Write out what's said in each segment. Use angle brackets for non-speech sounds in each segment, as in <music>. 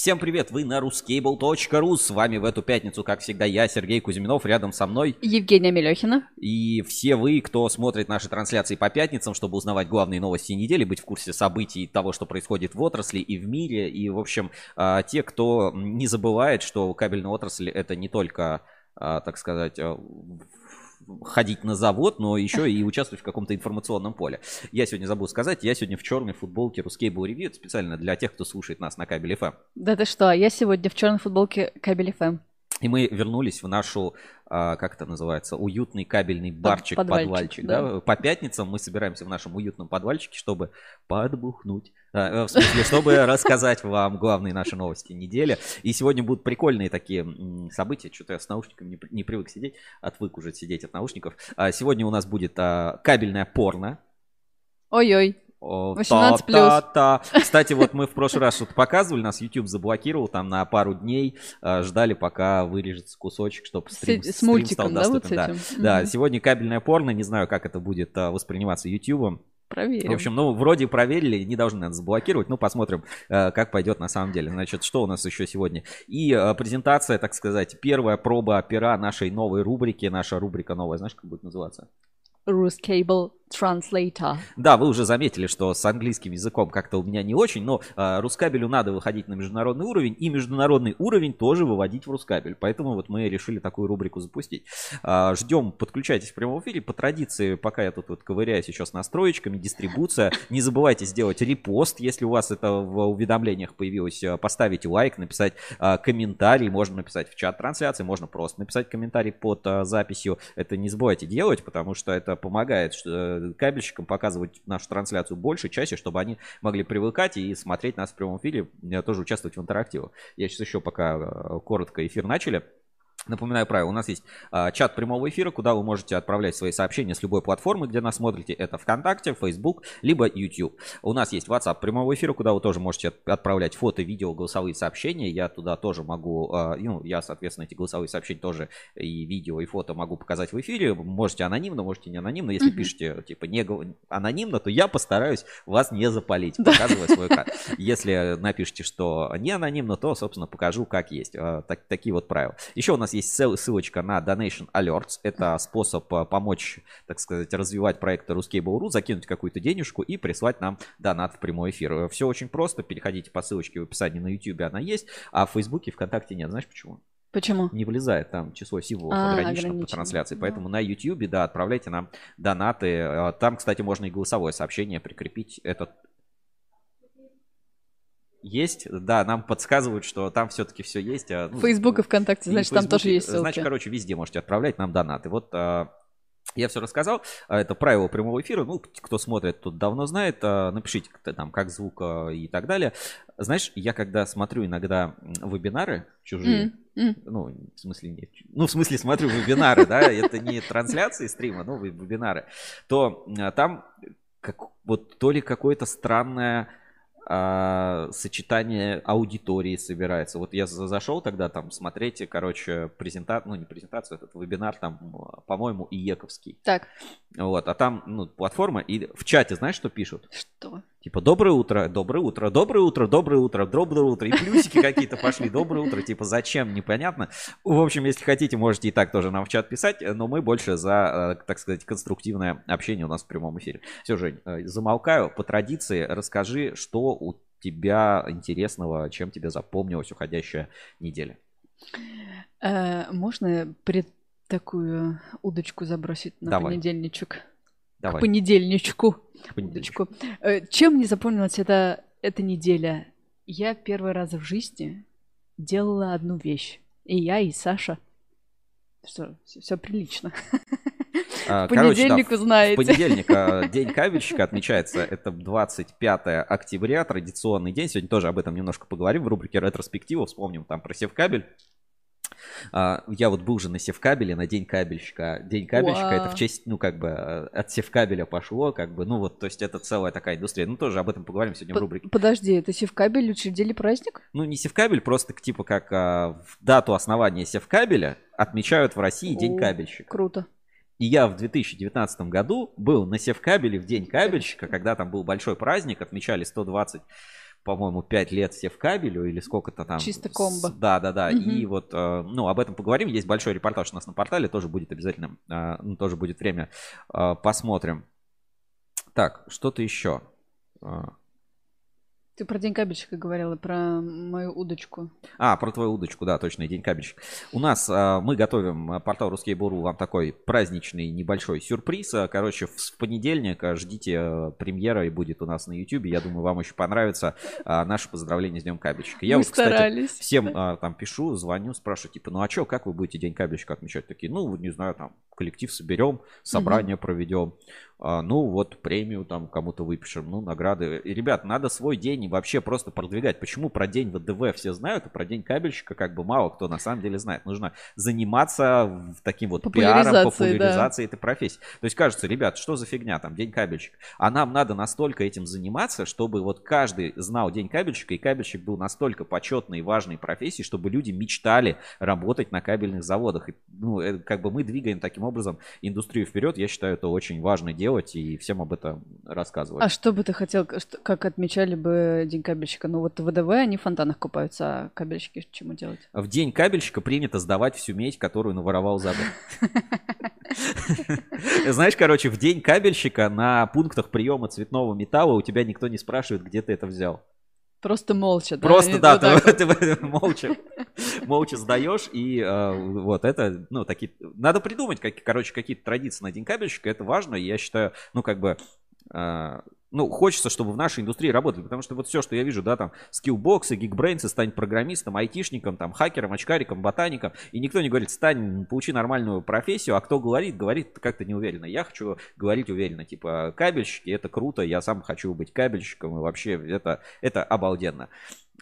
Всем привет, вы на ruscable.ru. С вами в эту пятницу, как всегда, я, Сергей Кузьминов, рядом со мной. Евгения Мелехина. И все вы, кто смотрит наши трансляции по пятницам, чтобы узнавать главные новости недели, быть в курсе событий того, что происходит в отрасли и в мире. И, в общем, а, те, кто не забывает, что кабельная отрасль это не только, а, так сказать, а, ходить на завод, но еще и участвовать в каком-то информационном поле. Я сегодня забыл сказать, я сегодня в черной футболке Ruskable Review, специально для тех, кто слушает нас на кабеле FM. Да ты что, я сегодня в черной футболке кабель FM. И мы вернулись в нашу, а, как это называется, уютный кабельный барчик, подвальчик. подвальчик да. Да? По пятницам мы собираемся в нашем уютном подвальчике, чтобы подбухнуть. А, в смысле, чтобы <laughs> рассказать вам главные наши новости недели. И сегодня будут прикольные такие события. Что-то я с наушниками не, не привык сидеть, отвык уже сидеть от наушников. А сегодня у нас будет кабельная порно. Ой-ой. 18 плюс. Та, та. Кстати, вот мы в прошлый раз что-то показывали, нас YouTube заблокировал там на пару дней, э, ждали, пока вырежется кусочек, чтобы стрим, с, с мультиком, стал доступен. Да, вот с этим? да. да, сегодня кабельное порно, не знаю, как это будет э, восприниматься YouTube. Проверим. В общем, ну, вроде проверили, не должны нас заблокировать. Ну, посмотрим, э, как пойдет на самом деле. Значит, что у нас еще сегодня? И презентация, так сказать, первая проба пера нашей новой рубрики. Наша рубрика новая, знаешь, как будет называться? Ruscable Translator. Да, вы уже заметили, что с английским языком как-то у меня не очень, но э, Рускабелю надо выходить на международный уровень, и международный уровень тоже выводить в Рускабель. Поэтому вот мы решили такую рубрику запустить. Э, ждем, подключайтесь в прямом эфире. По традиции, пока я тут вот ковыряюсь еще с настроечками, дистрибуция. Не забывайте сделать репост, если у вас это в уведомлениях появилось. Поставить лайк, написать э, комментарий. Можно написать в чат трансляции, можно просто написать комментарий под э, записью. Это не забывайте делать, потому что это помогает что кабельщикам показывать нашу трансляцию больше, чаще, чтобы они могли привыкать и смотреть нас в прямом эфире, э, тоже участвовать в интерактиве. Я сейчас еще пока э, коротко эфир начали. Напоминаю правило, у нас есть а, чат прямого эфира, куда вы можете отправлять свои сообщения с любой платформы, где нас смотрите. Это ВКонтакте, Facebook, либо YouTube. У нас есть WhatsApp прямого эфира, куда вы тоже можете отправлять фото, видео, голосовые сообщения. Я туда тоже могу, а, ну, я, соответственно, эти голосовые сообщения тоже и видео, и фото могу показать в эфире. Можете анонимно, можете не анонимно. Если mm-hmm. пишете, типа, не анонимно, то я постараюсь вас не запалить, показывая свой кад. Если напишите, что не анонимно, то, собственно, покажу, как есть. А, так, такие вот правила. Еще у нас есть ссылочка на Donation Alerts. Это способ э, помочь, так сказать, развивать проект Ruskable.ru, закинуть какую-то денежку и прислать нам донат в прямой эфир. Все очень просто. Переходите по ссылочке в описании на YouTube, она есть, а в Фейсбуке, ВКонтакте нет. Знаешь почему? Почему? Не влезает там число символов а, ограничено по трансляции. Поэтому на YouTube, да, отправляйте нам донаты. Э, там, кстати, можно и голосовое сообщение прикрепить. Этот есть, да, нам подсказывают, что там все-таки все есть. А, ну, Фейсбук и ВКонтакте, значит, там тоже есть ссылки. Значит, короче, везде можете отправлять нам донаты. Вот а, я все рассказал. А, это правило прямого эфира. Ну, кто смотрит, тут давно знает. Напишите там, как звук и так далее. Знаешь, я когда смотрю иногда вебинары чужие, mm, mm. ну, в смысле, не, ну, в смысле смотрю вебинары, да, это не трансляции стрима, но вебинары, то там как, вот то ли какое-то странное а, сочетание аудитории собирается. Вот я зашел тогда там смотреть, короче, презентацию, ну не презентацию, этот вебинар там, по-моему, Иековский. Так. Вот, а там, ну, платформа, и в чате знаешь, что пишут? Что? Типа, доброе утро, доброе утро, доброе утро, доброе утро, доброе утро. И плюсики какие-то пошли, доброе утро. Типа, зачем, непонятно. В общем, если хотите, можете и так тоже нам в чат писать. Но мы больше за, э, так сказать, конструктивное общение у нас в прямом эфире. Все, Жень, э, замолкаю. По традиции расскажи, что у тебя интересного, чем тебе запомнилась уходящая неделя. Э, можно пред такую удочку забросить на Давай. понедельничек? Давай. К понедельничку. Понедельничку. Э, чем мне запомнилась эта, эта неделя? Я первый раз в жизни делала одну вещь. И я, и Саша. Что, все, все прилично. А, понедельник Короче, да, узнаете. В понедельник а, день кабельщика отмечается. Это 25 октября, традиционный день. Сегодня тоже об этом немножко поговорим в рубрике ретроспектива. Вспомним там про севкабель. А, я вот был уже на Севкабеле, на День кабельщика. День кабельщика Wow. это в честь, ну, как бы, э, от Севкабеля пошло, как бы, ну, вот, то есть это целая такая индустрия. Ну, тоже об этом поговорим сегодня П- в рубрике. Подожди, это Севкабель учредили праздник? Ну, не Севкабель, просто типа как а, в дату основания Севкабеля отмечают в России День О, кабельщика. Круто. И я в 2019 году был на Севкабеле в День кабельщика, когда там был большой праздник, отмечали 120 по-моему, 5 лет все в кабелю или сколько-то там. Чисто комбо. Да, да, да. Угу. И вот, э, ну, об этом поговорим. Есть большой репортаж у нас на портале, тоже будет обязательно, э, ну, тоже будет время, э, посмотрим. Так, что-то еще. Ты про день кабельщика говорила, про мою удочку. А, про твою удочку, да, точно, день кабельщик. У нас а, мы готовим а, портал Русский Буру вам такой праздничный небольшой сюрприз. А, короче, в, понедельник ждите премьера и будет у нас на YouTube. Я думаю, вам очень понравится наше поздравление с Днем кабельщика. Я мы вот, кстати, всем а, там пишу, звоню, спрашиваю, типа, ну а что, как вы будете День кабельщика отмечать? Такие, ну, не знаю, там, коллектив соберем, собрание угу. проведем. А, ну вот премию там кому-то выпишем, ну награды. И, ребят, надо свой день вообще просто продвигать. Почему про день ВДВ все знают, а про день кабельщика как бы мало кто на самом деле знает. Нужно заниматься таким вот пиаром, популяризацией да. этой профессии. То есть кажется, ребят, что за фигня там, день кабельщика. А нам надо настолько этим заниматься, чтобы вот каждый знал день кабельщика, и кабельщик был настолько почетной и важной профессией, чтобы люди мечтали работать на кабельных заводах. И, ну, э, как бы мы двигаем таким образом индустрию вперед. Я считаю, это очень важное дело делать и всем об этом рассказывать. А что бы ты хотел, как отмечали бы День кабельщика? Ну вот ВДВ, они в фонтанах купаются, а кабельщики чему делать? В День кабельщика принято сдавать всю медь, которую наворовал за год. <laughs> Знаешь, короче, в День кабельщика на пунктах приема цветного металла у тебя никто не спрашивает, где ты это взял. Просто молча, да? Просто, да, ты, <laughs> ты, ты <laughs> молча, молча сдаешь, и э, вот это, ну, такие... Надо придумать, как, короче, какие-то традиции на День кабельщика, это важно, я считаю, ну, как бы... Э, ну, хочется, чтобы в нашей индустрии работали, потому что вот все, что я вижу, да, там, скиллбоксы, гигбрейнсы, стань программистом, айтишником, там, хакером, очкариком, ботаником, и никто не говорит, стань, получи нормальную профессию, а кто говорит, говорит как-то неуверенно. Я хочу говорить уверенно, типа, кабельщики, это круто, я сам хочу быть кабельщиком, и вообще это, это обалденно.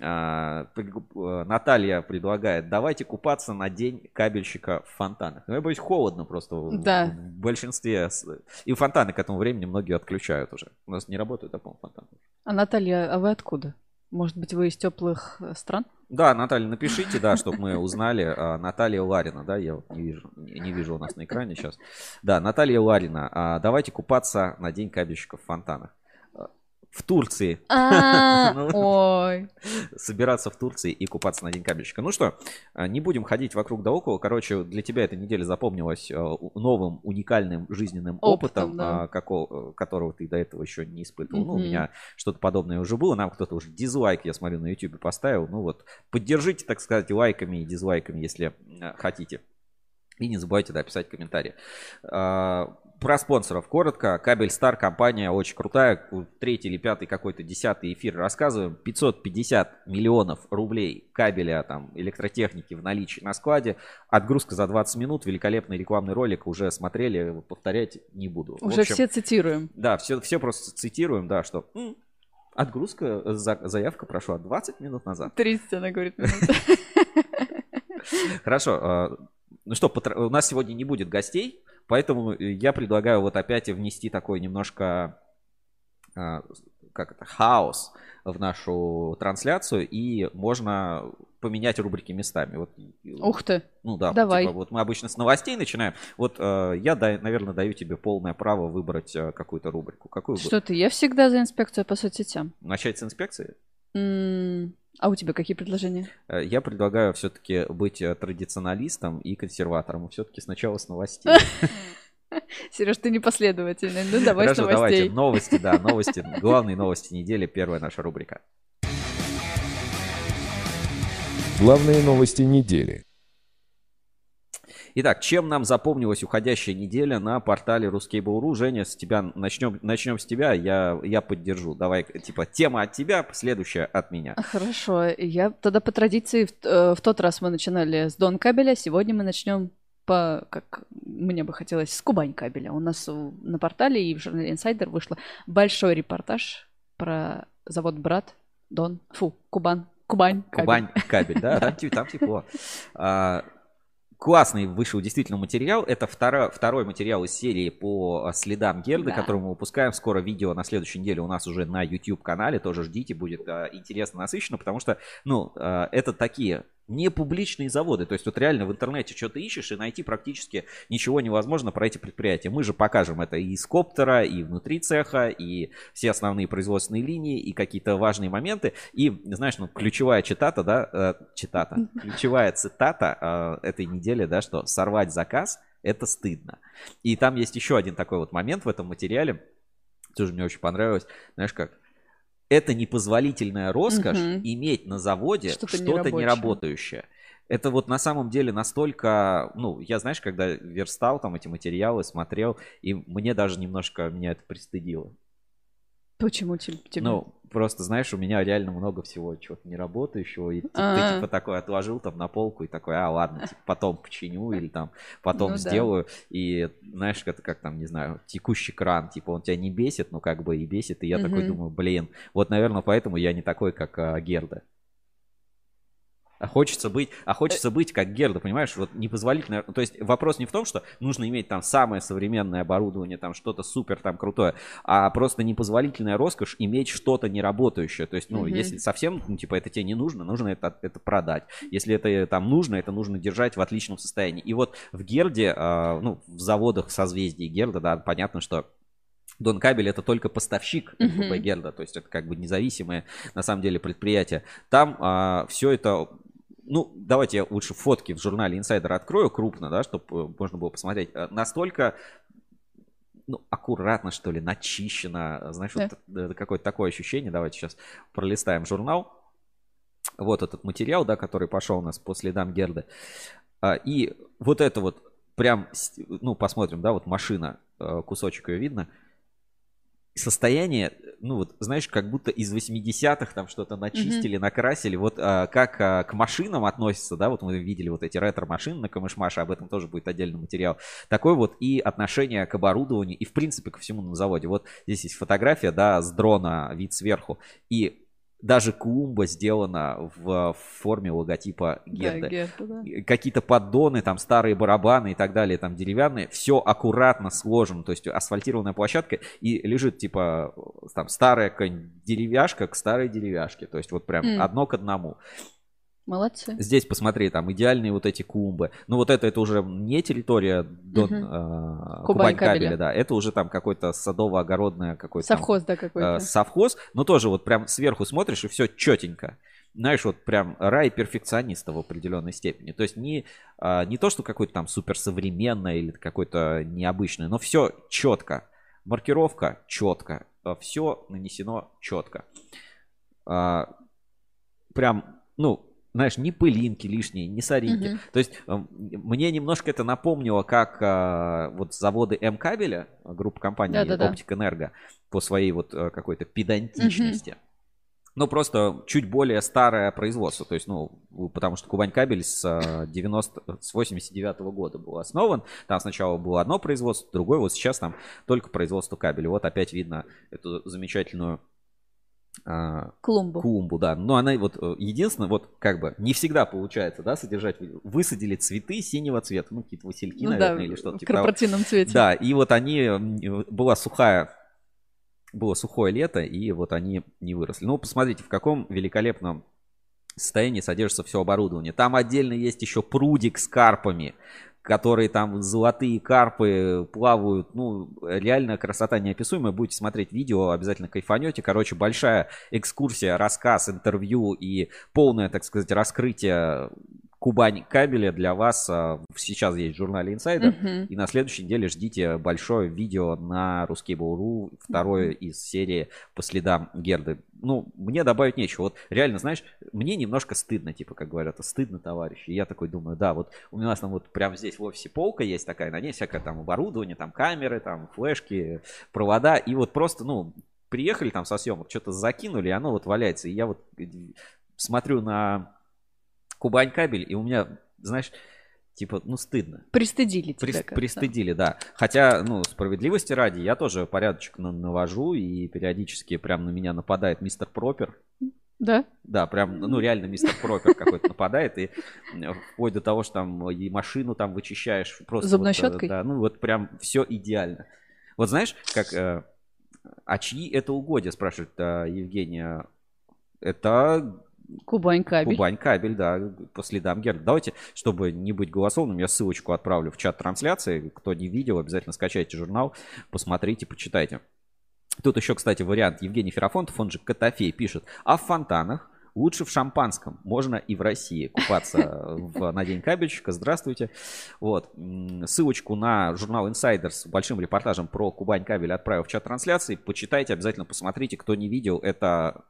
А, э, Наталья предлагает, давайте купаться на день кабельщика в фонтанах. Ну, я боюсь, холодно просто да. в большинстве. И фонтаны к этому времени многие отключают уже. У нас не работают, а, по-моему, фонтаны. А Наталья, а вы откуда? Может быть, вы из теплых э, стран? Да, Наталья, напишите, да, чтобы мы узнали. А, Наталья Ларина, да, я не вижу, не вижу у нас на экране сейчас. Да, Наталья Ларина, а, давайте купаться на день кабельщиков в фонтанах в Турции. А, <laughs> ну, ой. Собираться в Турции и купаться на день кабельщика. Ну что, а, не будем ходить вокруг да около. Короче, для тебя эта неделя запомнилась а, новым уникальным жизненным опытом, опытом которого ты до этого еще не испытывал. Ну, у меня что-то подобное уже было. Нам кто-то уже дизлайк, я смотрю, на YouTube поставил. Ну вот, поддержите, так сказать, лайками и дизлайками, если хотите. И не забывайте да, писать комментарии. Про спонсоров коротко. Кабель Стар компания очень крутая. Третий или пятый какой-то десятый эфир рассказываем. 550 миллионов рублей кабеля, там, электротехники в наличии на складе. Отгрузка за 20 минут. Великолепный рекламный ролик. Уже смотрели, повторять не буду. Уже общем, все цитируем. Да, все, все просто цитируем, да, что Отгрузка, заявка прошла 20 минут назад. 30, она говорит, минут. <laughs> Хорошо. А, ну что, у нас сегодня не будет гостей. Поэтому э, я предлагаю вот опять внести такой немножко, а, как это, хаос в нашу трансляцию, и можно поменять рубрики местами. Вот, Ух ты! Ну да, Давай. Типа, вот мы обычно с новостей начинаем. Вот э, я, да, наверное, даю тебе полное право выбрать э, какую-то рубрику. Какую Что ты? Я всегда за инспекцию по соцсетям. Начать с инспекции? Mm, а у тебя какие предложения? Э, я предлагаю все-таки быть э, традиционалистом и консерватором. Все-таки сначала с новостей. <laughs> Сереж, ты непоследовательный. Ну, давай Хорошо, с новостей. давайте. Новости, да, <laughs> новости. Главные новости недели. Первая наша рубрика. Главные новости недели. Итак, чем нам запомнилась уходящая неделя на портале Ruskable.ru? Женя, с тебя начнем, начнем с тебя, я, я поддержу. Давай, типа, тема от тебя, следующая от меня. Хорошо, я тогда по традиции, в, э, в тот раз мы начинали с Дон Кабеля, сегодня мы начнем по, как мне бы хотелось, с Кубань кабеля. У нас на портале и в журнале Insider вышло большой репортаж про завод Брат, Дон, фу, Кубан, Кубань кабель. Кубань кабель, да, там, <laughs> там тепло. А, классный вышел действительно материал. Это второй, второй материал из серии по а, следам Герды, да. который мы выпускаем. Скоро видео на следующей неделе у нас уже на YouTube канале. Тоже ждите, будет а, интересно, насыщенно, потому что, ну, а, это такие не публичные заводы. То есть вот реально в интернете что-то ищешь и найти практически ничего невозможно про эти предприятия. Мы же покажем это и из коптера, и внутри цеха, и все основные производственные линии, и какие-то важные моменты. И, знаешь, ну, ключевая цитата, да, э, цитата, ключевая цитата э, этой недели, да, что сорвать заказ – это стыдно. И там есть еще один такой вот момент в этом материале, тоже мне очень понравилось, знаешь как, это непозволительная роскошь угу. иметь на заводе что-то, что-то неработающее. Это вот на самом деле настолько, ну, я, знаешь, когда верстал там эти материалы, смотрел, и мне даже немножко меня это пристыдило. Почему тебе? Ну, просто, знаешь, у меня реально много всего чего-то неработающего, и А-а-а. ты типа такой отложил там на полку и такой, а ладно, типа, потом починю или там потом ну, сделаю. Да. И знаешь, это как там, не знаю, текущий кран, типа он тебя не бесит, но как бы и бесит. И я угу. такой думаю, блин, вот, наверное, поэтому я не такой, как а, Герда. А хочется быть, а хочется быть как Герда, понимаешь, вот непозволительно. То есть вопрос не в том, что нужно иметь там самое современное оборудование, там что-то супер там крутое, а просто непозволительная роскошь иметь что-то неработающее. То есть, ну, mm-hmm. если совсем, ну, типа, это тебе не нужно, нужно это, это продать. Если это там нужно, это нужно держать в отличном состоянии. И вот в Герде, э, ну, в заводах созвездий Герда, да, понятно, что Дон Кабель это только поставщик МФП uh-huh. Герда, то есть это как бы независимое на самом деле предприятие. Там а, все это ну, давайте я лучше фотки в журнале Insider открою крупно, да, чтобы э, можно было посмотреть. Э, настолько ну, аккуратно, что ли, начищено. Знаешь, да. вот какое-то такое ощущение. Давайте сейчас пролистаем журнал. Вот этот материал, да, который пошел у нас по следам Герды. А, и вот это вот прям, ну, посмотрим, да, вот машина, э, кусочек ее видно – состояние, ну вот, знаешь, как будто из 80-х там что-то начистили, mm-hmm. накрасили. Вот а, как а, к машинам относятся, да, вот мы видели вот эти ретро-машины на Камышмаше, об этом тоже будет отдельный материал. Такой вот и отношение к оборудованию, и в принципе ко всему на заводе. Вот здесь есть фотография, да, с дрона, вид сверху. И даже клумба сделана в форме логотипа Герды. Да, Герда, да. Какие-то поддоны, там старые барабаны и так далее, там деревянные. Все аккуратно сложено, то есть асфальтированная площадка и лежит типа там старая деревяшка к старой деревяшке. То есть вот прям mm. одно к одному. Молодцы. Здесь посмотри, там идеальные вот эти клумбы. Ну вот это, это уже не территория Дон, угу. э, Кубань, кабеля, да. Это уже там какой-то садово-огородное какой-то. Совхоз, там, да, какой-то. Э, совхоз. Но тоже вот прям сверху смотришь и все четенько. Знаешь, вот прям рай перфекциониста в определенной степени. То есть не, э, не то, что какое-то там суперсовременное или какое-то необычное, но все четко. Маркировка четко. Все нанесено четко. Э, прям, ну, знаешь, ни пылинки лишние, ни соринки. Угу. То есть э, мне немножко это напомнило, как э, вот заводы М-кабеля, группа компаний да, да, да. Оптик Энерго, по своей вот э, какой-то педантичности. Угу. Ну, просто чуть более старое производство. То есть, ну, потому что Кубань кабель с, 90, с 89 -го года был основан. Там сначала было одно производство, другое. Вот сейчас там только производство кабеля. Вот опять видно эту замечательную клумбу. Клумбу, да. Но она вот э, единственное, вот как бы не всегда получается, да, содержать. Высадили цветы синего цвета, ну какие-то васильки, ну, наверное, да, или что-то. В типа корпоративном цвете. Да, и вот они была сухая, было сухое лето, и вот они не выросли. Ну посмотрите, в каком великолепном состоянии содержится все оборудование. Там отдельно есть еще прудик с карпами которые там золотые карпы плавают. Ну, реально красота неописуемая. Будете смотреть видео, обязательно кайфанете. Короче, большая экскурсия, рассказ, интервью и полное, так сказать, раскрытие Кубань кабеля для вас а, сейчас есть в журнале Insider. Uh-huh. И на следующей неделе ждите большое видео на Ruskable.ru, второе uh-huh. из серии по следам Герды. Ну, мне добавить нечего. Вот реально, знаешь, мне немножко стыдно, типа, как говорят, стыдно, товарищи. И я такой думаю, да, вот у нас там вот прямо здесь в офисе полка есть такая, на ней всякое там оборудование, там камеры, там флешки, провода. И вот просто, ну, приехали там со съемок, что-то закинули, и оно вот валяется. И я вот смотрю на Кубань кабель, и у меня, знаешь, типа, ну, стыдно. Пристыдили тебя. При, пристыдили, да. Хотя, ну, справедливости ради, я тоже порядочек навожу, и периодически прям на меня нападает мистер Пропер. Да? Да, прям, ну, реально мистер Пропер какой-то нападает, и вплоть до того, что там и машину там вычищаешь. Просто Зубной вот, э, щеткой? Да, ну, вот прям все идеально. Вот знаешь, как... Э, а чьи это угодья, спрашивает э, Евгения. Это Кубань кабель. Кубань кабель, да, по следам Герда. Давайте, чтобы не быть голословным, я ссылочку отправлю в чат трансляции. Кто не видел, обязательно скачайте журнал, посмотрите, почитайте. Тут еще, кстати, вариант Евгений Ферафонтов, он же Котофей, пишет. А в фонтанах Лучше в шампанском. Можно и в России купаться в, на День кабельщика. Здравствуйте. Вот. Ссылочку на журнал Insider с большим репортажем про Кубань кабель отправил в чат трансляции. Почитайте, обязательно посмотрите. Кто не видел, это...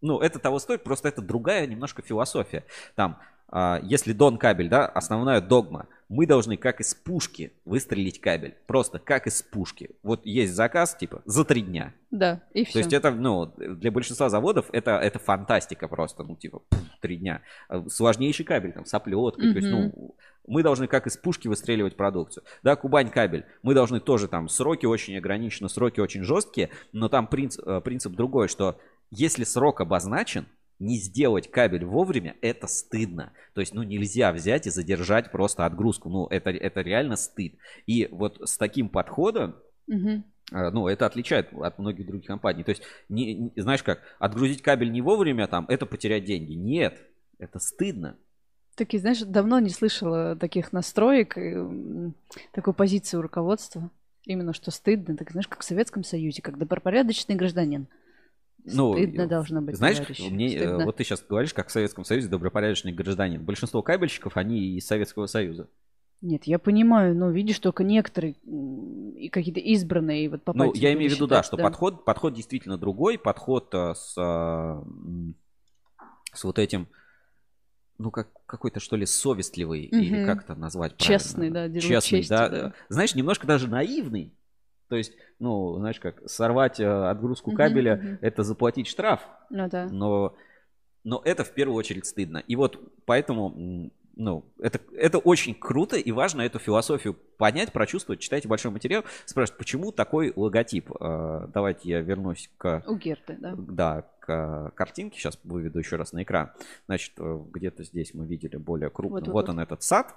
Ну, это того стоит, просто это другая немножко философия. Там, а, если Дон кабель, да, основная догма – мы должны как из пушки выстрелить кабель. Просто как из пушки. Вот есть заказ, типа, за три дня. Да, и все. То есть это, ну, для большинства заводов это, это фантастика просто, ну, типа, три дня. А сложнейший кабель, там, с оплеткой. Mm-hmm. То есть, ну, мы должны как из пушки выстреливать продукцию. Да, Кубань кабель. Мы должны тоже там, сроки очень ограничены, сроки очень жесткие, но там принцип, э, принцип другой, что если срок обозначен, не сделать кабель вовремя, это стыдно. То есть, ну, нельзя взять и задержать просто отгрузку. Ну, это, это реально стыд. И вот с таким подходом, угу. ну, это отличает от многих других компаний. То есть, не, не, знаешь как, отгрузить кабель не вовремя, там, это потерять деньги. Нет, это стыдно. Такие, знаешь, давно не слышала таких настроек, такой позиции у руководства. Именно что стыдно, так знаешь, как в Советском Союзе, как добропорядочный гражданин. Ну, Стыдно должно быть, Знаешь, мне, э, Стыдно. вот ты сейчас говоришь, как в Советском Союзе добропорядочный гражданин. Большинство кабельщиков, они из Советского Союза. Нет, я понимаю, но видишь, только некоторые и какие-то избранные вот попасть. Ну, я имею в виду, да, что да. подход, подход действительно другой, подход э, с, э, с вот этим, ну, как какой-то, что ли, совестливый, угу. или как это назвать правильно? Честный, да, Честный, чести, да. да. Знаешь, немножко даже наивный. То есть, ну, знаешь, как сорвать э, отгрузку кабеля, uh-huh, uh-huh. это заплатить штраф. Ну да. Но, но это в первую очередь стыдно. И вот поэтому, ну, это, это очень круто и важно эту философию понять, прочувствовать. Читайте большой материал, спрашивать, почему такой логотип. Э, давайте я вернусь к... У Герты, да? Да, к картинке. Сейчас выведу еще раз на экран. Значит, э, где-то здесь мы видели более крупно. Вот, вот, вот он, этот сад.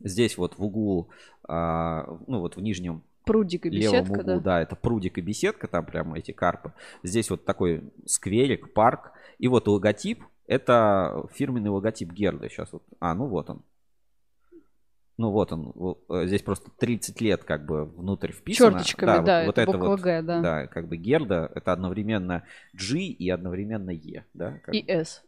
Здесь вот в углу, а, ну вот в нижнем Прудик и беседка, углу, да? да, это прудик и беседка, там прямо эти карпы. Здесь вот такой скверик, парк. И вот логотип, это фирменный логотип Герда. Сейчас вот, а, ну вот он. Ну вот он, э, здесь просто 30 лет как бы внутрь вписано. Черточками, да, да, вот, это, вот, вот Г, да. Да, как бы Герда, это одновременно G и одновременно E, да. и S.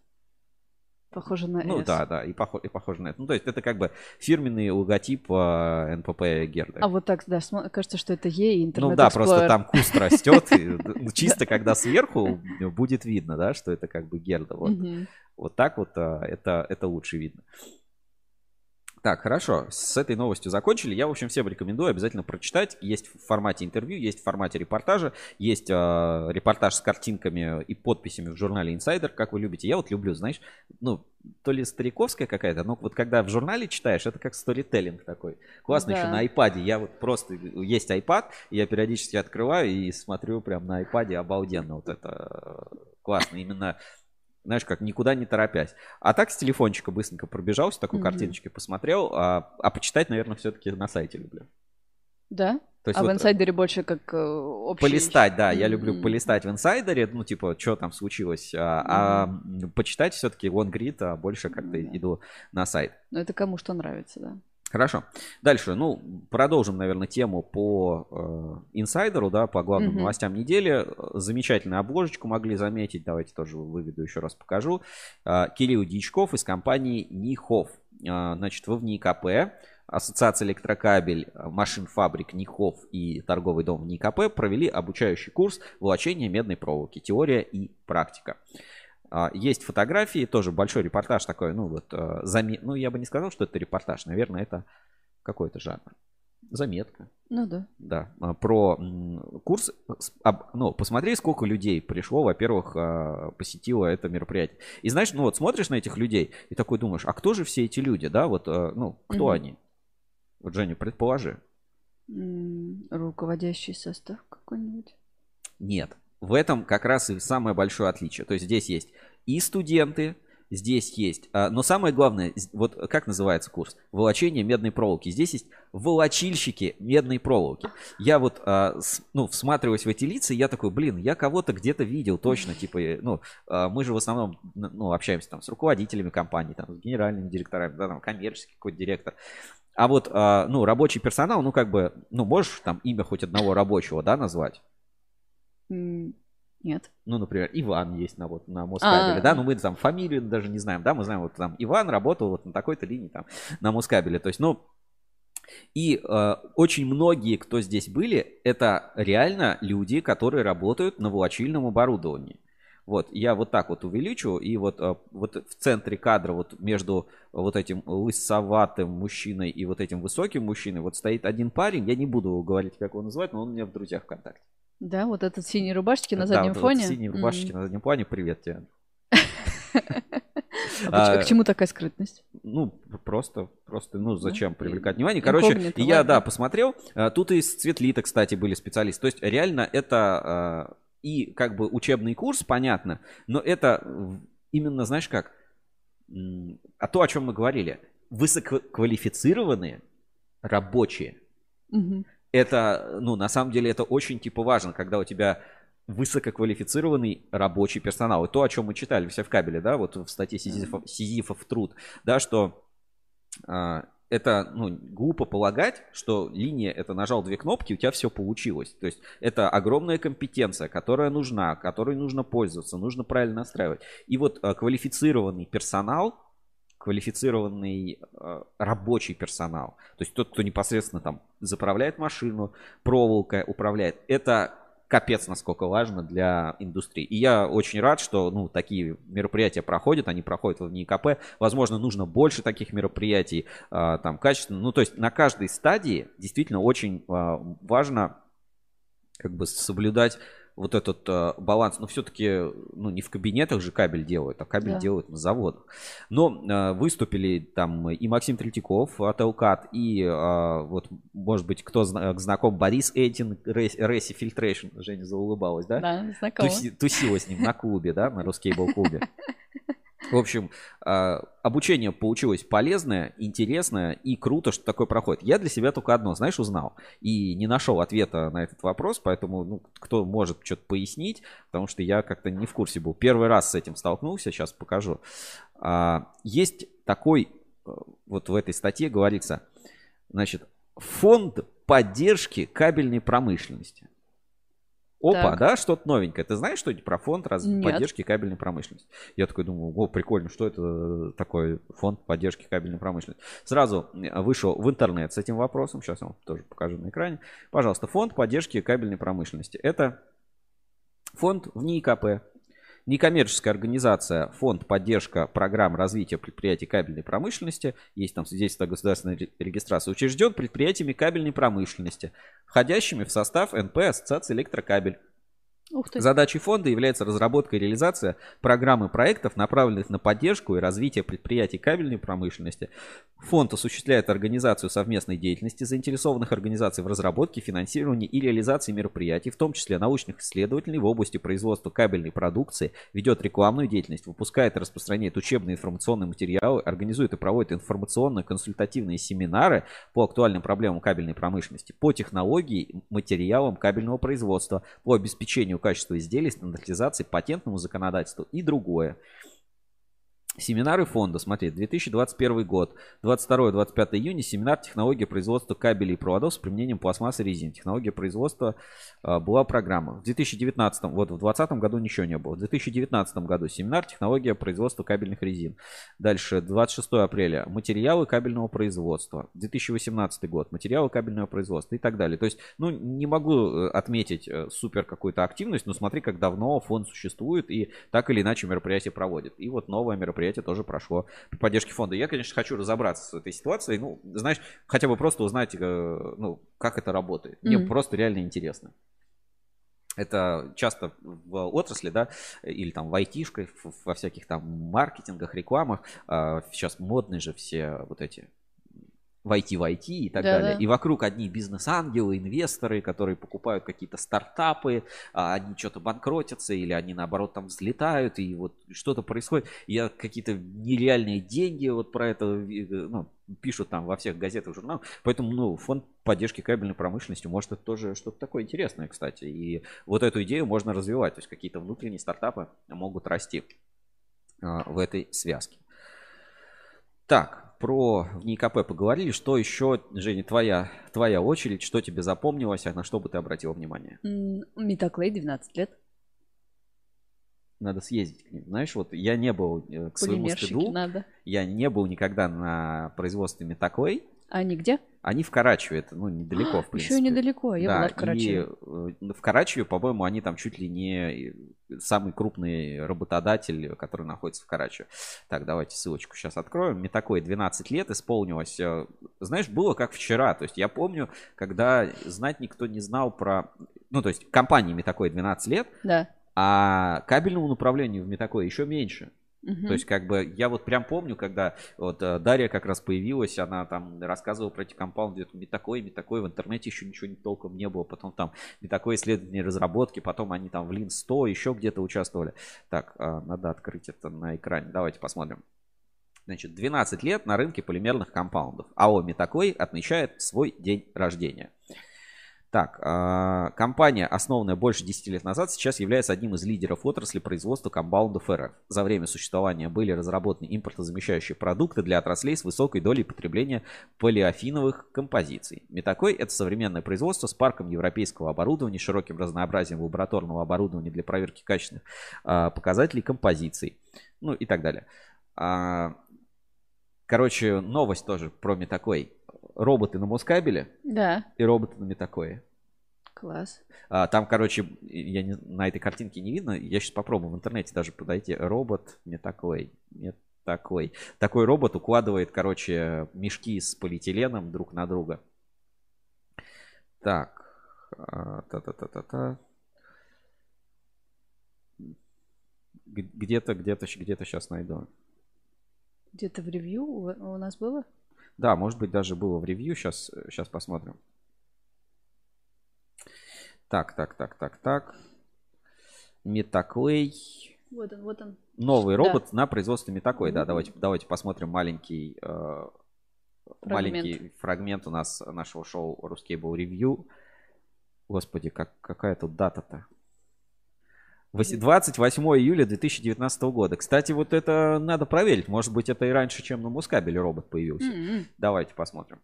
Похоже на Ну S. да, да, и, похоже, и похоже на это. Ну, то есть это как бы фирменный логотип э, НПП Герда. А вот так, да, кажется, что это Е и интернет Ну да, просто там куст растет, <laughs> ну, чисто когда сверху будет видно, да, что это как бы Герда. Вот так вот э, это лучше видно. Так, хорошо. С этой новостью закончили. Я, в общем, всем рекомендую обязательно прочитать. Есть в формате интервью, есть в формате репортажа, есть э, репортаж с картинками и подписями в журнале Insider, как вы любите. Я вот люблю, знаешь, ну, то ли стариковская какая-то, но вот когда в журнале читаешь, это как сторителлинг такой. Классно да. еще на iPad. Я вот просто, есть iPad, я периодически открываю и смотрю прям на iPad, обалденно вот это э, классно. Именно знаешь, как никуда не торопясь. А так с телефончика быстренько пробежался, такой mm-hmm. картиночки посмотрел, а, а почитать, наверное, все-таки на сайте люблю. Да? То есть а вот в инсайдере больше как э, общий... Полистать, да, mm-hmm. я люблю полистать в инсайдере, ну, типа, что там случилось. А, mm-hmm. а почитать все-таки лонгрид, а больше как-то mm-hmm. иду на сайт. Ну, это кому что нравится, да. Хорошо. Дальше, ну, продолжим, наверное, тему по э, инсайдеру, да, по главным mm-hmm. новостям недели. Замечательную обложечку могли заметить. Давайте тоже выведу еще раз покажу. Э, Кирилл Дичков из компании Нихов. Э, значит, в НИКП Ассоциация электрокабель, машин фабрик Нихов и торговый дом НИКП провели обучающий курс волочения медной проволоки. Теория и практика. А, есть фотографии, тоже большой репортаж такой, ну вот, э, заме... ну я бы не сказал, что это репортаж, наверное, это какой-то жанр. Заметка. Ну да. Да, а, про курс, ну, посмотри, сколько людей пришло, во-первых, а, посетило это мероприятие. И знаешь, ну вот смотришь на этих людей и такой думаешь, а кто же все эти люди, да, вот, э, ну, кто угу. они? Вот, Женя, предположи. Руководящий состав какой-нибудь? Нет в этом как раз и самое большое отличие. То есть здесь есть и студенты, здесь есть. А, но самое главное, вот как называется курс? Волочение медной проволоки. Здесь есть волочильщики медной проволоки. Я вот, а, ну, всматриваюсь в эти лица, я такой, блин, я кого-то где-то видел точно, типа, ну, а, мы же в основном, ну, общаемся там с руководителями компаний, там, с генеральными директорами, да, там, коммерческий какой-то директор. А вот, ну, рабочий персонал, ну, как бы, ну, можешь там имя хоть одного рабочего, да, назвать? Нет. Ну, например, Иван есть на, вот, на Москабеле, А-а-а. да, ну мы там фамилию даже не знаем, да, мы знаем, вот там Иван работал вот на такой-то линии там на Москабеле, то есть, ну, и э, очень многие, кто здесь были, это реально люди, которые работают на волочильном оборудовании. Вот, я вот так вот увеличу, и вот, э, вот в центре кадра, вот между вот этим лысоватым мужчиной и вот этим высоким мужчиной, вот стоит один парень, я не буду говорить, как его называть, но он у меня в друзьях ВКонтакте. Да, вот этот синие рубашечки на заднем да, вот фоне. синие рубашечки mm. на заднем плане. Привет тебе. <laughs> А, а к чему такая скрытность? Ну, просто, просто, ну, зачем привлекать внимание? Короче, я, да, посмотрел. А, тут и с Цветлита, кстати, были специалисты. То есть, реально, это а, и как бы учебный курс, понятно, но это именно, знаешь как, а то, о чем мы говорили, высококвалифицированные рабочие. Угу это, ну, на самом деле это очень, типа, важно, когда у тебя высококвалифицированный рабочий персонал. И то, о чем мы читали все в кабеле, да, вот в статье Сизифов, Сизифов труд, да, что а, это, ну, глупо полагать, что линия, это нажал две кнопки, у тебя все получилось. То есть это огромная компетенция, которая нужна, которой нужно пользоваться, нужно правильно настраивать. И вот а, квалифицированный персонал, квалифицированный э, рабочий персонал. То есть тот, кто непосредственно там заправляет машину, проволока управляет. Это капец, насколько важно для индустрии. И я очень рад, что ну, такие мероприятия проходят, они проходят в НИКП. Возможно, нужно больше таких мероприятий, э, там, качественно. Ну, то есть на каждой стадии действительно очень э, важно как бы соблюдать вот этот э, баланс, но все-таки ну, не в кабинетах же кабель делают, а кабель да. делают на заводах. Но э, выступили там и Максим Третьяков от Элкат, и э, вот, может быть, кто зна- знаком, Борис Этин, Рейси Фильтрейшн, Женя заулыбалась, да? Да, знакомо. Туси, тусила с ним на клубе, да, на Рускейбл клубе. <laughs> В общем, а, обучение получилось полезное, интересное и круто, что такое проходит. Я для себя только одно, знаешь, узнал и не нашел ответа на этот вопрос, поэтому ну, кто может что-то пояснить, потому что я как-то не в курсе был. Первый раз с этим столкнулся, сейчас покажу. А, есть такой, э, вот в этой статье говорится, значит, фонд поддержки кабельной промышленности. Опа, так. да, что-то новенькое. Ты знаешь что-нибудь про фонд раз... поддержки кабельной промышленности? Я такой думаю, о, прикольно, что это такое фонд поддержки кабельной промышленности? Сразу вышел в интернет с этим вопросом. Сейчас я вам тоже покажу на экране. Пожалуйста, фонд поддержки кабельной промышленности. Это фонд в НИИКП, Некоммерческая организация, фонд поддержка программ развития предприятий кабельной промышленности, есть там свидетельство о государственной регистрации, учрежден предприятиями кабельной промышленности, входящими в состав НП Ассоциации Электрокабель. Задачей фонда является разработка и реализация программы проектов, направленных на поддержку и развитие предприятий кабельной промышленности. Фонд осуществляет организацию совместной деятельности заинтересованных организаций в разработке, финансировании и реализации мероприятий, в том числе научных исследований в области производства кабельной продукции, ведет рекламную деятельность, выпускает и распространяет учебные информационные материалы, организует и проводит информационно-консультативные семинары по актуальным проблемам кабельной промышленности, по технологии, материалам кабельного производства, по обеспечению качества изделий, стандартизации, патентному законодательству и другое. Семинары фонда, смотри, 2021 год, 22-25 июня, семинар технология производства кабелей и проводов с применением пластмассы и резины. Технология производства э, была программа. В 2019, вот в 2020 году ничего не было. В 2019 году семинар технология производства кабельных резин. Дальше, 26 апреля, материалы кабельного производства. 2018 год, материалы кабельного производства и так далее. То есть, ну, не могу э, отметить э, супер какую-то активность, но смотри, как давно фонд существует и так или иначе мероприятие проводит. И вот новое мероприятие мероприятие тоже прошло при поддержке фонда. Я, конечно, хочу разобраться с этой ситуацией, ну, знаешь, хотя бы просто узнать, э, ну, как это работает. Мне mm-hmm. просто реально интересно. Это часто в отрасли, да, или там в айтишках, во всяких там маркетингах, рекламах. А, сейчас модные же все вот эти войти в IT и так да, далее. Да. И вокруг одни бизнес-ангелы, инвесторы, которые покупают какие-то стартапы, а одни что-то банкротятся, или они наоборот там взлетают, и вот что-то происходит. Я какие-то нереальные деньги вот про это ну, пишут там во всех газетах, журналах. Поэтому, ну, фонд поддержки кабельной промышленности, может, это тоже что-то такое интересное, кстати. И вот эту идею можно развивать. То есть какие-то внутренние стартапы могут расти а, в этой связке. Так, про в НИКП поговорили. Что еще, Женя, твоя, твоя очередь? Что тебе запомнилось, а на что бы ты обратила внимание? Метаклей, 12 лет. Надо съездить к ним. Знаешь, вот я не был э, к своему стыду. надо. Я не был никогда на производстве Метаклей. А они где? Они в Карачеве, это ну недалеко, в принципе. Еще недалеко, я да, была в Карачеве. И э, в Карачеве, по-моему, они там чуть ли не самый крупный работодатель, который находится в Карачеве. Так, давайте ссылочку сейчас откроем. Мне такое 12 лет исполнилось. Э, знаешь, было как вчера. То есть я помню, когда знать никто не знал про... Ну, то есть компании Метакой 12 лет, да. а кабельному направлению в Метакой еще меньше. Угу. То есть, как бы, я вот прям помню, когда вот э, Дарья как раз появилась, она там рассказывала про эти компаунды, это такой, не такой, в интернете еще ничего не толком не было, потом там не такое исследование разработки, потом они там в Lean 100 еще где-то участвовали. Так, а, надо открыть это на экране, давайте посмотрим. Значит, 12 лет на рынке полимерных компаундов. АО «Метакой» отмечает свой день рождения. Так, э, компания, основанная больше 10 лет назад, сейчас является одним из лидеров отрасли производства комбаундов РФ. За время существования были разработаны импортозамещающие продукты для отраслей с высокой долей потребления полиофиновых композиций. Метакой – это современное производство с парком европейского оборудования, широким разнообразием лабораторного оборудования для проверки качественных э, показателей композиций, ну и так далее. А, короче, новость тоже про Метакой роботы на Москабеле да. и роботы на Метакое. Класс. А, там, короче, я не, на этой картинке не видно. Я сейчас попробую в интернете даже подойти. Робот Метакой. Метакой. Такой робот укладывает, короче, мешки с полиэтиленом друг на друга. Так. А, та-та-та-та-та. Где-то, где-то, где-то сейчас найду. Где-то в ревью у нас было? Да, может быть, даже было в ревью. Сейчас, сейчас посмотрим. Так, так, так, так, так. Метаклей. Вот он, вот он. Новый робот да. на производстве Метаклей. Mm-hmm. Да, давайте, давайте посмотрим маленький, э, фрагмент. маленький фрагмент у нас нашего шоу Ruscable Review. Господи, как, какая тут дата-то? 28 июля 2019 года. Кстати, вот это надо проверить. Может быть, это и раньше, чем на Мускабеле робот появился. Mm-hmm. Давайте посмотрим.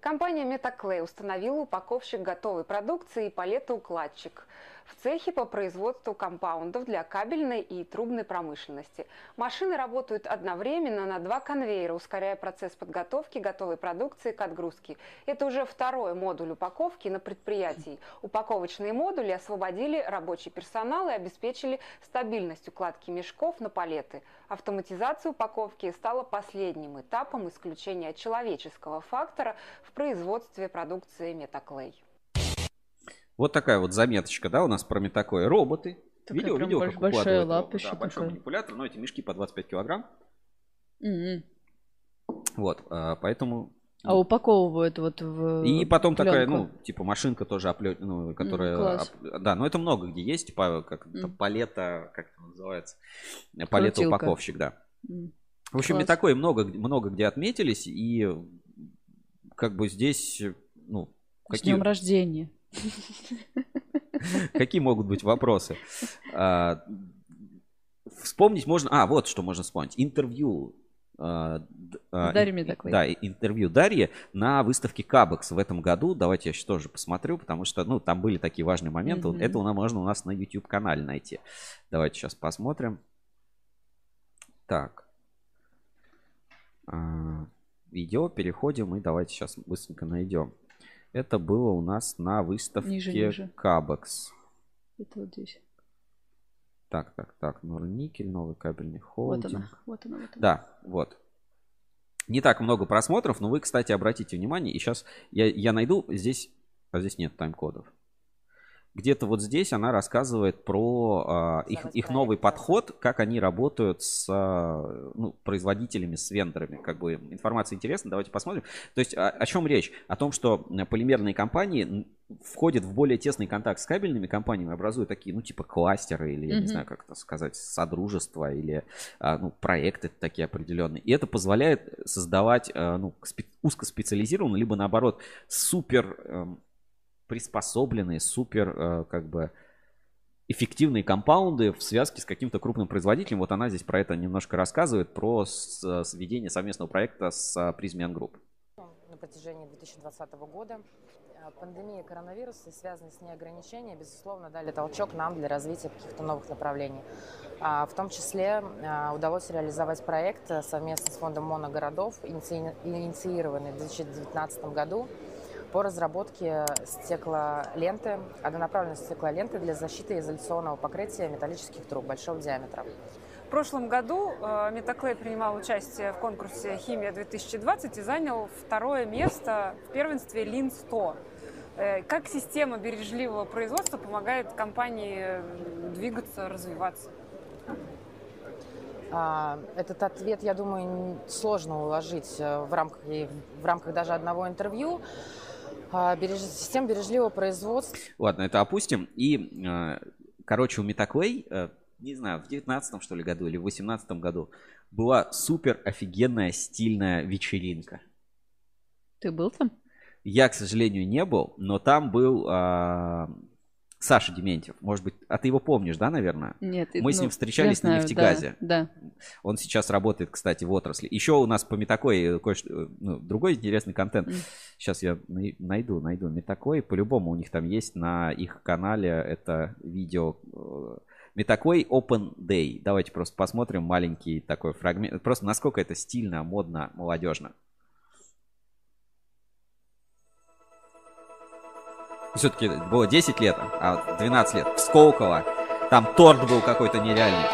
Компания Metaclay установила упаковщик готовой продукции и палетоукладчик в цехе по производству компаундов для кабельной и трубной промышленности. Машины работают одновременно на два конвейера, ускоряя процесс подготовки готовой продукции к отгрузке. Это уже второй модуль упаковки на предприятии. Упаковочные модули освободили рабочий персонал и обеспечили стабильность укладки мешков на палеты. Автоматизация упаковки стала последним этапом исключения человеческого фактора в производстве продукции Метаклей. Вот такая вот заметочка, да, у нас про такое. Роботы. Такая видел, видел, как большая лапища. Да, большой манипулятор, но эти мешки по 25 килограмм. Mm-hmm. Вот, а, поэтому... А ну, упаковывают вот в И потом пленку. такая, ну, типа машинка тоже, оплет, ну, которая... Mm, оп... Да, но это много где есть, типа, как mm. палета, как это называется? Палета упаковщик, да. Mm. В общем, Класс. такое много, много где отметились, и как бы здесь, ну... С какие... днем рождения. <laughs> Какие могут быть вопросы? А, вспомнить можно... А, вот что можно вспомнить. Интервью а, а, Дарья такой. Да, интервью Дарьи на выставке Кабекс в этом году. Давайте я сейчас тоже посмотрю, потому что, ну, там были такие важные моменты. Mm-hmm. Это можно у нас на YouTube канале найти. Давайте сейчас посмотрим. Так. Видео, переходим и давайте сейчас быстренько найдем. Это было у нас на выставке ниже, ниже. Кабекс. Это вот здесь. Так, так, так. Норникель, новый кабельный холдинг. Вот она, вот она, вот она. Да, вот. Не так много просмотров, но вы, кстати, обратите внимание, и сейчас я, я найду здесь, а здесь нет тайм-кодов. Где-то вот здесь она рассказывает про э, их, их новый подход, как они работают с э, ну, производителями, с вендорами. Как бы информация интересна, давайте посмотрим. То есть о, о чем речь? О том, что полимерные компании входят в более тесный контакт с кабельными компаниями, образуют такие, ну, типа кластеры или, я mm-hmm. не знаю, как это сказать, содружества или, а, ну, проекты такие определенные. И это позволяет создавать, а, ну, спе- узкоспециализированные, либо, наоборот, супер эм, приспособленные, супер, э, как бы, эффективные компаунды в связке с каким-то крупным производителем. Вот она здесь про это немножко рассказывает, про сведение совместного проекта с Prismian Group. На протяжении 2020 года э, пандемия коронавируса и связанные с ней ограничения, безусловно, дали толчок нам для развития каких-то новых направлений. А, в том числе э, удалось реализовать проект совместно с фондом моногородов, инициированный в 2019 году по разработке стеклоленты, однонаправленной стеклоленты для защиты изоляционного покрытия металлических труб большого диаметра. В прошлом году э, Метаклей принимал участие в конкурсе «Химия-2020» и занял второе место в первенстве ЛИН-100. Э, как система бережливого производства помогает компании двигаться, развиваться? А, этот ответ, я думаю, сложно уложить э, в рамках, в рамках даже одного интервью. А, береж... систем бережливого производства. Ладно, это опустим. И, а, короче, у Метаклей, э, не знаю, в 19 что ли году или в 18 году была супер офигенная стильная вечеринка. Ты был там? Я, к сожалению, не был, но там был а, Саша Дементьев, может быть, а ты его помнишь, да, наверное? Нет. Мы ну, с ним встречались знаю, на нефтегазе. Да, да. Он сейчас работает, кстати, в отрасли. Еще у нас по Метакой кое-что, ну, другой интересный контент. Mm. Сейчас я найду, найду Метакой. По-любому у них там есть на их канале это видео э, Метакой Open Day. Давайте просто посмотрим маленький такой фрагмент. Просто насколько это стильно, модно, молодежно. Все-таки было 10 лет, а 12 лет. В Сколково. Там торт был какой-то нереальный.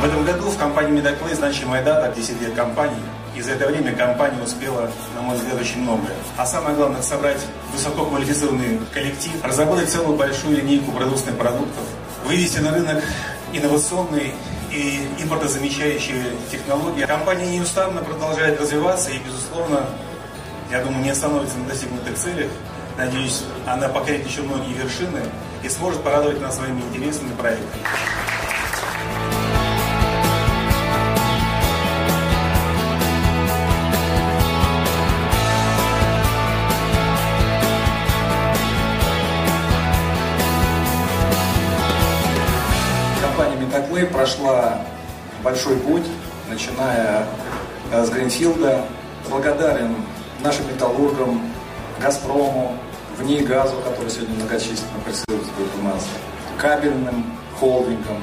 В этом году в компании Медоклей значимая дата, 10 лет компании. И за это время компания успела, на мой взгляд, очень многое. А самое главное, собрать высококвалифицированный коллектив, разработать целую большую линейку продовольственных продуктов, вывести на рынок инновационные и импортозамещающие технологии. Компания неустанно продолжает развиваться и, безусловно, я думаю, не остановится на достигнутых целях. Надеюсь, она покорит еще многие вершины и сможет порадовать нас своими интересными проектами. Прошла большой путь, начиная э, с Гринфилда. Благодарен нашим металлургам, Газпрому, в ней газу, который сегодня многочисленно присутствует у нас, кабельным холдингам.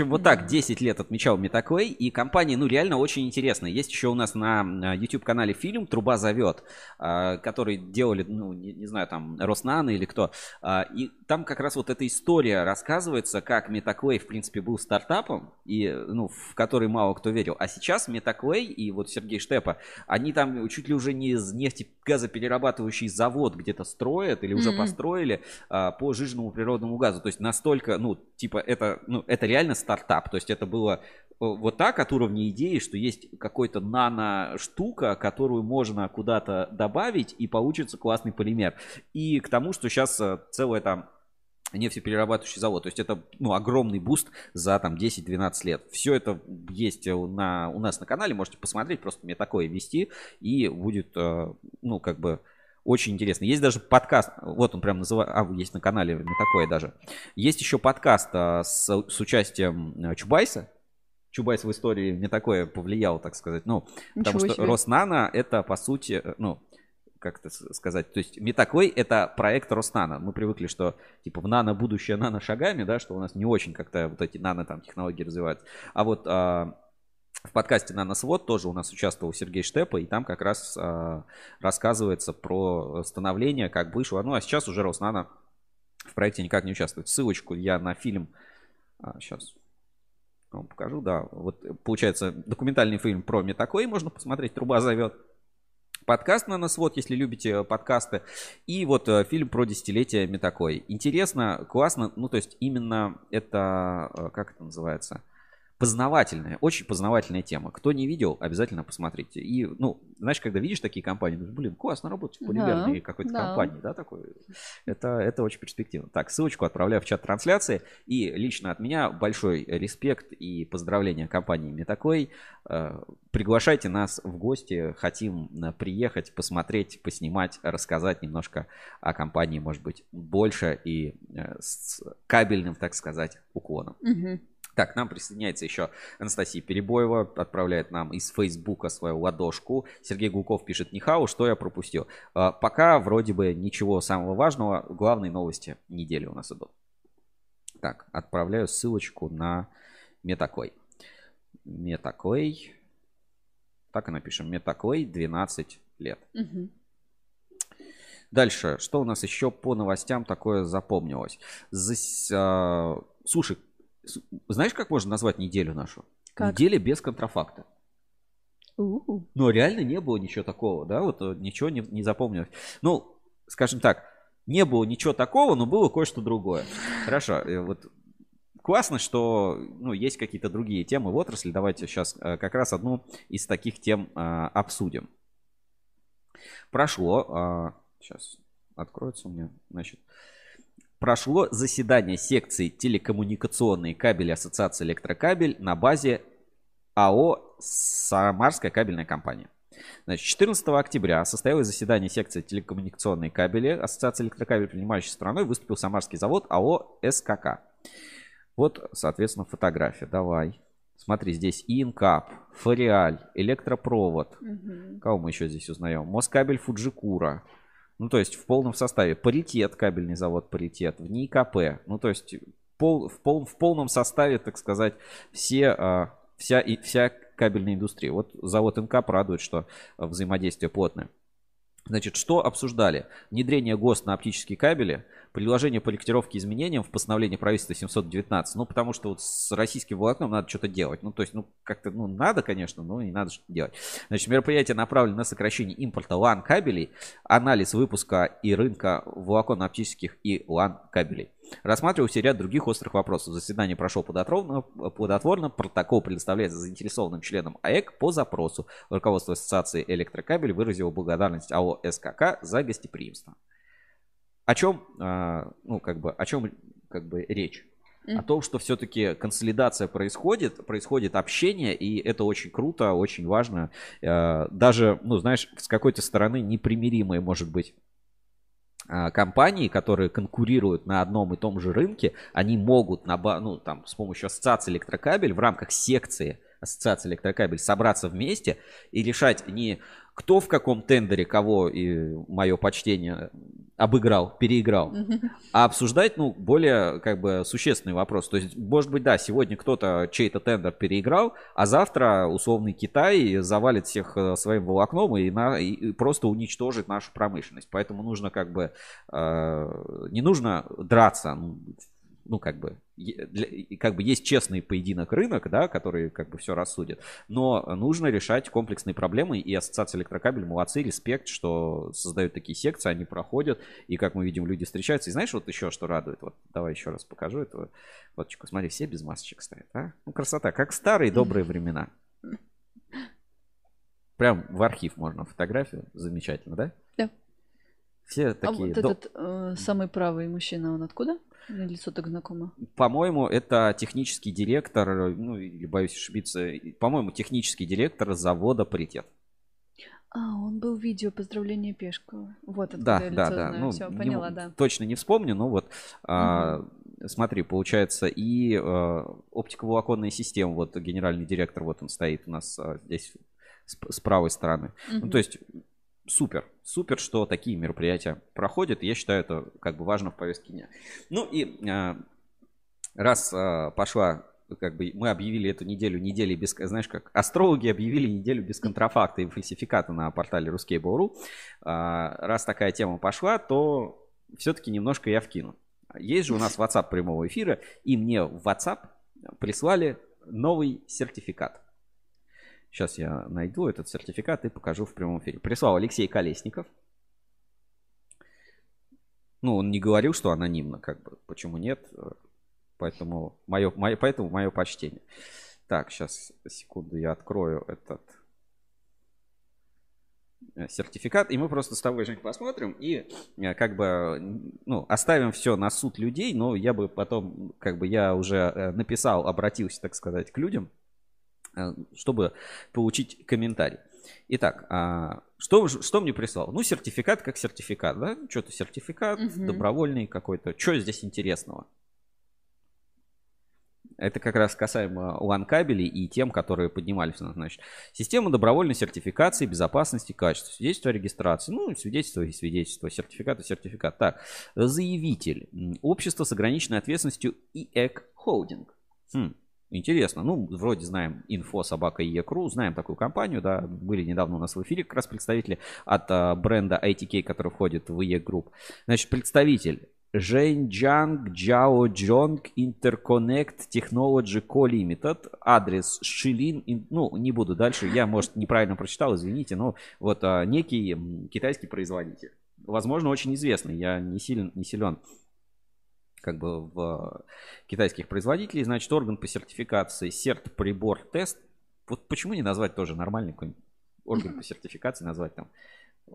Общем, вот так 10 лет отмечал Метаквей, и компания, ну, реально очень интересная. Есть еще у нас на YouTube-канале фильм «Труба зовет», а, который делали, ну, не, не знаю, там, Роснана или кто. А, и там как раз вот эта история рассказывается, как Метаквей, в принципе, был стартапом, и, ну, в который мало кто верил. А сейчас Метаквей и вот Сергей Штепа, они там чуть ли уже не из нефтегазоперерабатывающий завод где-то строят или уже mm-hmm. построили а, по жиженному природному газу. То есть настолько, ну, типа, это, ну, это реально стартап. То есть это было э, вот так от уровня идеи, что есть какой-то нано-штука, которую можно куда-то добавить, и получится классный полимер. И к тому, что сейчас э, целая там нефтеперерабатывающий завод. То есть это ну, огромный boost за там 10-12 лет. Все это есть на, у нас на канале, можете посмотреть, просто мне такое вести, и будет, э, ну, как бы очень интересно. Есть даже подкаст, вот он прям называется, а, есть на канале не такое даже. Есть еще подкаст а, с, с участием э, Чубайса. Чубайс в истории не такое повлиял, так сказать. Ну, Ничего потому что себе. Роснано это, по сути, э, ну, как это сказать, то есть Метаквей это проект Роснано. Мы привыкли, что типа в нано будущее нано шагами, да, что у нас не очень как-то вот эти нано там технологии развиваются. А вот а, в подкасте «Наносвод» тоже у нас участвовал Сергей Штепа, и там как раз э, рассказывается про становление, как вышло. Ну, а сейчас уже Роснано в проекте никак не участвует. Ссылочку я на фильм... А, сейчас вам покажу, да. Вот получается документальный фильм про Метакой можно посмотреть, «Труба зовет». Подкаст «Наносвод», если любите подкасты. И вот э, фильм про десятилетие Метакой. Интересно, классно. Ну, то есть именно это... Э, как это называется? Познавательная, очень познавательная тема. Кто не видел, обязательно посмотрите. И, ну, знаешь, когда видишь такие компании, думаешь, блин, классно работать в полимерной да, какой-то да. компании, да, такой. Это, это очень перспективно. Так, ссылочку отправляю в чат трансляции. И лично от меня большой респект и поздравления компании Метакой. Э, приглашайте нас в гости. Хотим э, приехать, посмотреть, поснимать, рассказать немножко о компании, может быть, больше и э, с кабельным, так сказать, уклоном. Угу. Так, к нам присоединяется еще Анастасия Перебоева, отправляет нам из Фейсбука свою ладошку. Сергей Гулков пишет, Нихау, что я пропустил? А, пока вроде бы ничего самого важного. Главные новости недели у нас идут. Так, отправляю ссылочку на Метакой. Метакой. Так и напишем. Метакой 12 лет. Угу. Дальше, что у нас еще по новостям такое запомнилось? Зас, а, слушай, знаешь, как можно назвать неделю нашу? Как? Неделя без контрафакта. У-у-у. Но реально не было ничего такого, да, вот э, ничего не, не запомнилось. Ну, скажем так, не было ничего такого, но было кое-что другое. Хорошо, э, вот классно, что ну, есть какие-то другие темы в отрасли. Давайте сейчас э, как раз одну из таких тем обсудим. Прошло, сейчас откроется у меня, значит, прошло заседание секции телекоммуникационные кабели Ассоциации Электрокабель на базе АО «Самарская кабельная компания». Значит, 14 октября состоялось заседание секции телекоммуникационные кабели Ассоциации Электрокабель, принимающей страной, выступил Самарский завод АО СКК. Вот, соответственно, фотография. Давай. Смотри, здесь Инкап, Фориаль, Электропровод. Угу. Кого мы еще здесь узнаем? Москабель Фуджикура, ну, то есть в полном составе. Паритет, кабельный завод Паритет, в НИКП. Ну, то есть пол, в, пол, в полном составе, так сказать, все, а, вся, и, вся кабельная индустрия. Вот завод НК радует, что взаимодействие плотное. Значит, что обсуждали? Внедрение ГОСТ на оптические кабели, предложение по корректировке изменениям в постановлении правительства 719. Ну, потому что вот с российским волокном надо что-то делать. Ну, то есть, ну, как-то, ну, надо, конечно, но не надо что-то делать. Значит, мероприятие направлено на сокращение импорта LAN кабелей, анализ выпуска и рынка волоконно-оптических и LAN кабелей. Рассматривался ряд других острых вопросов. Заседание прошло плодотворно, плодотворно. Протокол предоставляется заинтересованным членам АЭК по запросу. Руководство Ассоциации электрокабель выразило благодарность АО СКК за гостеприимство. О чем, а, ну, как бы, о чем как бы речь? О том, что все-таки консолидация происходит, происходит общение, и это очень круто, очень важно. А, даже, ну, знаешь, с какой-то стороны непримиримые, может быть, а, компании, которые конкурируют на одном и том же рынке, они могут на, ну, там, с помощью ассоциации электрокабель в рамках секции Ассоциация электрокабель собраться вместе и решать не кто в каком тендере кого, и мое почтение, обыграл, переиграл, а обсуждать, ну, более, как бы, существенный вопрос. То есть, может быть, да, сегодня кто-то чей-то тендер переиграл, а завтра условный Китай завалит всех э, своим волокном и, на, и просто уничтожит нашу промышленность. Поэтому нужно, как бы, э, не нужно драться, ну, как бы, как бы есть честный поединок рынок, да, который как бы все рассудит, но нужно решать комплексные проблемы, и Ассоциация электрокабель молодцы, респект, что создают такие секции, они проходят, и как мы видим, люди встречаются. И знаешь, вот еще что радует, вот давай еще раз покажу эту фоточку, смотри, все без масочек стоят, а? Ну, красота, как старые добрые времена. <laughs> Прям в архив можно фотографию, замечательно, да? Все такие... А вот этот э, самый правый мужчина, он откуда? Мне лицо так знакомо. По-моему, это технический директор, ну, или боюсь ошибиться, по-моему, технический директор завода «Паритет». А, он был в видео поздравления Пешкова. Вот откуда да, да, да. знаю. Ну, Все, поняла, не, да. Точно не вспомню, но вот угу. а, смотри, получается, и а, оптиковолоконная система, вот генеральный директор, вот он стоит у нас а, здесь с, с правой стороны. Угу. Ну, то есть супер. Супер, что такие мероприятия проходят. Я считаю, это как бы важно в повестке дня. Ну и а, раз а, пошла как бы мы объявили эту неделю недели без, знаешь, как астрологи объявили неделю без контрафакта и фальсификата на портале ruskable.ru. А, раз такая тема пошла, то все-таки немножко я вкину. Есть же у нас WhatsApp прямого эфира, и мне в WhatsApp прислали новый сертификат. Сейчас я найду этот сертификат и покажу в прямом эфире. Прислал Алексей Колесников. Ну, он не говорил, что анонимно, как бы. Почему нет? Поэтому мое, мое, поэтому мое почтение. Так, сейчас, секунду, я открою этот э, сертификат, и мы просто с тобой, Жень, посмотрим и э, как бы, ну, оставим все на суд людей, но я бы потом, как бы я уже э, написал, обратился, так сказать, к людям, чтобы получить комментарий. Итак, а, что, что мне прислал? Ну, сертификат как сертификат, да? Что-то сертификат угу. добровольный какой-то. Что здесь интересного? Это как раз касаемо LAN кабелей и тем, которые поднимались. Значит, система добровольной сертификации безопасности качества. Свидетельство о регистрации. Ну, свидетельство и свидетельство. Сертификат и сертификат. Так, заявитель. Общество с ограниченной ответственностью ИЭК Холдинг. Хм. Интересно. Ну, вроде знаем инфо собака Екру, знаем такую компанию, да, были недавно у нас в эфире как раз представители от а, бренда ITK, который входит в E Group. Значит, представитель Zhenjiang Jiaozhong Interconnect Technology Co. Limited. Адрес Шилин. Ну, не буду дальше. Я, может, неправильно прочитал, извините. Но вот а, некий китайский производитель. Возможно, очень известный. Я не силен, не силен как бы в китайских производителей, значит, орган по сертификации серт прибор тест. Вот почему не назвать тоже нормальный какой-нибудь орган по сертификации, назвать там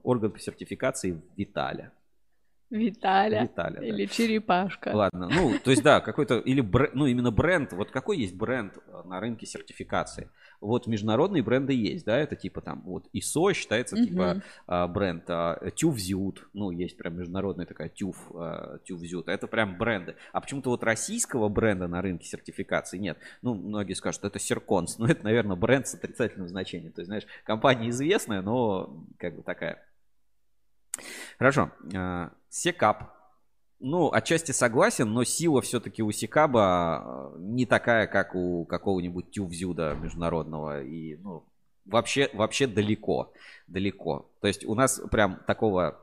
орган по сертификации Виталя. Виталя. Виталя или да. черепашка. Ладно, ну, то есть, да, какой-то, или, бренд, ну, именно бренд, вот какой есть бренд э, на рынке сертификации? Вот международные бренды есть, да, это типа там, вот ISO считается uh-huh. типа а, бренд, а, TÜV ну, есть прям международная такая TÜV, а, TÜV это прям бренды. А почему-то вот российского бренда на рынке сертификации нет. Ну, многие скажут, это Серконс, <laughs> но это, наверное, бренд с отрицательным значением. То есть, знаешь, компания известная, но как бы такая Хорошо. Секап. Ну, отчасти согласен, но сила все-таки у Секаба не такая, как у какого-нибудь Тювзюда международного. И, ну, вообще, вообще далеко. Далеко. То есть у нас прям такого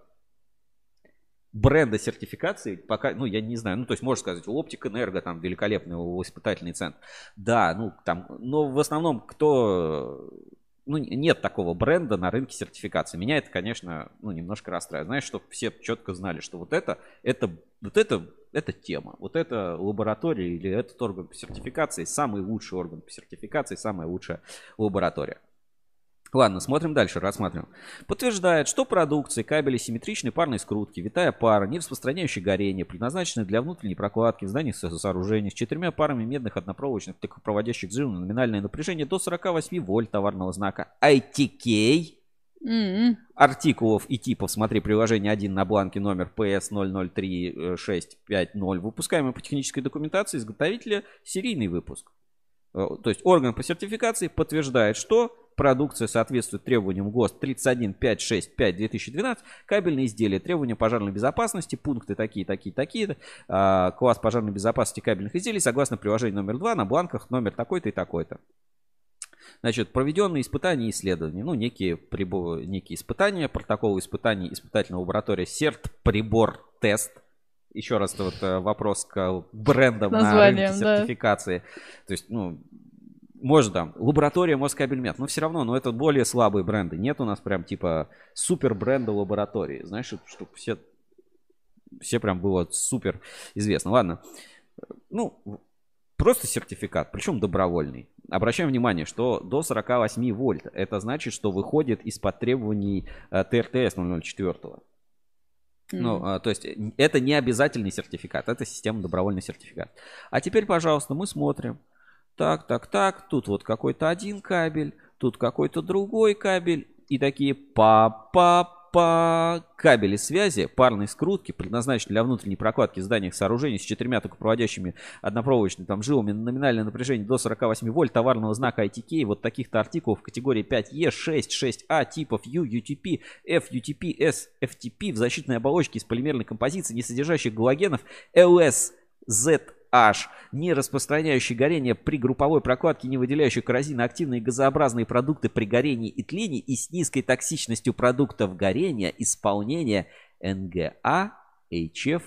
бренда сертификации пока, ну, я не знаю, ну, то есть можно сказать, у Оптик Энерго там великолепный испытательный центр. Да, ну, там, но в основном кто ну, нет такого бренда на рынке сертификации. Меня это, конечно, ну, немножко расстраивает. Знаешь, чтобы все четко знали, что вот это, это, вот это, это тема, вот это лаборатория или этот орган по сертификации, самый лучший орган по сертификации, самая лучшая лаборатория. Ладно, смотрим дальше, рассматриваем. Подтверждает, что продукции кабели симметричной парной скрутки, витая пара, не распространяющая горение, предназначены для внутренней прокладки в зданиях сооружений с четырьмя парами медных однопроводочных проводящих жиру на номинальное напряжение до 48 вольт товарного знака ITK. Mm-hmm. Артикулов и типов смотри приложение 1 на бланке номер PS003650. Выпускаемый по технической документации изготовителя серийный выпуск. Э, то есть орган по сертификации подтверждает, что продукция соответствует требованиям ГОСТ 31565 2012, кабельные изделия, требования пожарной безопасности, пункты такие, такие, такие, а, класс пожарной безопасности кабельных изделий согласно приложению номер 2 на бланках номер такой-то и такой-то. Значит, проведенные испытания и исследования. Ну, некие, прибор, некие испытания, протоколы испытаний испытательной лаборатории СЕРТ, прибор, тест. Еще раз вот э, вопрос к брендам Названием, на рынке сертификации. Да. То есть, ну, может там, лаборатория Москабельмет, но все равно, но это более слабые бренды. Нет у нас прям типа супер бренда лаборатории, знаешь, чтобы все, все прям было супер известно. Ладно, ну, просто сертификат, причем добровольный. Обращаем внимание, что до 48 вольт, это значит, что выходит из-под требований э, ТРТС 004. Mm. Ну, а, то есть это не обязательный сертификат, это система добровольный сертификат. А теперь, пожалуйста, мы смотрим. Так, так, так, тут вот какой-то один кабель, тут какой-то другой кабель. И такие па-па по кабели связи парной скрутки, предназначенной для внутренней прокладки в зданиях сооружений с четырьмя только проводящими однопроводочными там жилами на номинальное напряжение до 48 вольт товарного знака ITK, вот таких-то артикулов в категории 5E, 6, 6A типов U, UTP, F, UTP, S, FTP в защитной оболочке из полимерной композиции, не содержащих галогенов, LS, Z, H, не распространяющий горение при групповой прокладке, не выделяющий коррозийно активные газообразные продукты при горении и тлении и с низкой токсичностью продуктов горения исполнения НГА HF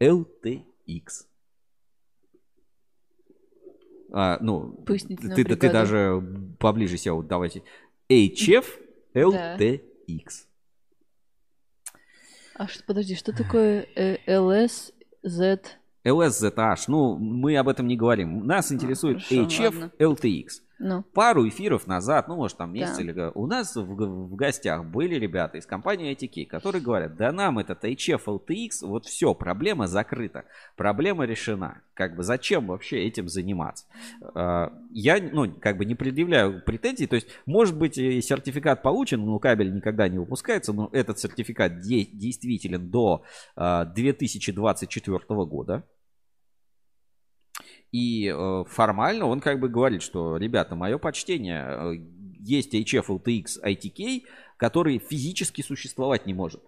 LTX. А, ну, ты, ты, ты даже поближе сел, давайте. HF LTX. А что, подожди, что такое LS Z LSZH, ну, мы об этом не говорим. Нас интересует Хорошо, HF ладно. LTX. Ну. Пару эфиров назад, ну, может, там месяц да. или... У нас в, в гостях были ребята из компании ITK, которые говорят, да нам этот HF LTX, вот все, проблема закрыта, проблема решена. Как бы зачем вообще этим заниматься? А, я, ну, как бы не предъявляю претензий, то есть, может быть, сертификат получен, но кабель никогда не выпускается, но этот сертификат де- действителен до 2024 а, года. И э, формально он как бы говорит, что, ребята, мое почтение, э, есть HF LTX ITK, который физически существовать не может.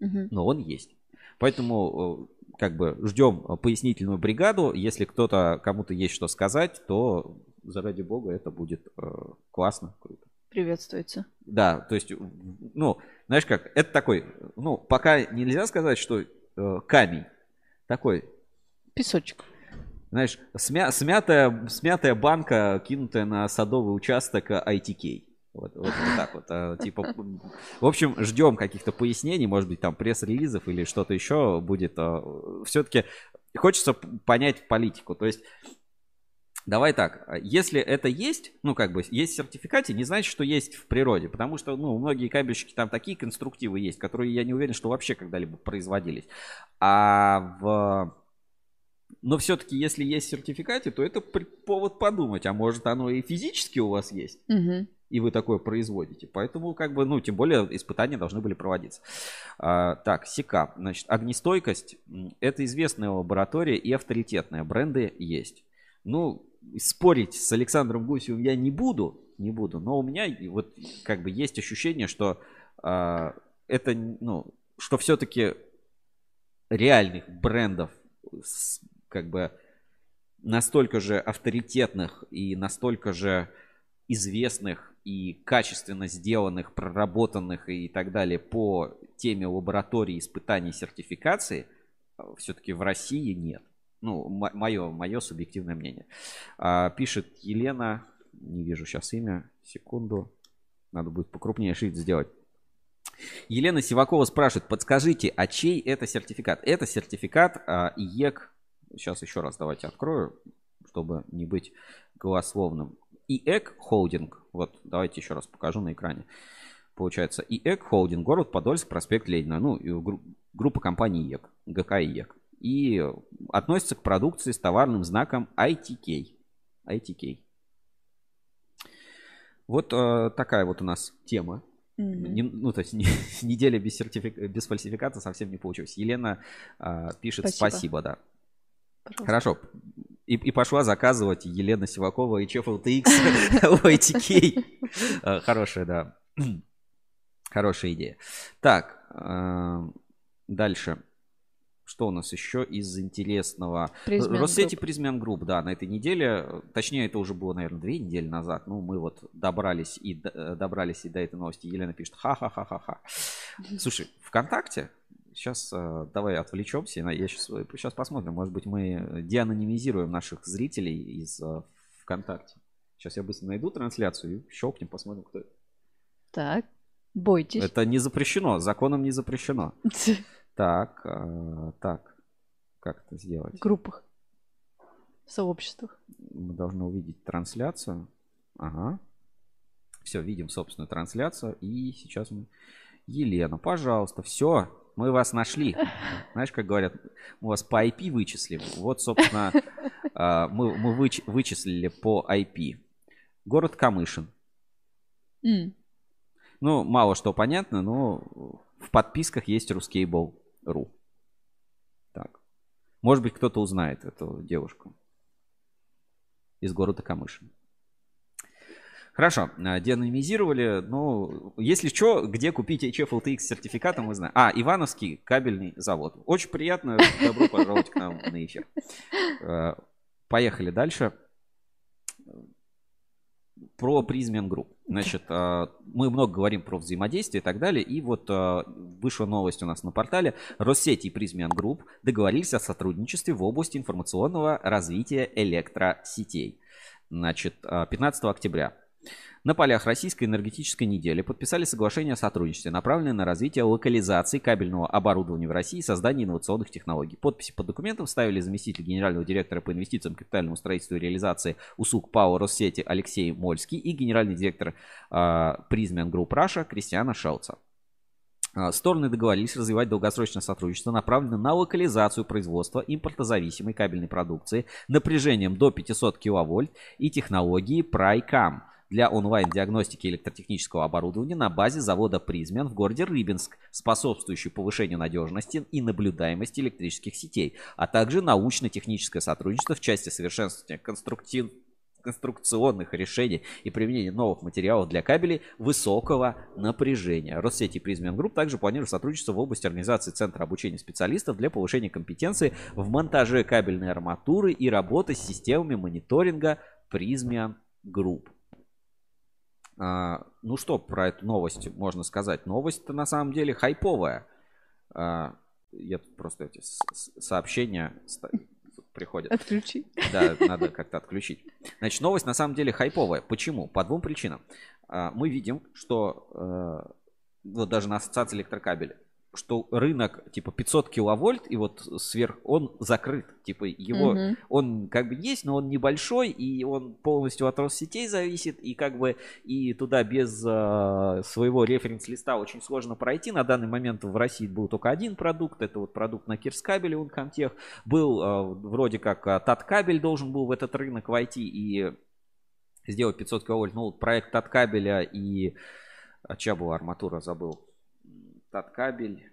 Угу. Но он есть. Поэтому э, как бы ждем пояснительную бригаду. Если кто-то, кому-то есть что сказать, то заради бога это будет э, классно, круто. Приветствуется. Да, то есть, ну, знаешь как, это такой, ну, пока нельзя сказать, что э, камень такой. Песочек знаешь, смя, смятая, смятая банка, кинутая на садовый участок ITK. Вот, вот, вот так вот. А, типа, в общем, ждем каких-то пояснений, может быть, там пресс-релизов или что-то еще будет. А, Все-таки хочется понять политику. То есть, давай так, если это есть, ну, как бы, есть в сертификате, не значит, что есть в природе. Потому что, ну, многие кабельщики там такие конструктивы есть, которые я не уверен, что вообще когда-либо производились. А в но все-таки, если есть сертификаты, то это повод подумать, а может оно и физически у вас есть, угу. и вы такое производите. Поэтому, как бы, ну, тем более испытания должны были проводиться. А, так, СИКА. Значит, огнестойкость – это известная лаборатория и авторитетная. Бренды есть. Ну, спорить с Александром Гусевым я не буду, не буду, но у меня вот как бы есть ощущение, что а, это, ну, что все-таки реальных брендов с как бы настолько же авторитетных и настолько же известных и качественно сделанных, проработанных и так далее по теме лаборатории испытаний сертификации э, все-таки в России нет. Ну, мое, мое субъективное мнение. А, пишет Елена, не вижу сейчас имя, секунду, надо будет покрупнее шрифт сделать. Елена Сивакова спрашивает, подскажите, а чей это сертификат? Это сертификат а, ИЕК Сейчас еще раз давайте открою, чтобы не быть голословным. ИЭК Холдинг. Вот, давайте еще раз покажу на экране. Получается, ИЭК Холдинг, город Подольск, проспект Ленина. Ну, и группа компаний ИЭК, ГК ИЭК. И относится к продукции с товарным знаком ITK. ITK. Вот э, такая вот у нас тема. Mm-hmm. Не, ну, то есть не, <laughs> неделя без, сертифик... без фальсификата совсем не получилось. Елена э, пишет спасибо. спасибо, да. Пожалуйста. Хорошо. И, и пошла заказывать Елена Сивакова и в ITK. <laughs> <laughs> Э, хорошая, да. <clears throat> Хорошая идея. Так, э, дальше. Что у нас еще из интересного? Prysmian Россети Prysmian Group, да, на этой неделе, точнее, это уже было, наверное, две недели назад. Ну, мы вот добрались и добрались и до этой новости. Елена пишет, ха-ха-ха-ха-ха. Слушай, ВКонтакте Сейчас э, давай отвлечемся. Я сейчас, сейчас посмотрим. Может быть, мы деанонимизируем наших зрителей из э, ВКонтакте. Сейчас я быстро найду трансляцию и щелкнем, посмотрим, кто это. Так, бойтесь. Это не запрещено, законом не запрещено. <laughs> Так, э, так, как это сделать? В группах, в сообществах. Мы должны увидеть трансляцию. Ага. Все, видим собственную трансляцию. И сейчас мы... Елена, пожалуйста, все, мы вас нашли. Знаешь, как говорят, мы вас по IP вычислим. Вот, собственно, а, мы, мы выч, вычислили по IP. Город Камышин. Mm. Ну, мало что понятно, но в подписках есть ruskable.ru. Так. Может быть, кто-то узнает эту девушку из города Камышин. Хорошо, э, деанонимизировали. Ну, если что, где купить HFLTX сертификаты, мы знаем. А, Ивановский кабельный завод. Очень приятно. Добро пожаловать к нам на эфир. Э, поехали дальше. Про Prismian Group. Значит, э, мы много говорим про взаимодействие и так далее. И вот вышла новость у нас на портале. Россети и Prismian Group договорились о сотрудничестве в области информационного развития электросетей. Значит, 15 октября на полях Российской энергетической недели подписали соглашение о сотрудничестве, направленное на развитие локализации кабельного оборудования в России и создание инновационных технологий. Подписи под документом ставили заместитель генерального директора по инвестициям, капитальному строительству и реализации услуг ПАО Россети Алексей Мольский и генеральный директор Prysmian Group Russia Кристиана Шелца. А, стороны договорились развивать долгосрочное сотрудничество, направленное на локализацию производства импортозависимой кабельной продукции напряжением до 500 кВт и технологии PRY-CAM – для онлайн-диагностики электротехнического оборудования на базе завода «Prysmian» в городе Рыбинск, способствующий повышению надежности и наблюдаемости электрических сетей, а также научно-техническое сотрудничество в части совершенствования конструктив конструкционных решений и применения новых материалов для кабелей высокого напряжения. Россети Prysmian Group также планирует сотрудничество в области организации Центра обучения специалистов для повышения компетенции в монтаже кабельной арматуры и работы с системами мониторинга Prysmian Group. А, ну что про эту новость можно сказать? Новость-то на самом деле хайповая. А, я тут просто эти сообщения приходят. Отключи. Да, надо как-то отключить. Значит, новость на самом деле хайповая. Почему? По двум причинам. А, мы видим, что э, вот даже на ассоциации электрокабеля что рынок типа 500 киловольт и вот сверх он закрыт. Типа его угу. он как бы есть но он небольшой и он полностью от Россетей зависит и как бы и туда без э, своего референс-листа очень сложно пройти. На данный момент в России был только один продукт это вот продукт на Кирскабеле он Комтех был э, вроде как э, Таткабель должен был в этот рынок войти и сделать 500 киловольт. Ну проект Таткабеля и а чья была арматура забыл Таткабель.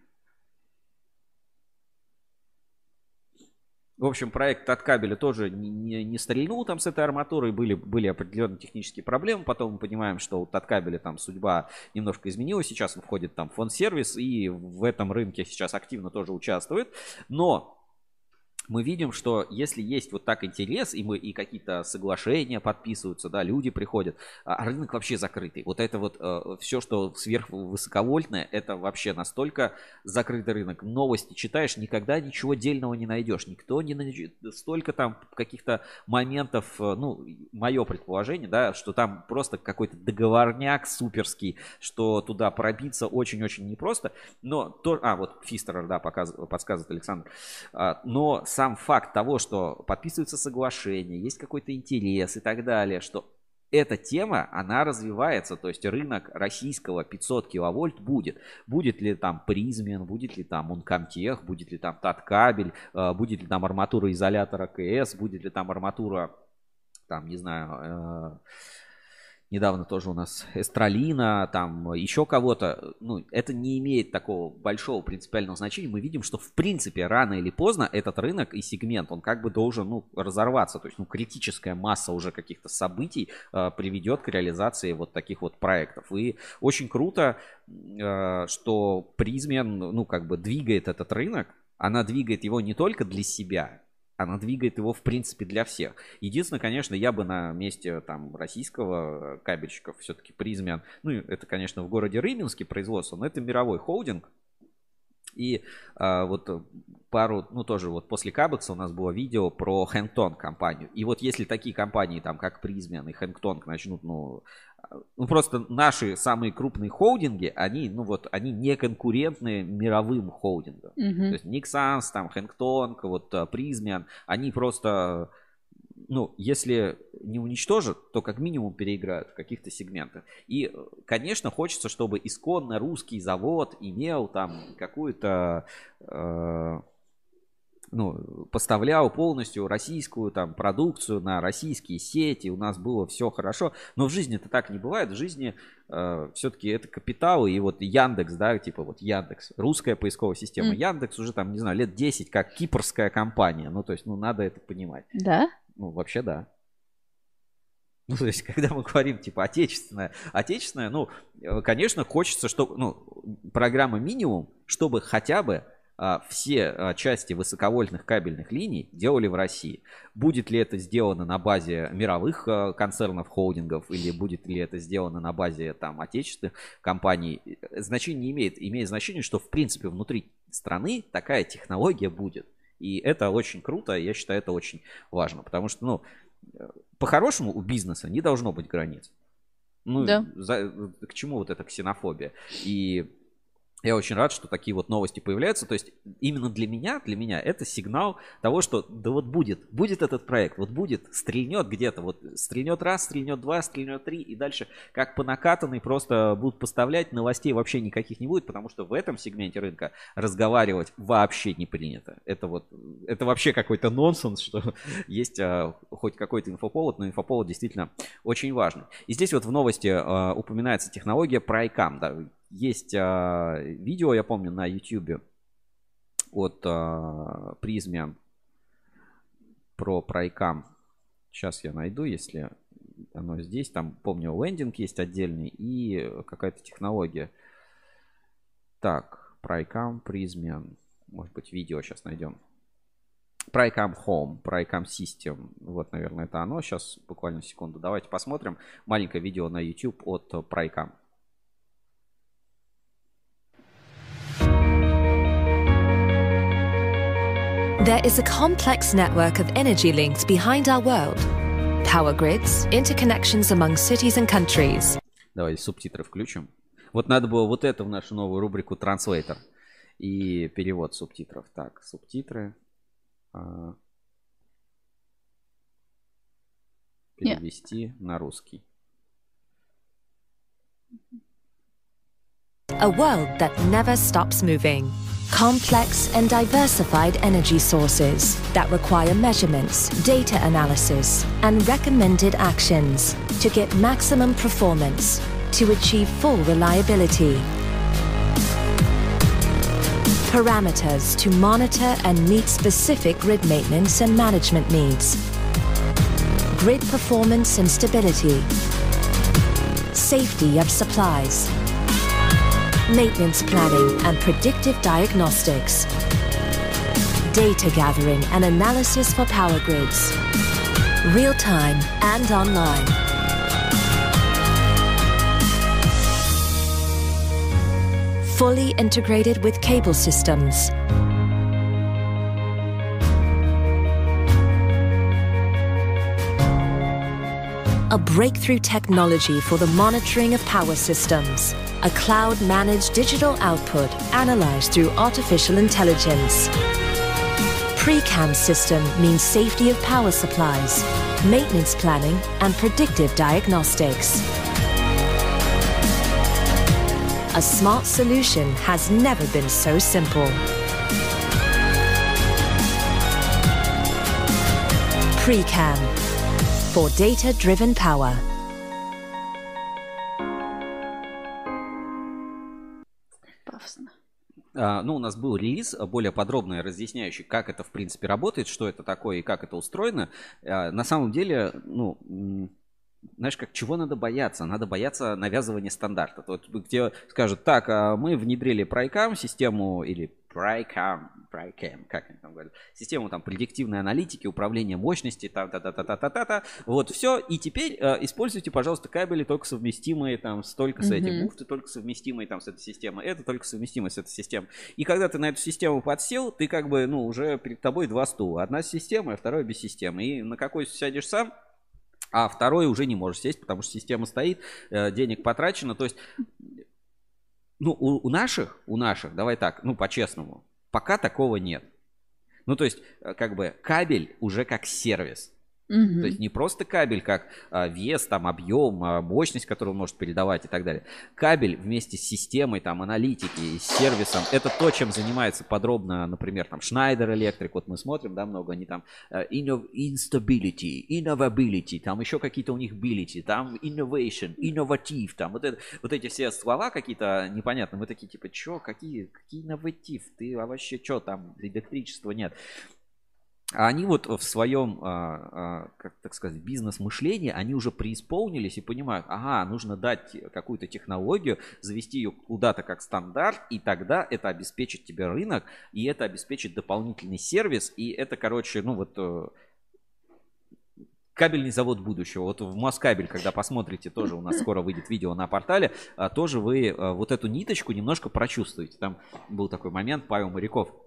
В общем, проект Таткабеля тоже не, не, не стрельнул там с этой арматурой, были, были определенные технические проблемы. Потом мы понимаем, что у Таткабеля там судьба немножко изменилась. Сейчас входит там в фонд сервис и в этом рынке сейчас активно тоже участвует. Но мы видим, что если есть вот так интерес, и мы и какие-то соглашения подписываются, да, люди приходят, а рынок вообще закрытый. Вот это вот э, все, что сверхвысоковольтное, это вообще настолько закрытый рынок. Новости читаешь, никогда ничего дельного не найдешь. Никто не найдет. Столько там каких-то моментов, э, ну, мое предположение, да, что там просто какой-то договорняк суперский, что туда пробиться очень-очень непросто. Но то, а, вот Фистерер, да, подсказывает Александр. А, но сам факт того, что подписывается соглашение, есть какой-то интерес и так далее, что эта тема, она развивается, то есть рынок российского 500 киловольт будет. Будет ли там Призмен, будет ли там Ункомтех, будет ли там Таткабель, э, будет ли там арматура изолятора КС, будет ли там арматура, там, не знаю, э, недавно тоже у нас Эстралина, там еще кого-то, ну, это не имеет такого большого принципиального значения. Мы видим, что в принципе рано или поздно этот рынок и сегмент, он как бы должен, ну, разорваться. То есть, ну, критическая масса уже каких-то событий э, приведет к реализации вот таких вот проектов. И очень круто, э, что Призмен, ну, как бы двигает этот рынок, она двигает его не только для себя, она двигает его, в принципе, для всех. Единственное, конечно, я бы на месте там российского кабельщика все-таки призмен, ну, это, конечно, в городе Рыбинске производство, но это мировой холдинг, и а, вот пару, ну тоже вот после Кабекса у нас было видео про Хэнгтонг компанию. И вот если такие компании, там как Призмен и Хэнгтонг начнут, ну, ну просто наши самые крупные холдинги, они, ну вот, они не конкурентны мировым холдингам. Mm-hmm. То есть Никсанс, там, Хэнгтонг, вот Призмен, они просто ну, если не уничтожат, то как минимум переиграют в каких-то сегментах. И, конечно, хочется, чтобы исконно русский завод имел там какую-то э, ну, поставлял полностью российскую там продукцию на российские сети, у нас было все хорошо, но в жизни это так не бывает, в жизни э, все-таки это капиталы, и вот Яндекс, да, типа вот Яндекс, русская поисковая система, mm. Яндекс уже там, не знаю, лет 10 как кипрская компания, ну, то есть, ну, надо это понимать. Да? Ну, вообще да. Ну, то есть, <laughs> когда мы говорим, типа, отечественное, отечественное, ну, э, конечно, хочется, чтобы, ну, программа минимум, чтобы хотя бы все а, части высоковольтных кабельных линий делали в России. Будет ли это сделано на базе мировых а, концернов, холдингов, или будет ли это сделано на базе там отечественных компаний, значение не имеет. Имеет значение, что в принципе внутри страны такая технология будет. И это очень круто, я считаю, это очень важно, потому что, ну, по-хорошему у бизнеса не должно быть границ. Ну, да. за, к чему вот эта ксенофобия? И я очень рад, что такие вот новости появляются. То есть именно для меня, для меня это сигнал того, что да вот будет, будет этот проект, вот будет, стрельнет где-то, вот стрельнет раз, стрельнет два, стрельнет три, и дальше как по накатанной просто будут поставлять, новостей вообще никаких не будет, потому что в этом сегменте рынка разговаривать вообще не принято. Это вот, это вообще какой-то нонсенс, что <laughs> есть а, хоть какой-то инфоповод, но инфоповод действительно очень важный. И здесь вот в новости а, упоминается технология PryCam, да, есть а, видео, я помню, на YouTube от а, про прайкам. Сейчас я найду, если оно здесь. Там, помню, лендинг есть отдельный и какая-то технология. Так, прайкам, призмен. Может быть, видео сейчас найдем. Прайкам Home, Прайкам System. Вот, наверное, это оно. Сейчас буквально секунду. Давайте посмотрим. Маленькое видео на YouTube от Прайкам. There is a complex network of energy links behind our world. Power grids, interconnections among cities and countries. Давай субтитры включим. Вот надо было вот это в нашу новую рубрику Translator. И перевод субтитров. Так, субтитры. А, перевести yeah. на русский. A world that never stops moving. Complex and diversified energy sources that require measurements, data analysis, and recommended actions to get maximum performance to achieve full reliability. Parameters to monitor and meet specific grid maintenance and management needs. Grid performance and stability. Safety of supplies maintenance planning and predictive diagnostics, data gathering and analysis for power grids, real time and online. Fully integrated with cable systems. A breakthrough technology for the monitoring of power systems a cloud-managed digital output analyzed through artificial intelligence. Pre-CAM system means safety of power supplies, maintenance planning and predictive diagnostics. A smart solution has never been so simple. Pre-CAM for data driven power. А, ну, у нас был релиз, а, более подробный, разъясняющий, как это, в принципе, работает, что это такое и как это устроено. А, на самом деле, ну, знаешь, как чего надо бояться? Надо бояться навязывания стандарта. Вот где скажут, так, мы внедрили прайкам систему или прайкам, Pricam, как они там говорят, систему там предиктивной аналитики, управления мощности, та та та та та та та та вот все, и теперь э, используйте, пожалуйста, кабели только совместимые там столько с этим, mm-hmm. муфты только совместимые там с этой системой, это только совместимые с этой системой. И когда ты на эту систему подсел, ты как бы, ну, уже перед тобой два стула. Одна с системой, а вторая без системы. И на какой сядешь сам, а второй уже не можешь сесть, потому что система стоит, э, денег потрачено. То есть, ну, у, у наших, у наших, давай так, ну, по-честному, пока такого нет. Ну, то есть, э, как бы кабель уже как сервис. Угу. То есть не просто кабель, как а, вес, там, объем, а, мощность, которую он может передавать и так далее. Кабель вместе с системой, там, аналитики, с сервисом, это то, чем занимается подробно, например, там, Schneider Electric, вот мы смотрим, да, много, они там uh, instability, innovability, там еще какие-то у них ability, там innovation, innovative, там вот, это, вот эти все слова какие-то непонятные, мы такие, типа, что, какие, какие innovative, ты а вообще что там, электричества нет. А они вот в своем, а, а, как так сказать, бизнес-мышлении, они уже преисполнились и понимают, ага, нужно дать какую-то технологию, завести ее куда-то как стандарт, и тогда это обеспечит тебе рынок, и это обеспечит дополнительный сервис, и это, короче, ну вот э, кабельный завод будущего. Вот в Москабель, когда посмотрите, тоже у нас скоро выйдет видео на портале, тоже вы вот эту ниточку немножко прочувствуете. Там был такой момент, Павел Моряков Э,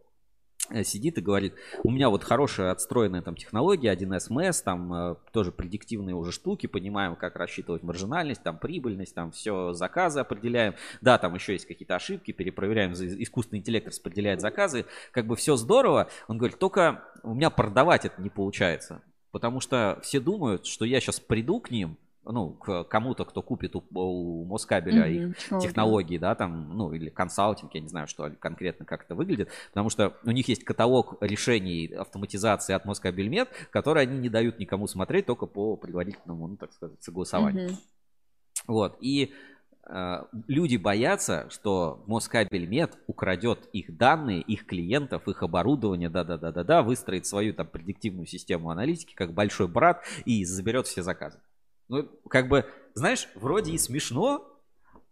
сидит и говорит, у меня вот хорошая отстроенная там технология, 1С МС, там э, тоже предиктивные уже штуки, понимаем, как рассчитывать маржинальность, там прибыльность, там все заказы определяем. Да, там еще есть какие-то ошибки, перепроверяем, искусственный интеллект распределяет заказы, как бы все здорово. Он говорит, только у меня продавать это не получается. Потому что все думают, что я сейчас приду к ним, ну, к кому-то, кто купит у, у Москабеля mm-hmm. их технологии, да, там, ну, или консалтинг, я не знаю, что конкретно, как это выглядит, потому что у них есть каталог решений автоматизации от Москабельмет, которые они не дают никому смотреть, только по предварительному, ну, так сказать, согласованию. Mm-hmm. Вот, и э, люди боятся, что Москабельмет украдет их данные, их клиентов, их оборудование, да-да-да-да-да, выстроит свою там предиктивную систему аналитики, как большой брат, и заберет все заказы. Ну, как бы, знаешь, вроде и смешно,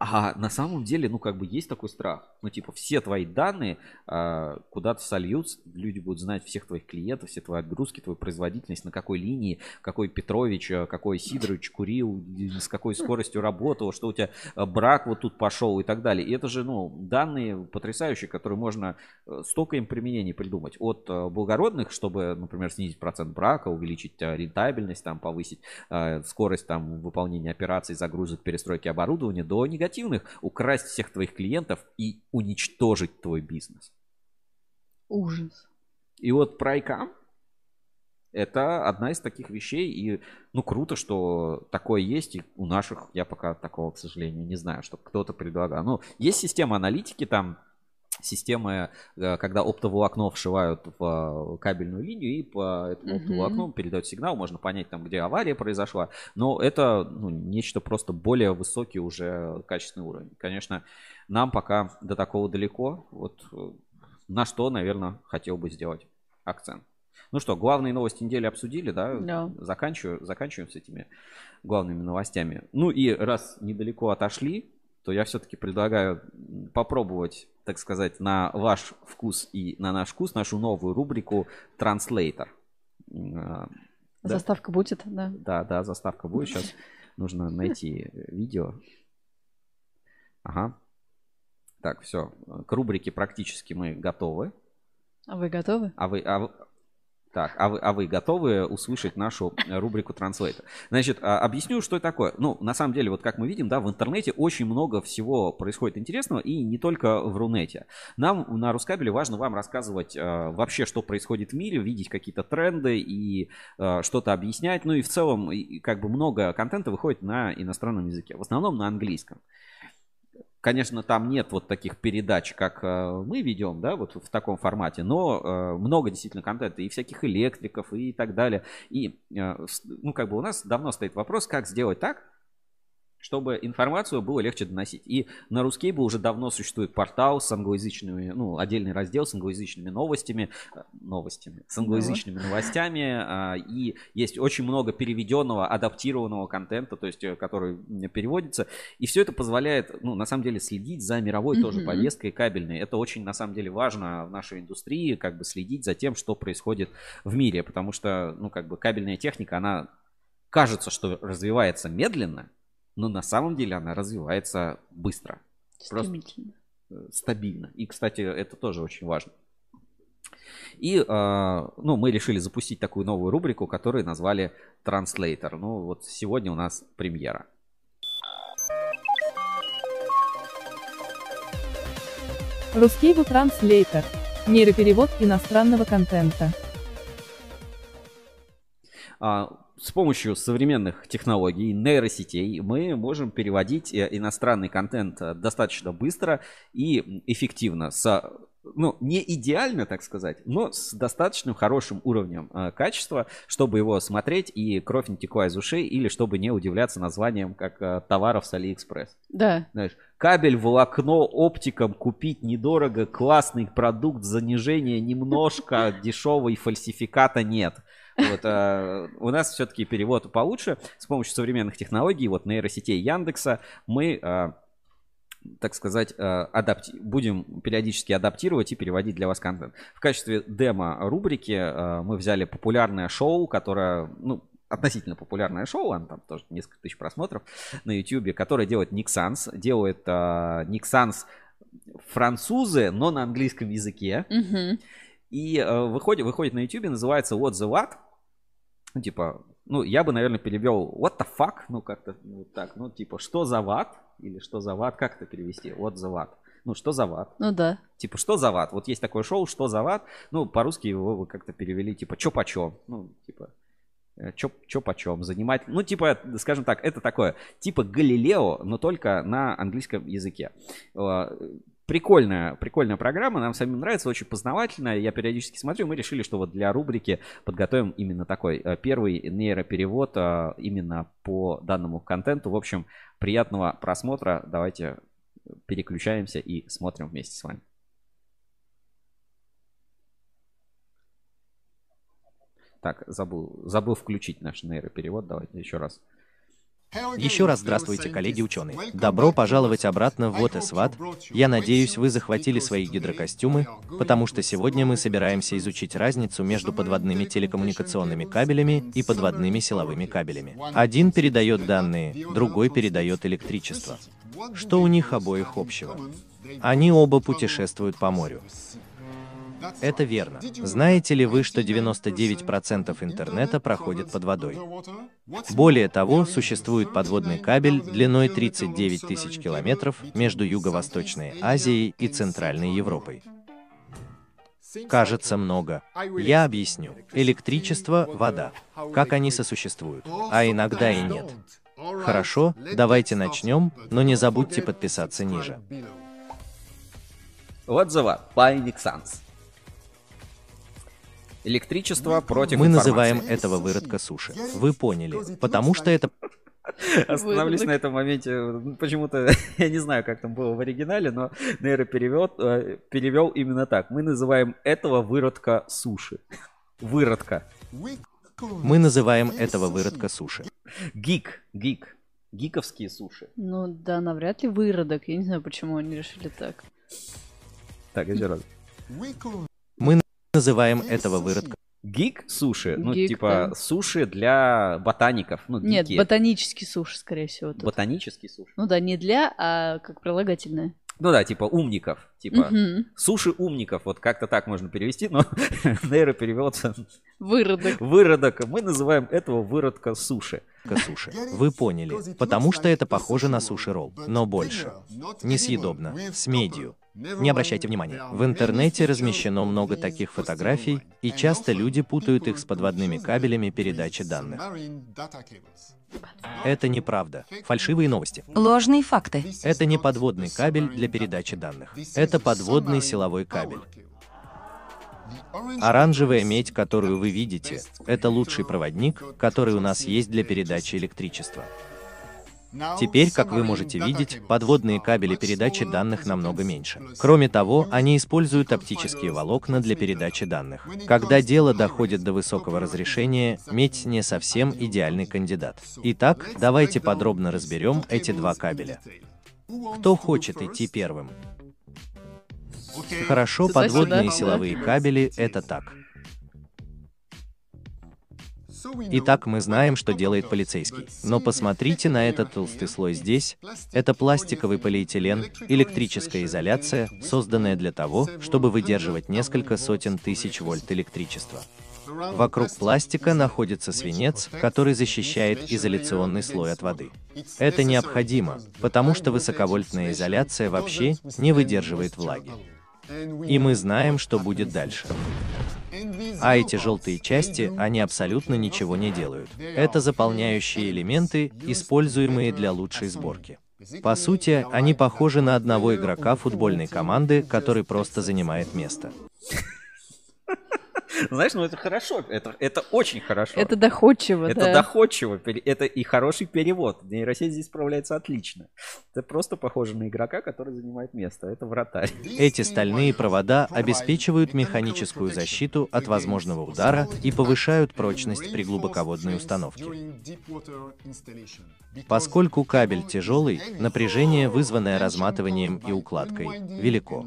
а на самом деле, ну, как бы есть такой страх. Ну, типа, все твои данные э, куда-то сольются, люди будут знать всех твоих клиентов, все твои отгрузки, твою производительность, на какой линии, какой Петрович, а, какой Сидорович курил, с какой скоростью работал, что у тебя а, брак вот тут пошел и так далее. И это же, ну, данные потрясающие, которые можно э, столько им применений придумать. От благородных, чтобы, например, снизить процент брака, увеличить рентабельность, там, повысить э, скорость там выполнения операций, загрузок, перестройки оборудования, до негативных негативных, украсть всех твоих клиентов и уничтожить твой бизнес. Ужас. И вот прайкам это одна из таких вещей. И ну круто, что такое есть. И у наших я пока такого, к сожалению, не знаю, что кто-то предлагал. Ну, есть система аналитики там, системы, э, когда оптоволокно вшивают в кабельную линию и по этому оптоволокну передают сигнал, можно понять там, где авария произошла, но это ну, нечто просто более высокий уже качественный уровень. Конечно, нам пока до такого далеко, вот э, на что, наверное, хотел бы сделать акцент. Ну что, главные новости недели обсудили, да? Да. Заканчиваю, заканчиваем с этими главными новостями. Ну и раз недалеко отошли, то я все-таки предлагаю попробовать, так сказать, на ваш вкус и на наш вкус нашу новую рубрику Translator. А, заставка да? будет, да? Да, да, заставка будет. Сейчас нужно найти видео. Ага. Так, все. К рубрике практически мы готовы. А вы готовы? А вы, а, так, а вы, а вы готовы услышать нашу э, рубрику Translate? Значит, а, объясню, что это такое. Ну, на самом деле, вот как мы видим, да, в интернете очень много всего происходит интересного, и не только в Рунете. Нам на Рускабеле важно вам рассказывать а, вообще, что происходит в мире, видеть какие-то тренды и а, что-то объяснять. Ну и в целом, и, как бы много контента выходит на иностранном языке, в основном на английском. Конечно, там нет вот таких передач, как э, мы ведем, да, вот в таком формате, но э, много действительно контента и всяких электриков и так далее. И, э, ну, как бы у нас давно стоит вопрос, как сделать так, чтобы информацию было легче доносить. И на Рускейбл уже давно существует портал с англоязычными, ну, отдельный раздел с англоязычными новостями, э, новостями, с англоязычными новостями, а, и есть очень много переведенного, адаптированного контента, то есть, э, который переводится, и все это позволяет, ну, на самом деле, следить за мировой mm-hmm. тоже повесткой кабельной. Это очень, на самом деле, важно в нашей индустрии, как бы следить за тем, что происходит в мире, потому что, ну, как бы кабельная техника, она кажется, что развивается медленно, но на самом деле она развивается быстро. Стремительно. Просто стабильно. И, кстати, это тоже очень важно. И э, ну, мы решили запустить такую новую рубрику, которую назвали Translator. Ну вот сегодня у нас премьера. Русский Транслейтер. Нейроперевод иностранного контента. А, с помощью современных технологий, нейросетей, мы можем переводить э, иностранный контент э, достаточно быстро и эффективно с ну, не идеально, так сказать, но с достаточным хорошим уровнем э, качества, чтобы его смотреть и кровь не текла из ушей, или чтобы не удивляться названием как э, товаров с Алиэкспресс. Да. Знаешь, кабель, волокно, оптиком купить недорого, классный продукт, занижение немножко, <laughs> дешевый, фальсификата нет. Вот, а, у нас все-таки перевод получше. С помощью современных технологий, вот нейросетей Яндекса, мы а, так сказать, а, адапти... будем периодически адаптировать и переводить для вас контент. В качестве демо-рубрики а, мы взяли популярное шоу, которое, ну, относительно популярное шоу, оно там тоже несколько тысяч просмотров на YouTube, которое делает Никсанс. Делает Никсанс французы, но на английском языке. Mm-hmm. И uh, выходит, выходит на YouTube, называется What the What. Ну, типа, ну, я бы, наверное, перевел what the fuck, ну, как-то вот так, ну, типа, что за ват, или что за ват, как это перевести, what the what. Ну, что за ват? Ну да. Типа, что за ват? Вот есть такое шоу, что за ват? Ну, по-русски его как-то перевели, типа, чё почем? Ну, типа, э, чё, чё почем? Занимать, ну, типа, скажем так, это такое, типа Галилео, но только на английском языке. Прикольная, прикольная программа, нам самим нравится, очень познавательная. Я периодически смотрю, мы решили, что вот для рубрики подготовим именно такой э, первый нейроперевод э, именно по данному контенту. В общем, приятного просмотра. Давайте переключаемся и смотрим вместе с вами. Так, забыл, забыл включить наш нейроперевод. Давайте еще раз. Еще раз здравствуйте, коллеги-ученые. Добро пожаловать обратно в Вот. Я надеюсь, вы захватили свои гидрокостюмы, потому что сегодня мы собираемся изучить разницу между подводными телекоммуникационными кабелями и подводными силовыми кабелями. Один передает данные, другой передает электричество. Что у них обоих общего? Они оба путешествуют по морю. Это верно. Знаете ли вы, что 99% интернета проходит под водой? Более того, существует подводный кабель длиной 39 тысяч километров между Юго-Восточной Азией и Центральной Европой. Кажется много. Я объясню. Электричество, вода. Как они сосуществуют. А иногда и нет. Хорошо, давайте начнем, но не забудьте подписаться ниже. Отзыва by Nixans. Электричество против Мы называем этого выродка суши. Вы поняли. Потому что это... <laughs> Остановлюсь на этом моменте. Почему-то, <laughs> я не знаю, как там было в оригинале, но нейроперевел э, перевел именно так. Мы называем этого выродка суши. Выродка. Мы называем этого выродка суши. Гик, гик. Гиковские суши. Ну да, навряд ли выродок. Я не знаю, почему они решили так. Так, еще раз. Мы называем этого выродка. Гик суши? Ну, Гик, типа да. суши для ботаников. Ну, Нет, ботанический суши, скорее всего. Тут. Ботанический суши. Ну да, не для, а как прилагательное. Ну да, типа умников. Типа угу. суши умников. Вот как-то так можно перевести, но <laughs> нейро переводится. Выродок. Выродок. Мы называем этого выродка суши. Суши. Вы поняли. Потому что это похоже на суши-ролл, но больше. Несъедобно. С медью. Не обращайте внимания. В интернете размещено много таких фотографий, и часто люди путают их с подводными кабелями передачи данных. Это неправда. Фальшивые новости. Ложные факты. Это не подводный кабель для передачи данных. Это подводный силовой кабель. Оранжевая медь, которую вы видите, это лучший проводник, который у нас есть для передачи электричества. Теперь, как вы можете видеть, подводные кабели передачи данных намного меньше. Кроме того, они используют оптические волокна для передачи данных. Когда дело доходит до высокого разрешения, медь не совсем идеальный кандидат. Итак, давайте подробно разберем эти два кабеля. Кто хочет идти первым? Хорошо, подводные силовые кабели — это так. Итак, мы знаем, что делает полицейский. Но посмотрите на этот толстый слой здесь. Это пластиковый полиэтилен, электрическая изоляция, созданная для того, чтобы выдерживать несколько сотен тысяч вольт электричества. Вокруг пластика находится свинец, который защищает изоляционный слой от воды. Это необходимо, потому что высоковольтная изоляция вообще не выдерживает влаги. И мы знаем, что будет дальше. А эти желтые части, они абсолютно ничего не делают. Это заполняющие элементы, используемые для лучшей сборки. По сути, они похожи на одного игрока футбольной команды, который просто занимает место. Знаешь, ну это хорошо, это, это очень хорошо. Это доходчиво, Это да. доходчиво, это и хороший перевод. Нейросеть здесь справляется отлично. Это просто похоже на игрока, который занимает место. Это вратарь. Эти стальные провода обеспечивают механическую защиту от возможного удара и повышают прочность при глубоководной установке. Поскольку кабель тяжелый, напряжение, вызванное разматыванием и укладкой, велико.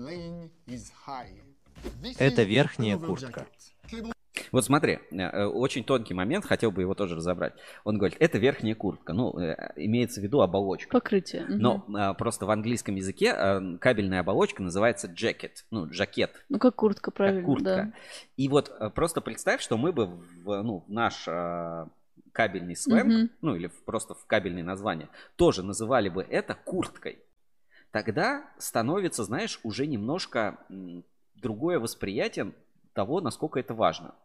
Это верхняя куртка. Вот смотри, э, очень тонкий момент, хотел бы его тоже разобрать. Он говорит, это верхняя куртка, ну, э, имеется в виду оболочка. Покрытие. Но угу. просто в английском языке э, кабельная оболочка называется jacket, ну, жакет. Ну, как куртка, правильно, как куртка. да. И вот просто представь, что мы бы в, ну, наш кабельный сленг, угу. ну, или просто в кабельное название, тоже называли бы это курткой. Тогда становится, знаешь, уже немножко другое восприятие того, насколько это важно.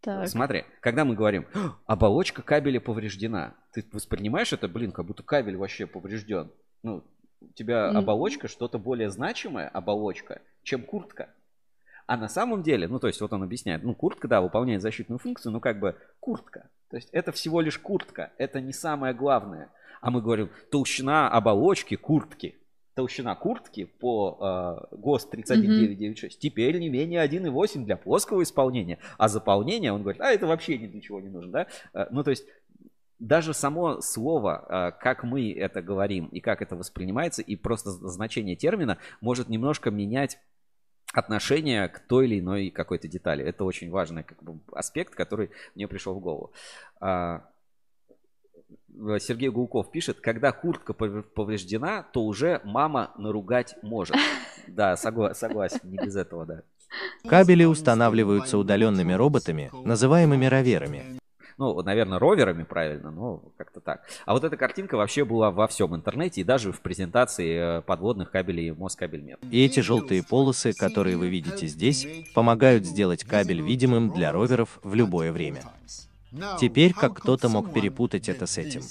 Так. Смотри, когда мы говорим, оболочка кабеля повреждена, ты воспринимаешь это, блин, как будто кабель вообще поврежден. Ну, у тебя mm. оболочка что-то более значимая, оболочка, чем куртка. А на самом деле, ну, то есть, вот он объясняет, ну, куртка, да, выполняет защитную функцию, но как бы куртка. То есть, это всего лишь куртка, это не самое главное. А мы говорим, толщина оболочки куртки толщина куртки по э, ГОСТ 31996 mm-hmm. теперь не менее 1,8 для плоского исполнения, а заполнение, он говорит, а это вообще ни для чего не нужно, да? Э, ну, то есть даже само слово, э, как мы это говорим и как это воспринимается, и просто значение термина может немножко менять отношение к той или иной какой-то детали. Это очень важный как бы, аспект, который мне пришел в голову. А, Сергей Гулков пишет, когда куртка повреждена, то уже мама наругать может. <laughs> Да, согла- согласен, не без этого, да. Кабели устанавливаются удаленными роботами, называемыми роверами. Ну, наверное, роверами правильно, но как-то так. А вот эта картинка вообще была во всем интернете и даже в презентации э, подводных кабелей Москабельмет. И эти желтые полосы, которые вы видите здесь, помогают сделать кабель видимым для роверов в любое время. Теперь как кто-то мог перепутать это с этим.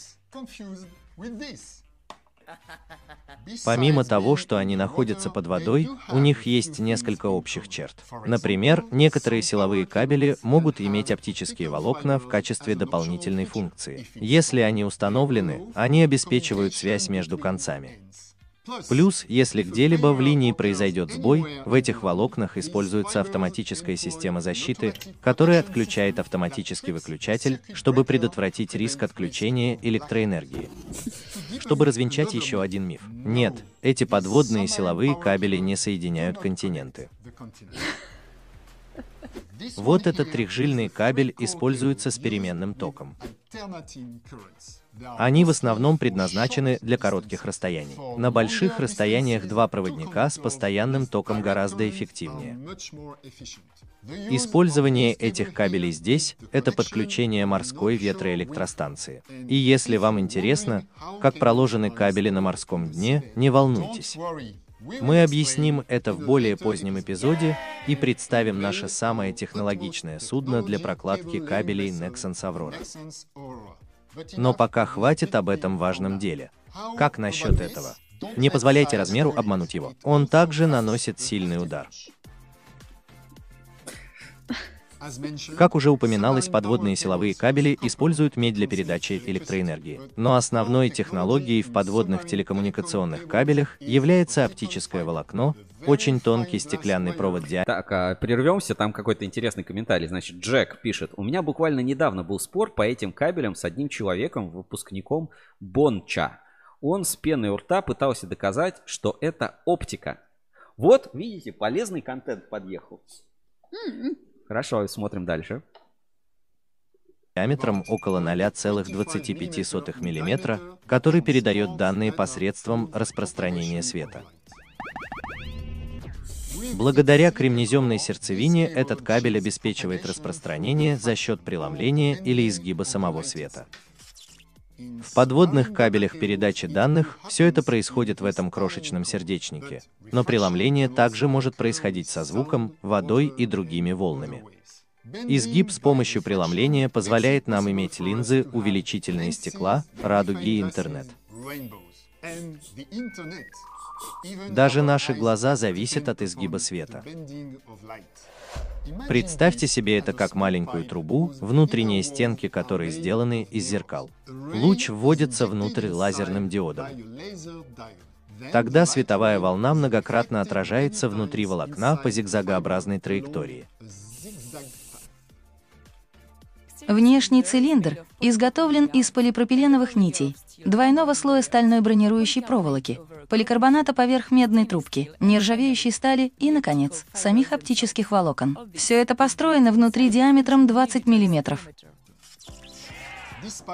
Помимо того, что они находятся под водой, у них есть несколько общих черт. Например, некоторые силовые кабели могут иметь оптические волокна в качестве дополнительной функции. Если они установлены, они обеспечивают связь между концами. Плюс, если где-либо в линии произойдет сбой, в этих волокнах используется автоматическая система защиты, которая отключает автоматический выключатель, чтобы предотвратить риск отключения электроэнергии. Чтобы развенчать еще один миф. Нет, эти подводные силовые кабели не соединяют континенты. Вот этот трехжильный кабель используется с переменным током. Они в основном предназначены для коротких расстояний. На больших расстояниях два проводника с постоянным током гораздо эффективнее. Использование этих кабелей здесь — это подключение морской ветроэлектростанции. И если вам интересно, как проложены кабели на морском дне, не волнуйтесь. Мы объясним это в более позднем эпизоде и представим наше самое технологичное судно для прокладки кабелей Nexans Aurora. Но пока хватит об этом важном деле. Как насчет этого? Не позволяйте размеру обмануть его. Он также наносит сильный удар. Как уже упоминалось, подводные силовые кабели используют медь для передачи электроэнергии. Но основной технологией в подводных телекоммуникационных кабелях является оптическое волокно, очень тонкий стеклянный провод диаметром. Так, а прервемся, там какой-то интересный комментарий. Значит, Джек пишет, у меня буквально недавно был спор по этим кабелям с одним человеком, выпускником Бонча. Он с пеной у рта пытался доказать, что это оптика. Вот, видите, полезный контент подъехал. Mm-hmm. Хорошо, смотрим дальше. Диаметром около 0,25 мм, который передает данные посредством распространения света. Благодаря кремнеземной сердцевине этот кабель обеспечивает распространение за счет преломления или изгиба самого света. В подводных кабелях передачи данных все это происходит в этом крошечном сердечнике, но преломление также может происходить со звуком, водой и другими волнами. Изгиб с помощью преломления позволяет нам иметь линзы, увеличительные стекла, радуги и интернет. Даже наши глаза зависят от изгиба света. Представьте себе это как маленькую трубу, внутренние стенки которой сделаны из зеркал. Луч вводится внутрь лазерным диодом. Тогда световая волна многократно отражается внутри волокна по зигзагообразной траектории. Внешний цилиндр изготовлен из полипропиленовых нитей, двойного слоя стальной бронирующей проволоки, поликарбоната поверх медной трубки, нержавеющей стали и, наконец, самих оптических волокон. Все это построено внутри диаметром 20 мм.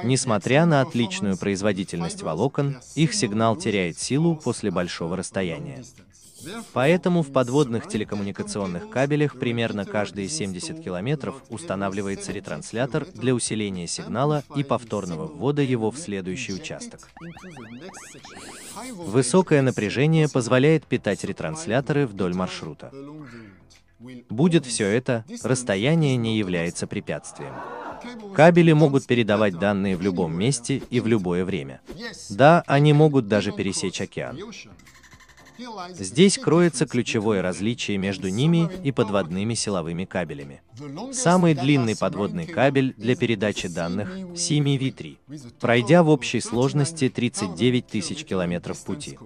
Несмотря на отличную производительность волокон, их сигнал теряет силу после большого расстояния. Поэтому в подводных телекоммуникационных кабелях примерно каждые 70 километров устанавливается ретранслятор для усиления сигнала и повторного ввода его в следующий участок. Высокое напряжение позволяет питать ретрансляторы вдоль маршрута. Будет все это, расстояние не является препятствием. Кабели могут передавать данные в любом месте и в любое время. Да, они могут даже пересечь океан. Здесь кроется ключевое различие между ними и подводными силовыми кабелями. Самый длинный подводный кабель для передачи данных — CME-V3, пройдя в общей сложности 39 тысяч километров пути.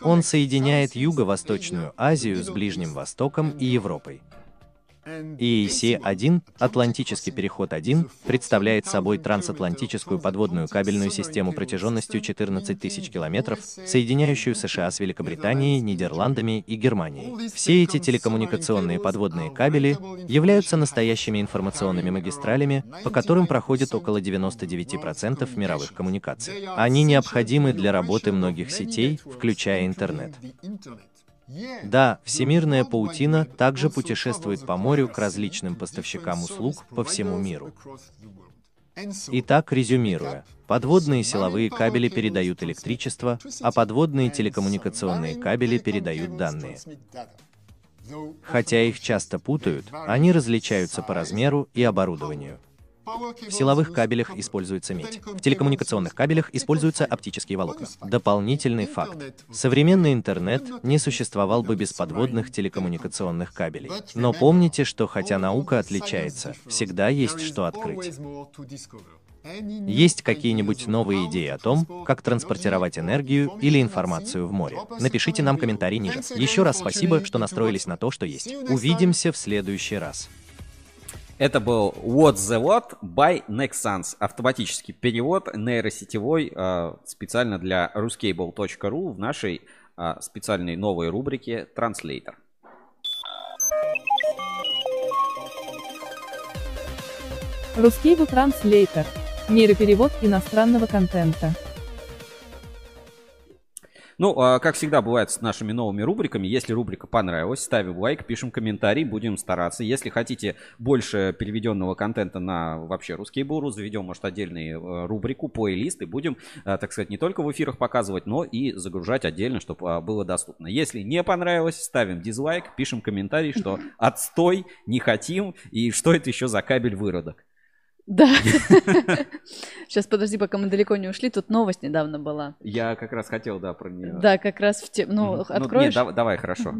Он соединяет Юго-Восточную Азию с Ближним Востоком и Европой. EAC-1, Атлантический переход-1, представляет собой трансатлантическую подводную кабельную систему протяженностью 14 тысяч километров, соединяющую США с Великобританией, Нидерландами и Германией. Все эти телекоммуникационные подводные кабели являются настоящими информационными магистралями, по которым проходит около 99% мировых коммуникаций. Они необходимы для работы многих сетей, включая интернет. Да, всемирная паутина также путешествует по морю к различным поставщикам услуг по всему миру. Итак, резюмируя, подводные силовые кабели передают электричество, а подводные телекоммуникационные кабели передают данные. Хотя их часто путают, они различаются по размеру и оборудованию. В силовых кабелях используется медь. В телекоммуникационных кабелях используются оптические волокна. Дополнительный факт. Современный интернет не существовал бы без подводных телекоммуникационных кабелей. Но помните, что хотя наука отличается, всегда есть что открыть. Есть какие-нибудь новые идеи о том, как транспортировать энергию или информацию в море? Напишите нам комментарий ниже. Еще раз спасибо, что настроились на то, что есть. Увидимся в следующий раз. Это был What the What by Nexans. Автоматический перевод нейросетевой э, специально для ruscable.ru в нашей э, специальной новой рубрике Translator. Ruscable Translator. Нейроперевод иностранного контента. Ну, а, как всегда бывает с нашими новыми рубриками, если рубрика понравилась, ставим лайк, пишем комментарий, будем стараться. Если хотите больше переведенного контента на вообще русский буру, заведем, может, отдельную э, рубрику, плейлист, и будем, э, так сказать, не только в эфирах показывать, но и загружать отдельно, чтобы а, было доступно. Если не понравилось, ставим дизлайк, пишем комментарий, что отстой, не хотим, и что это еще за кабель выродок. Да. <laughs> Сейчас подожди, пока мы далеко не ушли. Тут новость недавно была. Я как раз хотел, да, про нее. Да, как раз в тему. Ну, откроешь? Ну, нет, давай, хорошо.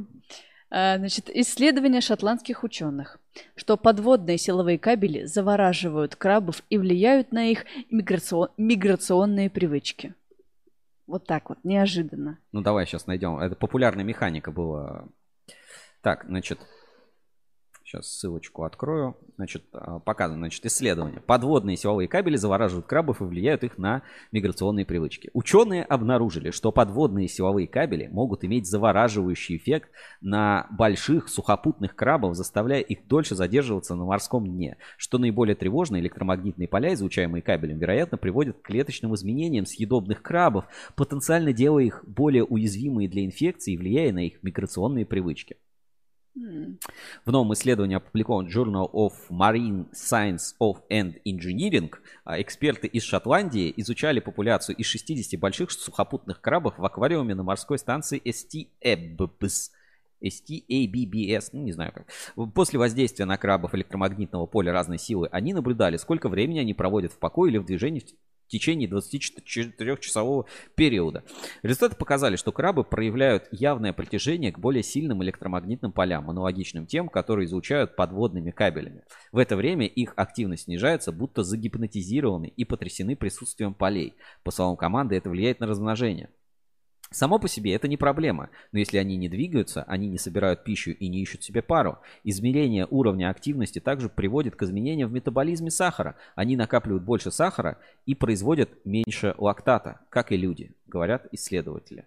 А, значит, исследование шотландских ученых, что подводные силовые кабели завораживают крабов и влияют на их миграцион... миграционные привычки. Вот так вот, неожиданно. Ну давай сейчас найдем. Это популярная механика была. Так, значит, Сейчас ссылочку открою. Значит, а, показано, значит, исследование. Подводные силовые кабели завораживают крабов и влияют их на миграционные привычки. Ученые обнаружили, что подводные силовые кабели могут иметь завораживающий эффект на больших сухопутных крабов, заставляя их дольше задерживаться на морском дне. Что наиболее тревожно, электромагнитные поля, излучаемые кабелем, вероятно, приводят к клеточным изменениям съедобных крабов, потенциально делая их более уязвимыми для инфекций и влияя на их миграционные привычки. В новом исследовании, опубликованном Journal of Marine Science of and Engineering, а, эксперты из Шотландии изучали популяцию из 60 больших сухопутных крабов в аквариуме на морской станции ST-EBBS. STABBS, ну не знаю как. После воздействия на крабов электромагнитного поля разной силы они наблюдали, сколько времени они проводят в покое или в движении в течение 24-часового периода. Результаты показали, что крабы проявляют явное притяжение к более сильным электромагнитным полям, аналогичным тем, которые излучают подводными кабелями. В это время их активность снижается, будто загипнотизированы и потрясены присутствием полей. По словам команды, это влияет на размножение. Само по себе это не проблема, но если они не двигаются, они не собирают пищу и не ищут себе пару. Измерение уровня активности также приводит к изменениям в метаболизме сахара. Они накапливают больше сахара и производят меньше лактата, как и люди, говорят исследователи.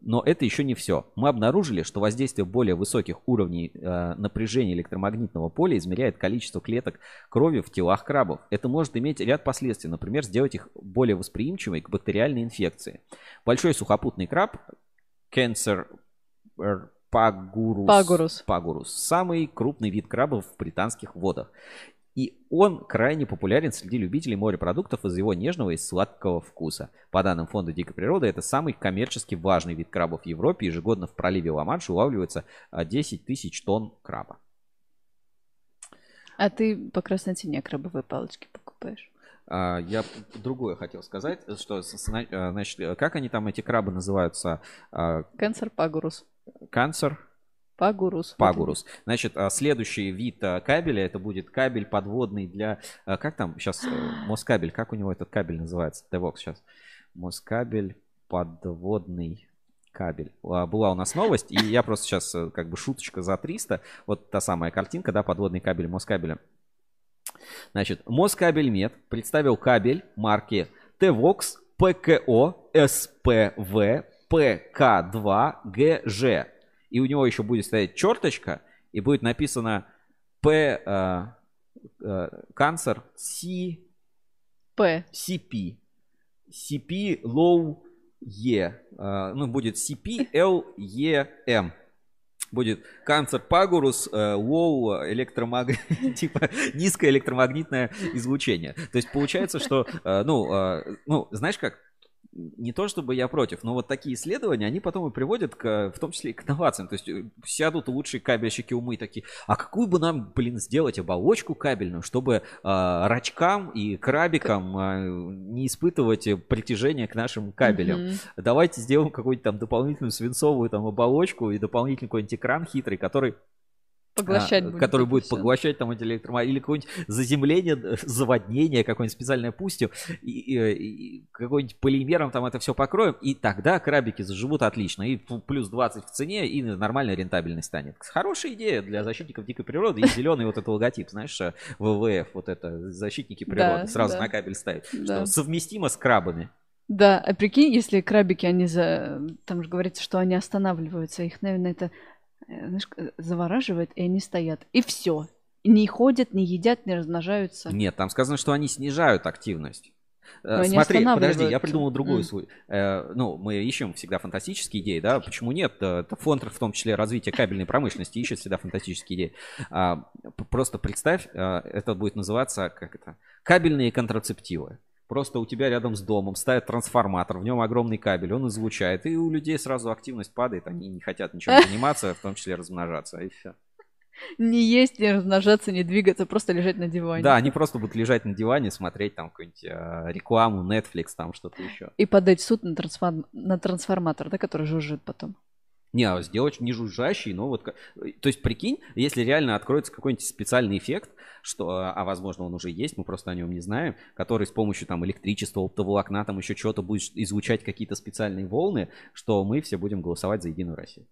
Но это еще не все. Мы обнаружили, что воздействие более высоких уровней э, напряжения электромагнитного поля измеряет количество клеток крови в телах крабов. Это может иметь ряд последствий, например, сделать их более восприимчивыми к бактериальной инфекции. Большой сухопутный краб, Cancer пагурус, пагурус. пагурус, самый крупный вид крабов в британских водах. И он крайне популярен среди любителей морепродуктов из-за его нежного и сладкого вкуса. По данным Фонда дикой природы, это самый коммерчески важный вид крабов в Европе. Ежегодно в проливе Ла-Манш улавливается 10 а, тысяч тонн краба. А ты по красноте крабовые палочки покупаешь? А, я другое хотел сказать, что, а, значит, как они там, эти крабы называются? Канцер пагурус. Канцер? Пагурус. Пагурус. Значит, а, следующий вид а, кабеля, это будет кабель подводный для... А, как там сейчас <gasps> Москабель, как у него этот кабель называется? Девокс сейчас. Москабель подводный кабель. Была у нас новость, и я просто сейчас э, как бы шуточка за 300. Вот та самая картинка, да, подводный кабель Москабеля. Значит, Москабель Мед представил кабель марки TVOX PKO SPV PK2GG и у него еще будет стоять черточка, и будет написано э, э, канцер C П. CP CP low E ну будет CP L E M будет канцер пагурус, лоу э, электромаг... <laughs> типа низкое электромагнитное излучение. То есть получается, что, э, ну, э, ну, знаешь как, не то чтобы я против, но вот такие исследования, они потом и приводят к, в том числе и к инновациям. То есть э, сядут лучшие кабельщики умы такие, а какую бы нам, блин, сделать оболочку кабельную, чтобы э, рачкам и крабикам э, не испытывать притяжение к нашим кабелям. Mm-hmm. Давайте сделаем какую-нибудь там дополнительную свинцовую там оболочку и дополнительный какой-нибудь экран хитрый, который Поглощать а, будет который будет все. поглощать там эти электромагниты, или какое-нибудь заземление, заводнение, какое-нибудь специальное пустью, и, и, и какой-нибудь полимером там это все покроем, и тогда крабики заживут отлично, и плюс 20 в цене, и нормальная рентабельность станет. Хорошая идея для защитников дикой природы, и зеленый вот этот логотип, знаешь, э, ВВФ, вот это, защитники природы, сразу на кабель ставить, да. совместимо с крабами. Да, а прикинь, если крабики, они за... Там же говорится, что они останавливаются, их, наверное, это знаешь, э, завораживает, и они стоят. И все. Не ходят, не едят, не размножаются. Нет, там сказано, что они снижают активность. Э, Но Смотри, подожди, я придумал другую mm. свою. Э, ну, мы ищем всегда фантастические идеи, да? Почему нет? Это фонд, в том числе развития кабельной промышленности, ищет всегда фантастические идеи. А, просто представь, это будет называться, как это, кабельные контрацептивы. Просто у тебя рядом с домом стоит трансформатор, в нем огромный кабель, он излучает, и у людей сразу активность падает, они не хотят ничем <laughs> заниматься, в том числе размножаться, и все. Не есть, не размножаться, не двигаться, просто лежать на диване. Да, они просто будут лежать на диване, смотреть там какую-нибудь э, рекламу, Netflix, там что-то еще. И подать в суд на, трансформ... на трансформатор, да, который жужжит потом. Не, а сделать не жужжащий, но вот... То есть, прикинь, если реально откроется какой-нибудь специальный эффект, что, а возможно он уже есть, мы просто о нем не знаем, который с помощью там электричества, оптоволокна, там еще чего-то будет излучать какие-то специальные волны, что мы все будем голосовать за Единую Россию.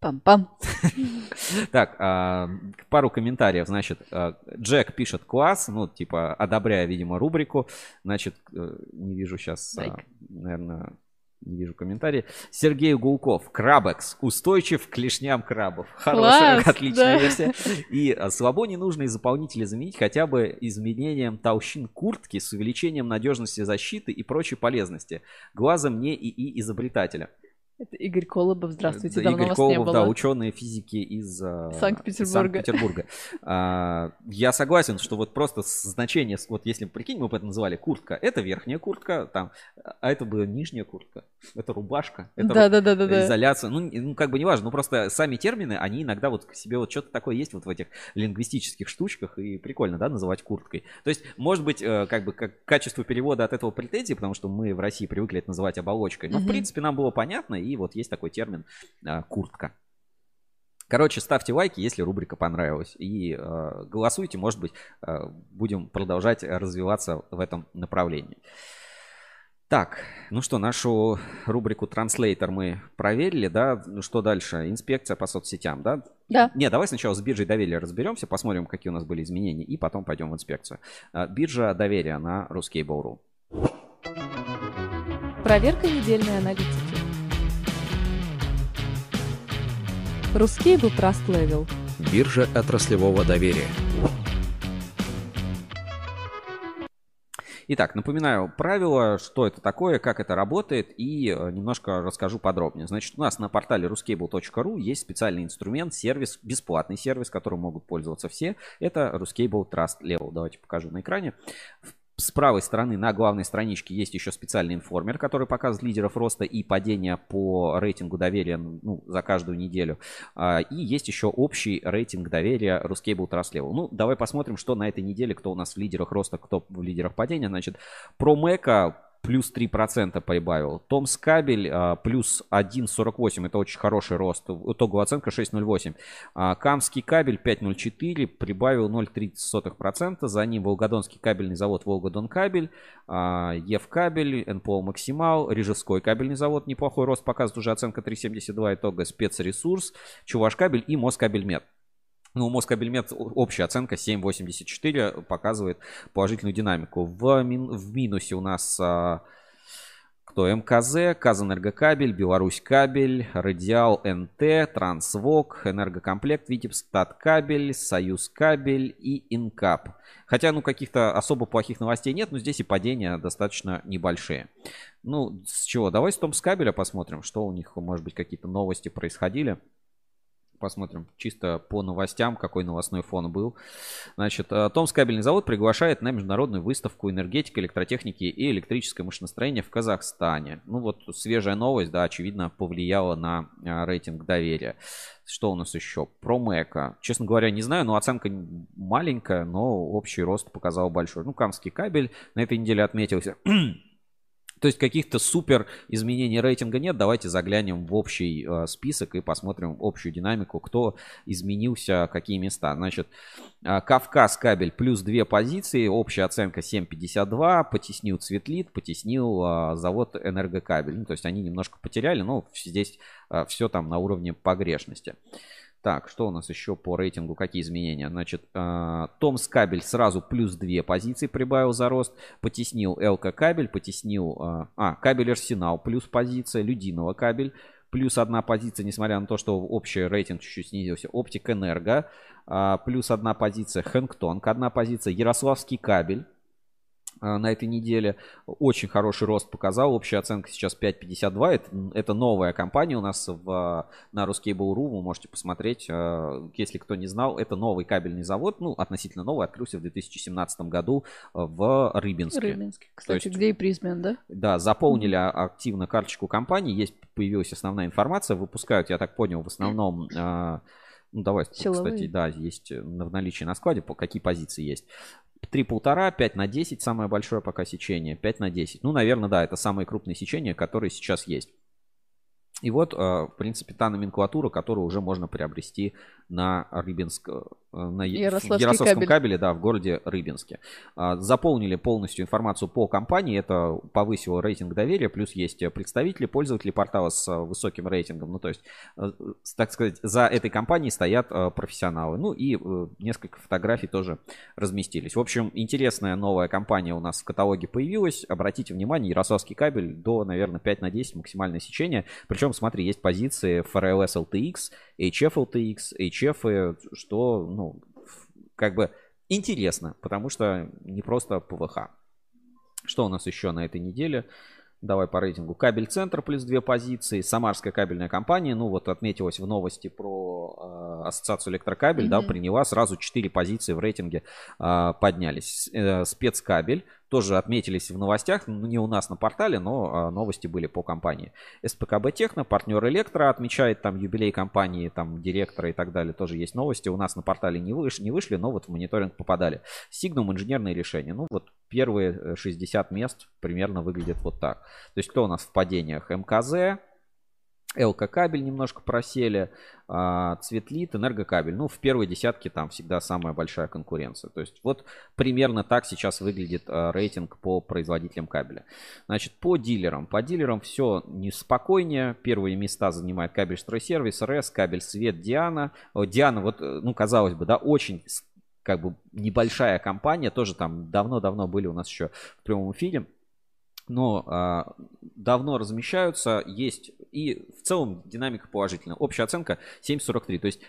Пам-пам. <laughs> Так, а, пару комментариев. Значит, а, Джек пишет класс, ну, типа, одобряя, видимо, рубрику. Значит, э, не вижу сейчас, а, наверное, не вижу комментарии. Сергей Гулков. Крабекс. Устойчив к клешням крабов. Хорошая, Класс, <laughs> отличная да. версия. И а, слабо ненужные заполнители заменить хотя бы изменением толщин куртки с увеличением надежности защиты и прочей полезности. Глазом не ИИ изобретателя. Это Игорь Колобов, здравствуйте, да, давно Игорь вас Колобов, не было. да, ученые физики из а, Санкт-Петербурга. Санкт-Петербурга. а, я согласен, что вот просто значение, вот если прикинь, мы бы это называли куртка, это верхняя куртка, там, а это была нижняя куртка, это рубашка, это да, да, да, да, изоляция, ну, ну, как бы неважно, ну, просто сами термины, они иногда вот к себе вот что-то такое есть вот в этих лингвистических штучках, и прикольно, да, называть курткой. То есть, может быть, э, как бы как качество перевода от этого претензии, потому что мы в России привыкли это называть оболочкой, но, в принципе, нам было понятно, и вот есть такой термин а, куртка. Короче, ставьте лайки, если рубрика понравилась. И э, голосуйте, может быть, э, будем продолжать развиваться в этом направлении. Так, ну что, нашу рубрику Translator мы проверили, да? Ну что дальше? Инспекция по соцсетям, да? Да. Не, давай сначала с биржей доверия разберемся, посмотрим, какие у нас были изменения, и потом пойдем в инспекцию. Биржа доверия на Ruskable.ru. Проверка недельной аналитики. Ruscable Trust Level. Биржа отраслевого доверия. Итак, напоминаю правила, что это такое, как это работает и э, немножко расскажу подробнее. Значит, у нас на портале ruscable.ru есть специальный инструмент, сервис, бесплатный сервис, которым могут пользоваться все. Это Ruscable Trust Level. Давайте покажу на экране. В с правой стороны на главной страничке есть еще специальный информер, который показывает лидеров роста и падения по рейтингу доверия ну, за каждую неделю. А, и есть еще общий рейтинг доверия Ruscable Trust Level. Ну, давай посмотрим, что на этой неделе, кто у нас в лидерах роста, кто в лидерах падения. Значит, про Мэка плюс 3% прибавил. Томс кабель а, плюс 1,48. Это очень хороший рост. Итоговая оценка 6,08. А, Камский кабель 5,04. Прибавил 0,30%. За ним Волгодонский кабельный завод Волгодон кабель. А, Евкабель, НПО Максимал. Рижевской кабельный завод. Неплохой рост показывает уже оценка 3,72. Итога спецресурс. Чуваш кабель и Москабельмет. Ну, Москабельмет общая оценка 7,84 показывает положительную динамику. В, мин, в минусе у нас а, кто? МКЗ, Казэнергокабель, Беларусь кабель, Радиал НТ, Трансвок, Энергокомплект, Витебск, Таткабель, Союз кабель и Инкап. Хотя, ну, каких-то особо плохих новостей нет, но здесь и падения достаточно небольшие. Ну, с чего? Давай с Томскабеля посмотрим, что у них, может быть, какие-то новости происходили. Посмотрим чисто по новостям, какой новостной фон был. Значит, э, Томский кабельный завод приглашает на международную выставку энергетики, электротехники и электрическое машиностроение в Казахстане. Ну вот свежая новость, да, очевидно, повлияла на э, рейтинг доверия. Что у нас еще? Про Мэка. Честно говоря, не знаю, но оценка маленькая, но общий рост показал большой. Ну, Камский кабель на этой неделе отметился. <clears throat> То есть каких-то супер изменений рейтинга нет. Давайте заглянем в общий э, список и посмотрим общую динамику, кто изменился, какие места. Значит, э, Кавказ кабель плюс две позиции, общая оценка 7.52, потеснил Цветлит, потеснил э, завод Энергокабель. Ну, то есть они немножко потеряли, но здесь все там на уровне погрешности. Так, что у нас еще по рейтингу, какие изменения? Значит, э, Томс кабель сразу плюс 2 позиции прибавил за рост, потеснил ЛК кабель, потеснил, э, а, кабель Арсенал плюс позиция, Людинова кабель плюс одна позиция, несмотря на то, что общий рейтинг чуть-чуть снизился, Оптик Энерго, э, плюс одна позиция, Хэнгтонг, одна позиция, Ярославский кабель, а, на этой неделе. Очень хороший рост показал. Общая оценка сейчас 5.52. Это, это новая компания у нас в, на Ruskable.ru. Вы можете посмотреть. А, если кто не знал, это новый кабельный завод. Ну, относительно новый. Открылся в 2017 году в Рыбинске. Рыбинске. Кстати, есть, где и Призмен, да? Да, заполнили mm-hmm. активно карточку компании. Есть, появилась основная информация. Выпускают, я так понял, в основном... Mm-hmm ну, давай, Силовые. кстати, да, есть в наличии на складе, по какие позиции есть. 3,5, 5 на 10 самое большое пока сечение, 5 на 10. Ну, наверное, да, это самые крупные сечения, которые сейчас есть. И вот, э, в принципе, та номенклатура, которую уже можно приобрести на Рыбинск, э, на Ярославском кабель. кабеле, да, в городе Рыбинске. А, заполнили полностью информацию по компании, это повысило рейтинг доверия, плюс есть представители, пользователи портала с высоким рейтингом, ну то есть, э, так сказать, за этой компанией стоят профессионалы. Ну и несколько фотографий тоже разместились. В общем, интересная новая компания у нас в каталоге появилась. Обратите внимание, Ярославский кабель до, наверное, 5 на 10 максимальное сечение. Причем, смотри, есть позиции FRLS LTX, HF LTX, HF, что, ну, как бы интересно, потому что не просто ПВХ. Что у нас еще на этой неделе? Давай по рейтингу. Кабель Центр плюс две позиции. Самарская кабельная компания. Ну вот отметилась в новости про э, ассоциацию электрокабель. Mm-hmm. Да, приняла сразу четыре позиции в рейтинге э, поднялись. Э, спецкабель тоже отметились в новостях, не у нас на портале, но а, новости были по компании. СПКБ Техно, партнер Электро, отмечает там юбилей компании, там директора и так далее, тоже есть новости. У нас на портале не, выш, не вышли, но вот в мониторинг попадали. Сигнум инженерные решения. Ну вот первые 60 э, мест примерно выглядят вот так. То есть кто у нас в падениях? МКЗ, ЛК кабель немножко просели, а, Цветлит, энергокабель. Ну, в первой десятке там всегда самая большая конкуренция. То есть вот примерно так сейчас выглядит а, рейтинг по производителям кабеля. Значит, по дилерам. По дилерам все неспокойнее. Первые места занимает кабель стройсервис, РС, кабель свет, Диана. Диана, вот, э, ну, казалось бы, да, очень как бы небольшая компания, тоже там давно-давно были у нас еще в прямом эфире но а, давно размещаются, есть и в целом динамика положительная. Общая оценка 7.43. То есть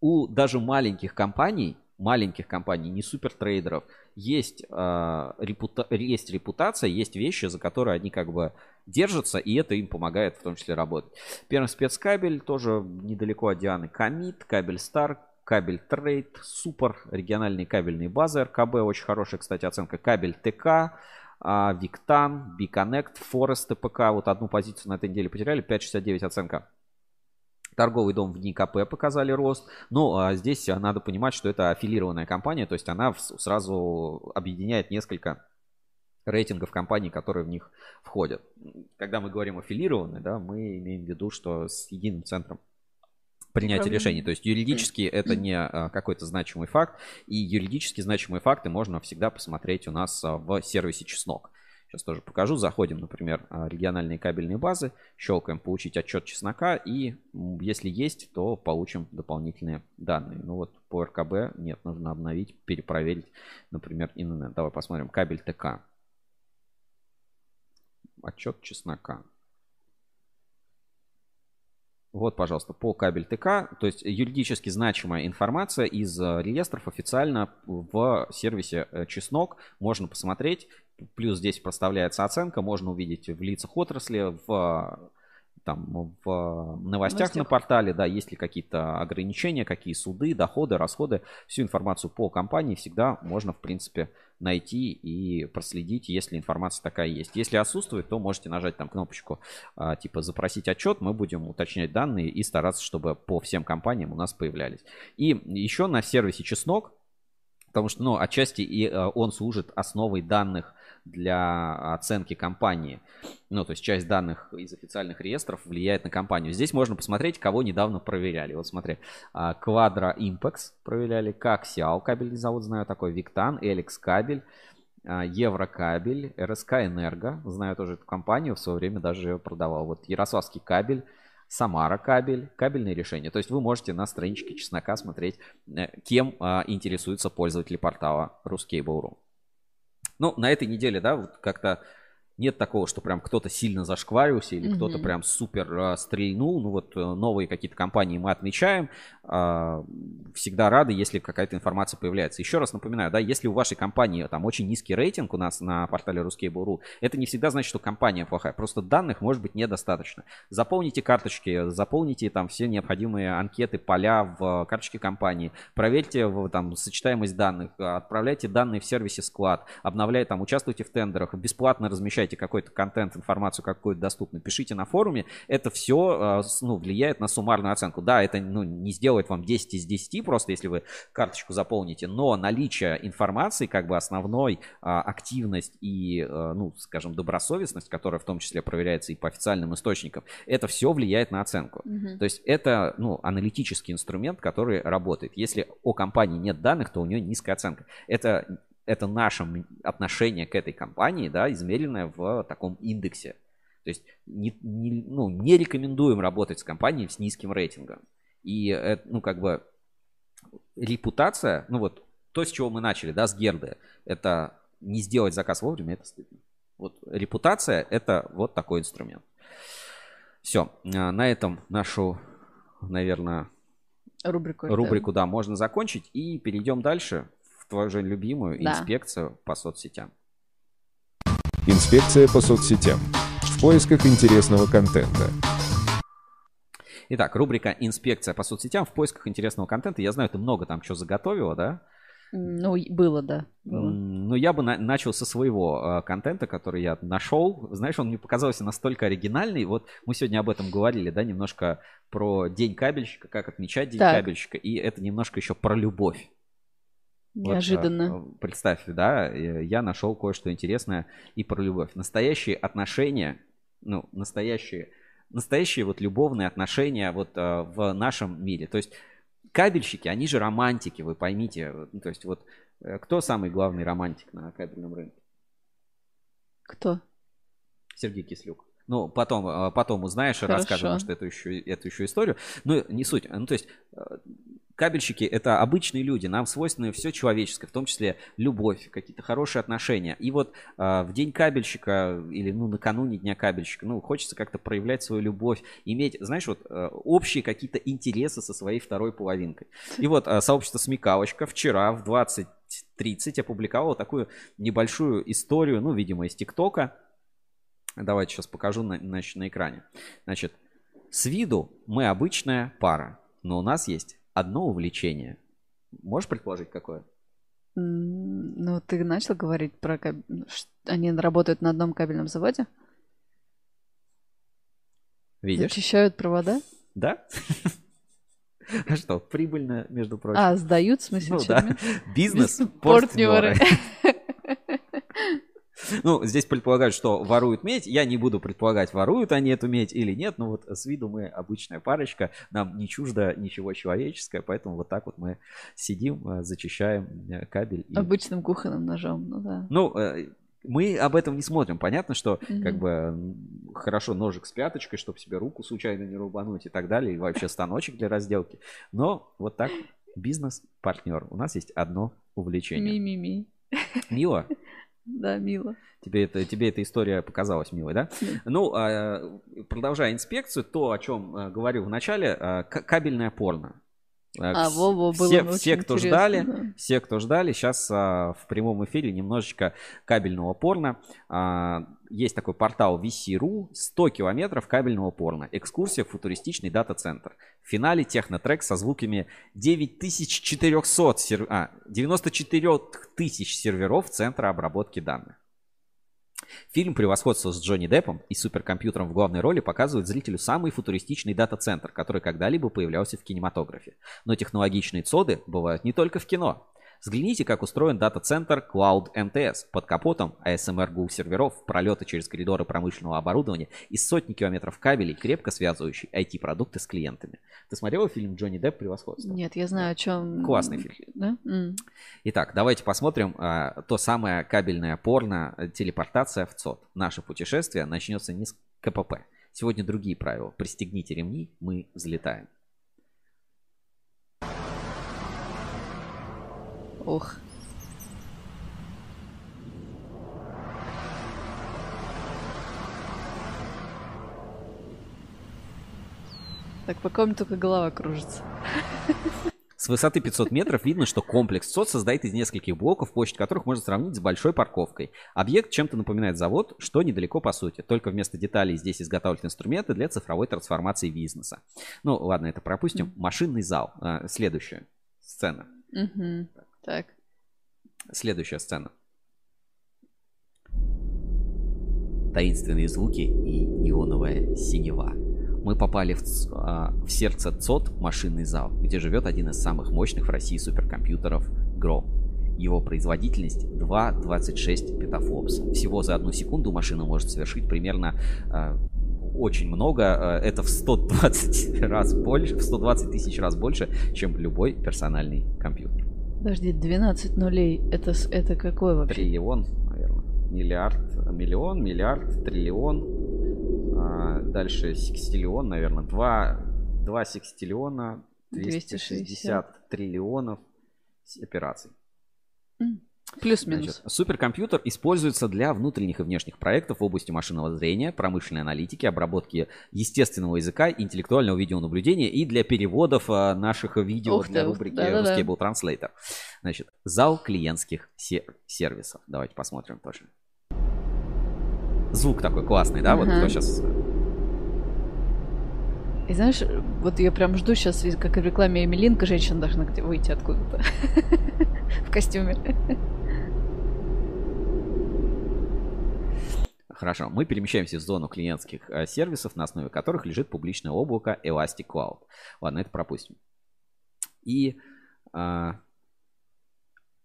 у даже маленьких компаний, маленьких компаний, не супер трейдеров, есть, а, репута, есть репутация, есть вещи, за которые они как бы держатся, и это им помогает в том числе работать. Первый спецкабель тоже недалеко от Дианы. Комит, кабель Star, кабель Трейд, супер, региональные кабельные базы РКБ, очень хорошая, кстати, оценка. Кабель ТК, Виктан, Биконнект, Форест ТПК. Вот одну позицию на этой неделе потеряли. 5,69 оценка. Торговый дом в НИКП показали рост. Но а здесь надо понимать, что это аффилированная компания. То есть она сразу объединяет несколько рейтингов компаний, которые в них входят. Когда мы говорим аффилированные, да, мы имеем в виду, что с единым центром принятия решений. То есть юридически это не а, какой-то значимый факт, и юридически значимые факты можно всегда посмотреть у нас а, в сервисе Чеснок. Сейчас тоже покажу. Заходим, например, а, региональные кабельные базы, щелкаем «Получить отчет чеснока», и если есть, то получим дополнительные данные. Ну вот по РКБ нет, нужно обновить, перепроверить, например, ИНН. Давай посмотрим. Кабель ТК. Отчет чеснока. Вот, пожалуйста, по кабель ТК, то есть юридически значимая информация из э, реестров официально в сервисе э, Чеснок. Можно посмотреть. Плюс здесь проставляется оценка, можно увидеть в лицах отрасли, в там в новостях, новостях на портале, да, есть ли какие-то ограничения, какие суды, доходы, расходы. Всю информацию по компании всегда можно, в принципе, найти и проследить, если информация такая есть. Если отсутствует, то можете нажать там кнопочку а, типа запросить отчет, мы будем уточнять данные и стараться, чтобы по всем компаниям у нас появлялись. И еще на сервисе Чеснок, потому что, ну, отчасти и а, он служит основой данных для оценки компании. Ну, то есть часть данных из официальных реестров влияет на компанию. Здесь можно посмотреть, кого недавно проверяли. Вот смотри, а, Quadra Impex проверяли, Coxial кабельный завод, знаю такой, Виктан, Эликс кабель, а, Еврокабель, РСК Энерго, знаю тоже эту компанию, в свое время даже ее продавал. Вот Ярославский кабель, Самара кабель, кабельные решения. То есть вы можете на страничке Чеснока смотреть, э, кем а, интересуются пользователи портала Ruscable.ru. Ну, на этой неделе, да, вот как-то нет такого, что прям кто-то сильно зашкварился или mm-hmm. кто-то прям супер э, стрельнул. Ну вот э, новые какие-то компании мы отмечаем. Э, всегда рады, если какая-то информация появляется. Еще раз напоминаю, да, если у вашей компании там очень низкий рейтинг у нас на портале Ruskable.ru, это не всегда значит, что компания плохая. Просто данных может быть недостаточно. Заполните карточки, заполните там все необходимые анкеты, поля в карточке компании, проверьте там сочетаемость данных, отправляйте данные в сервисе склад, обновляйте там, участвуйте в тендерах, бесплатно размещайте получаете какой-то контент, информацию какую-то доступную, пишите на форуме. Это все ну, влияет на суммарную оценку. Да, это ну, не сделает вам 10 из 10 просто, если вы карточку заполните, но наличие информации, как бы основной активность и, ну, скажем, добросовестность, которая в том числе проверяется и по официальным источникам, это все влияет на оценку. Угу. То есть это, ну, аналитический инструмент, который работает. Если о компании нет данных, то у нее низкая оценка. Это это наше отношение к этой компании, да, измеренное в таком индексе. То есть не, не, ну, не рекомендуем работать с компанией с низким рейтингом. И, это, ну, как бы, репутация, ну, вот, то, с чего мы начали, да, с Герды, это не сделать заказ вовремя, это стыдно. Вот репутация – это вот такой инструмент. Все, а, на этом нашу, наверное, рубрику, рубрику да. да, можно закончить. И перейдем дальше в твою же любимую да. инспекцию по соцсетям. Инспекция по соцсетям. В поисках интересного контента. Итак, рубрика «Инспекция по соцсетям» в поисках интересного контента. Я знаю, ты много там что заготовила, да? Ну, было, да. Было. Ну, я бы на- начал со своего э, контента, который я нашел. Знаешь, он мне показался настолько оригинальный. Вот мы сегодня об этом говорили, да, немножко про День кабельщика, как отмечать День так. кабельщика. И это немножко еще про любовь. Неожиданно. Вот, представь, да, я нашел кое-что интересное и про любовь. Настоящие отношения, ну, настоящие, настоящие вот любовные отношения вот э, в нашем мире. То есть кабельщики, они же романтики, вы поймите. Ну, то есть вот э, кто самый главный романтик на кабельном рынке? Кто? Сергей Кислюк. Ну, потом, э, потом узнаешь и расскажем, что эту еще, эту еще историю. Ну, не суть. Ну, то есть, кабельщики это обычные люди, нам свойственно все человеческое, в том числе любовь, какие-то хорошие отношения. И вот э, в день кабельщика или ну накануне дня кабельщика, ну хочется как-то проявлять свою любовь, иметь, знаешь, вот э, общие какие-то интересы со своей второй половинкой. И вот э, сообщество Смекалочка вчера в 20.30 опубликовало такую небольшую историю, ну, видимо, из ТикТока. Давайте сейчас покажу на, значит, на экране. Значит, с виду мы обычная пара, но у нас есть одно увлечение. Можешь предположить, какое? Ну, ты начал говорить про... Каб... Они работают на одном кабельном заводе? Видишь? Зачищают провода? Да. <laughs> А что, прибыльно, между прочим. А, сдают, в смысле, ну, да. Бизнес, партнеры. Ну, здесь предполагают, что воруют медь. Я не буду предполагать, воруют они эту медь или нет. Но вот с виду мы обычная парочка. Нам не чуждо ничего человеческое. Поэтому вот так вот мы сидим, э, зачищаем э, кабель. И... Обычным кухонным ножом, ну да. Ну, э, мы об этом не смотрим. Понятно, что mm-hmm. как бы хорошо ножик с пяточкой, чтобы себе руку случайно не рубануть и так далее. И вообще станочек для разделки. Но вот так бизнес-партнер. У нас есть одно увлечение. Ми-ми-ми. Мило? Да, мило. Тебе, это, тебе эта история показалась милой, да? <laughs> Ну, а, продолжая инспекцию, то, о чем а, говорил в начале, а, кабельное порно. А, во, во, было все, все, кто ждали, да. все, кто ждали, сейчас а, в прямом эфире немножечко кабельного порно. А, есть такой портал VC.ru, 100 километров кабельного порно. Экскурсия в футуристичный дата-центр. В финале технотрек со звуками 9400 сер... а, 94 тысяч серверов Центра обработки данных. Фильм «Превосходство с Джонни Деппом» и суперкомпьютером в главной роли показывает зрителю самый футуристичный дата-центр, который когда-либо появлялся в кинематографе. Но технологичные цоды бывают не только в кино. Взгляните, как устроен дата-центр Cloud MTS. Под капотом ASMR GUI серверов, пролеты через коридоры промышленного оборудования и сотни километров кабелей, крепко связывающие IT-продукты с клиентами. Ты смотрела фильм Джонни Депп «Превосходство»? Нет, я знаю, о чем... Классный фильм. Да? Mm. Итак, давайте посмотрим а, то самое кабельное порно, э, телепортация в ЦОД. Наше путешествие начнется не с КПП. Сегодня другие правила. Пристегните ремни, мы взлетаем. Ох. Так, пока мне только голова кружится. С высоты 500 метров видно, что комплекс СОД состоит из нескольких блоков, площадь которых можно сравнить с большой парковкой. Объект чем-то напоминает завод, что недалеко по сути. Только вместо деталей здесь изготавливают инструменты для цифровой трансформации бизнеса. Ну, ладно, это пропустим. Машинный зал. А, следующая сцена. Угу. Так. Следующая сцена. таинственные звуки и неоновая синева. Мы попали в, а, в сердце ЦОД машинный зал, где живет один из самых мощных в России суперкомпьютеров Гром. Его производительность 2,26 петафлопса. Всего за одну секунду машина может совершить примерно э, очень много. Это в 120 <laughs> раз больше, в 120 тысяч раз больше, чем любой персональный компьютер. Подожди, 12 нулей, это, это какой вообще? Триллион, наверное. Миллиард, миллион, миллиард, триллион. А, дальше секстиллион, наверное. Два, два секстиллиона, 260, 260 триллионов операций. Плюс-минус. суперкомпьютер используется для внутренних и внешних проектов в области машинного зрения, промышленной аналитики, обработки естественного языка, интеллектуального видеонаблюдения и для переводов а, наших видео Ух для ты, рубрики да, да, Stable Translator. Значит, зал клиентских сер- сервисов. Давайте посмотрим тоже. Звук такой классный, да? Uh-huh. Вот кто сейчас и знаешь, вот я прям жду сейчас, как в рекламе Эмилинка, женщина должна выйти откуда-то <laughs> в костюме. Хорошо, мы перемещаемся в зону клиентских э, сервисов, на основе которых лежит публичное облако Elastic Cloud. Ладно, это пропустим. И э,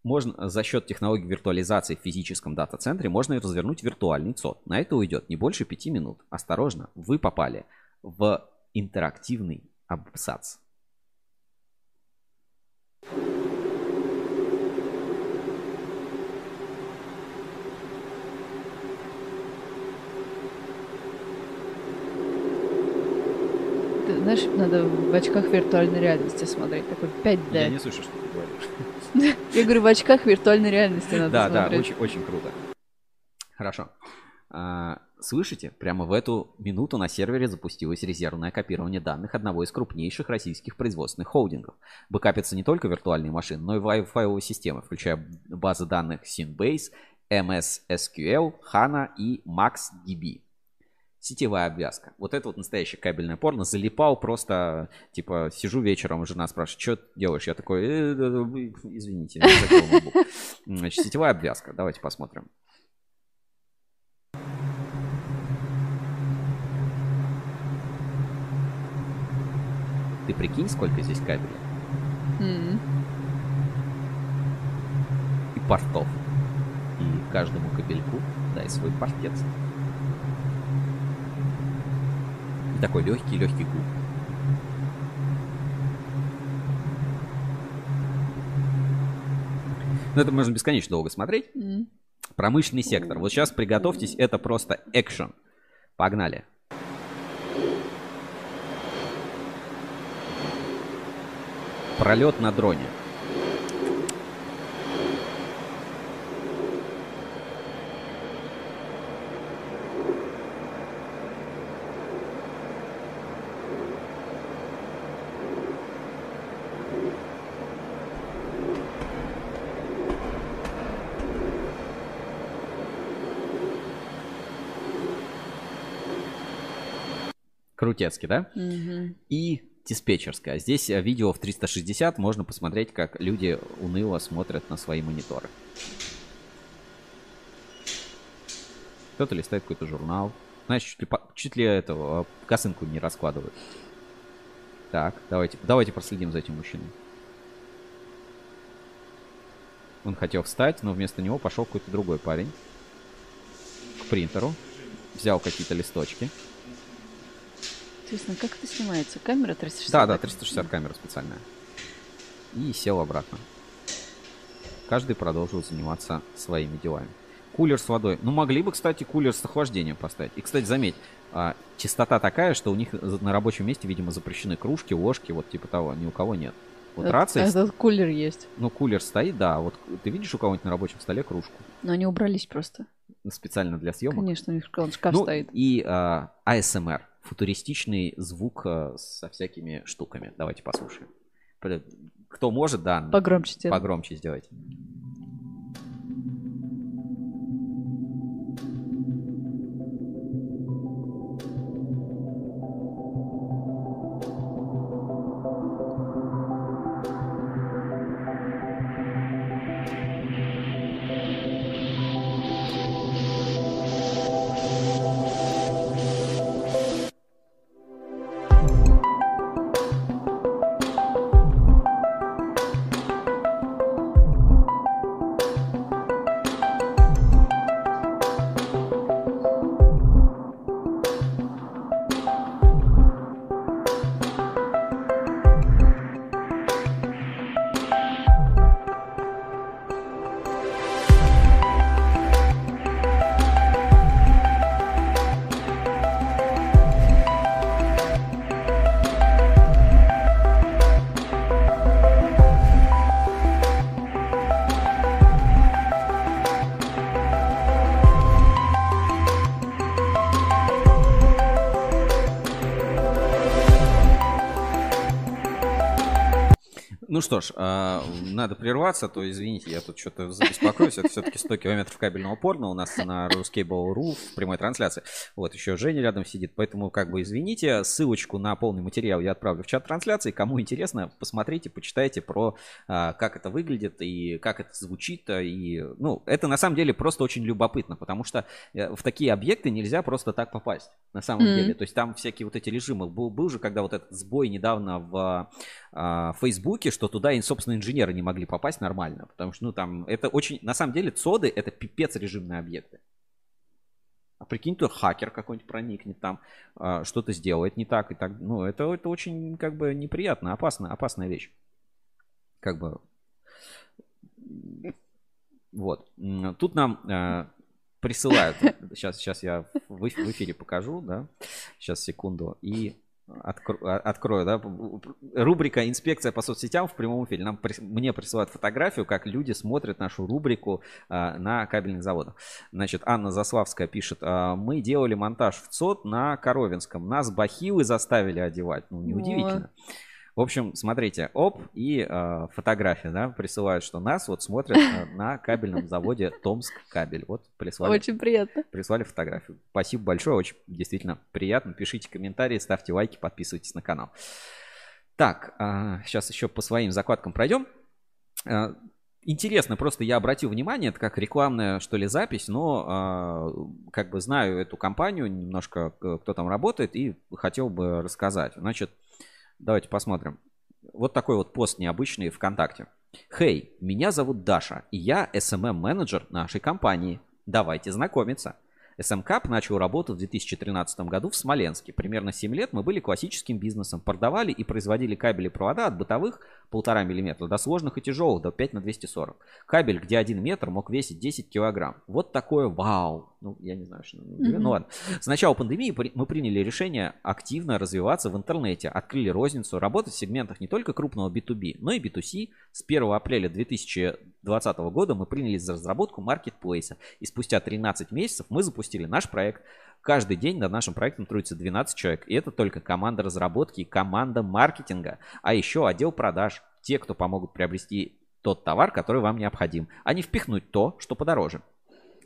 можно за счет технологии виртуализации в физическом дата-центре можно развернуть виртуальный ЦОД. На это уйдет не больше пяти минут. Осторожно, вы попали в интерактивный абзац. Знаешь, надо в очках виртуальной реальности смотреть. Такой 5D. Я не слышу, что ты говоришь. <laughs> Я говорю, в очках виртуальной реальности надо да, смотреть. Да, да, очень, очень круто. Хорошо. А, слышите? Прямо в эту минуту на сервере запустилось резервное копирование данных одного из крупнейших российских производственных холдингов. Бэкапятся не только виртуальные машины, но и файловые системы, включая базы данных Synbase, MS SQL, HANA и MaxDB сетевая обвязка. Вот это вот настоящее кабельное порно. Залипал просто, типа, сижу вечером, жена спрашивает, что делаешь? Я такой, э, извините, Значит, сетевая обвязка. Давайте посмотрим. Ты прикинь, сколько здесь кабелей? Mm. И портов. И каждому кабельку дай свой портец. Такой легкий-легкий гул. Ну, это можно бесконечно долго смотреть. Mm. Промышленный сектор. Вот сейчас приготовьтесь, это просто экшен. Погнали. Пролет на дроне. Крутецкий, да? Угу. И диспетчерская. Здесь э, видео в 360 можно посмотреть, как люди уныло смотрят на свои мониторы. Кто-то листает какой-то журнал. Знаешь, чуть ли, чуть ли этого э, косынку не раскладывают. Так, давайте, давайте проследим за этим мужчиной. Он хотел встать, но вместо него пошел какой-то другой парень. К принтеру. Взял какие-то листочки. Интересно, как это снимается? Камера 360? Да, да, 360 камера специальная. И сел обратно. Каждый продолжил заниматься своими делами. Кулер с водой. Ну, могли бы, кстати, кулер с охлаждением поставить. И, кстати, заметь, а, частота такая, что у них на рабочем месте, видимо, запрещены кружки, ложки, вот типа того. Ни у кого нет. Вот это, рация... Этот кулер есть. Ну, кулер стоит, да. Вот ты видишь у кого-нибудь на рабочем столе кружку? Но они убрались просто. Специально для съемок? Конечно, у них шкаф ну, стоит. И а, ASMR футуристичный звук э, со всякими штуками. Давайте послушаем. Кто может, да. Погромче сделать. Погромче сделать. Ну что ж, а, надо прерваться, то извините, я тут что-то забеспокоюсь. Это все-таки 100 километров кабельного порно у нас на Ruskable.ru в прямой трансляции. Вот, еще Женя рядом сидит, поэтому как бы извините. Ссылочку на полный материал я отправлю в чат трансляции. Кому интересно, посмотрите, почитайте про а, как это выглядит и как это звучит. И, ну, это на самом деле просто очень любопытно, потому что э, в такие объекты нельзя просто так попасть, на самом mm-hmm. деле. То есть там всякие вот эти режимы. Был, был же, когда вот этот сбой недавно в а, Фейсбуке, что туда, собственно, инженеры не могли попасть нормально. Потому что, ну, там, это очень... На самом деле, ЦОДы — это пипец режимные объекты. А прикинь, то хакер какой-нибудь проникнет там, а, что-то сделает не так и так. Ну, это, это очень, как бы, неприятно, опасно, опасная вещь. Как бы... Вот. Тут нам э, присылают. <laughs> Сейчас, сейчас я в эфире покажу, да. Сейчас, секунду. И Откро, а, открою, да, рубрика «Инспекция по соцсетям» в прямом эфире. Нам, мне присылают фотографию, как люди смотрят нашу рубрику а, на кабельных заводах. Значит, Анна Заславская пишет, а, мы делали монтаж в ЦОД на Коровинском, нас бахилы заставили одевать. Ну, неудивительно. Вот. В общем, смотрите, оп, и э, фотография, да, присылают, что нас вот смотрят э, <laughs> на кабельном заводе Томск кабель. Вот прислали. Очень приятно. Прислали фотографию. Спасибо большое, очень действительно приятно. Пишите комментарии, ставьте лайки, подписывайтесь на канал. Так, э, сейчас еще по своим закладкам пройдем. Э, интересно, просто я обратил внимание, это как рекламная, что ли, запись, но э, как бы знаю эту компанию, немножко кто там работает, и хотел бы рассказать. Значит, Давайте посмотрим. Вот такой вот пост необычный ВКонтакте. Хей, меня зовут Даша, и я SMM-менеджер нашей компании. Давайте знакомиться. SMCAP начал работу в 2013 году в Смоленске. Примерно 7 лет мы были классическим бизнесом. Продавали и производили кабели провода от бытовых 1,5 мм до сложных и тяжелых до 5 на 240. Кабель, где 1 метр, мог весить 10 килограмм. Вот такое вау. Ну, я не знаю, что... Mm-hmm. Ну ладно. С начала пандемии мы приняли решение активно развиваться в интернете. Открыли розницу, работать в сегментах не только крупного B2B, но и B2C. С 1 апреля 2020 года мы принялись за разработку маркетплейса. И спустя 13 месяцев мы запустили наш проект Каждый день над нашим проектом трудится 12 человек. И это только команда разработки команда маркетинга. А еще отдел продаж. Те, кто помогут приобрести тот товар, который вам необходим, а не впихнуть то, что подороже.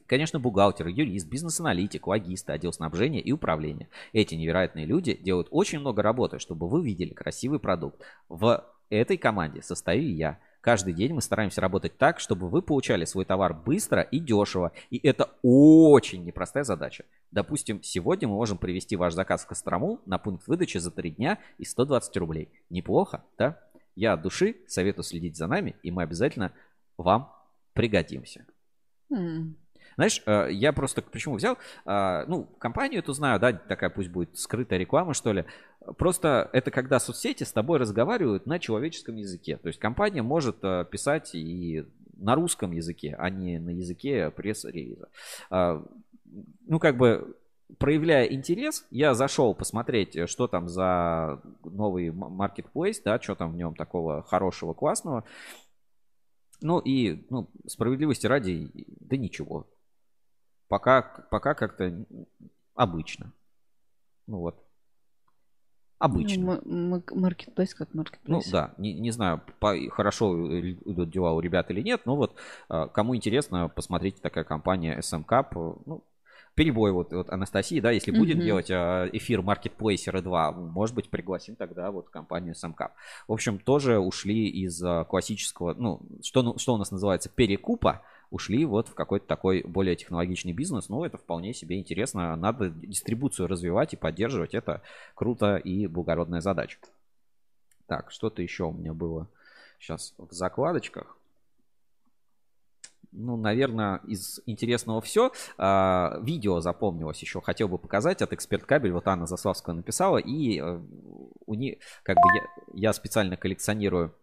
Конечно, бухгалтер, юрист, бизнес-аналитик, логист, отдел снабжения и управления. Эти невероятные люди делают очень много работы, чтобы вы видели красивый продукт. В этой команде состою я. Каждый день мы стараемся работать так, чтобы вы получали свой товар быстро и дешево. И это очень непростая задача. Допустим, сегодня мы можем привести ваш заказ в Кострому на пункт выдачи за 3 дня и 120 рублей. Неплохо, да? Я от души советую следить за нами, и мы обязательно вам пригодимся. Mm. Знаешь, э, я просто почему взял? А, ну, компанию эту знаю, да, такая пусть будет скрытая реклама, что ли. Просто это когда соцсети с тобой разговаривают на человеческом языке. То есть компания может э, писать и на русском языке, а не на языке пресс-релиза. А, ну, как бы проявляя интерес, я зашел посмотреть, что там за новый marketplace, да, что там в нем такого хорошего, классного. Ну и, ну, справедливости ради, да ничего. Пока, пока как-то обычно. Ну вот. Обычно. Ну, маркетплейс как маркетплейс. Ну да, не, не знаю, по, хорошо идут дела у ребят или нет, но вот а, кому интересно, посмотрите, такая компания SM Cup. Ну, перебой вот, вот Анастасии, да, если будем mm-hmm. делать а, эфир Marketplacer 2, может быть, пригласим тогда вот компанию SM Cup. В общем, тоже ушли из а, классического, ну, что, ну, что у нас называется, перекупа, ушли вот в какой-то такой более технологичный бизнес. Ну, это вполне себе интересно. Надо дистрибуцию развивать и поддерживать. Это круто и благородная задача. Так, что-то еще у меня было сейчас в закладочках. Ну, наверное, из интересного все. А, видео запомнилось еще, хотел бы показать от Эксперт Кабель. Вот Анна Заславская написала. И э, у них, как бы я, я специально коллекционирую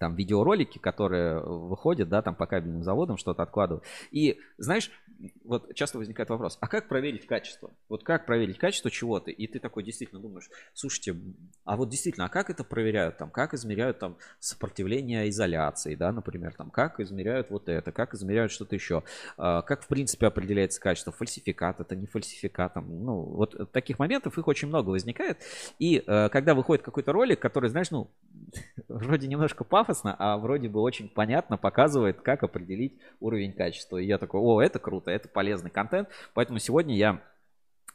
там видеоролики, которые выходят, да, там по кабельным заводам что-то откладывают. И знаешь, вот часто возникает вопрос, а как проверить качество? Вот как проверить качество чего-то? И ты такой действительно думаешь, слушайте, а вот действительно, а как это проверяют? Там, как измеряют там сопротивление изоляции, да, например, там, как измеряют вот это, как измеряют что-то еще, а, как в принципе определяется качество, фальсификат, это не фальсификат, там, ну, вот таких моментов их очень много возникает. И э, когда выходит какой-то ролик, который, знаешь, ну, <laughs> вроде немножко пафосно, а вроде бы очень понятно показывает, как определить уровень качества. И я такой, о, это круто, это полезный контент. Поэтому сегодня я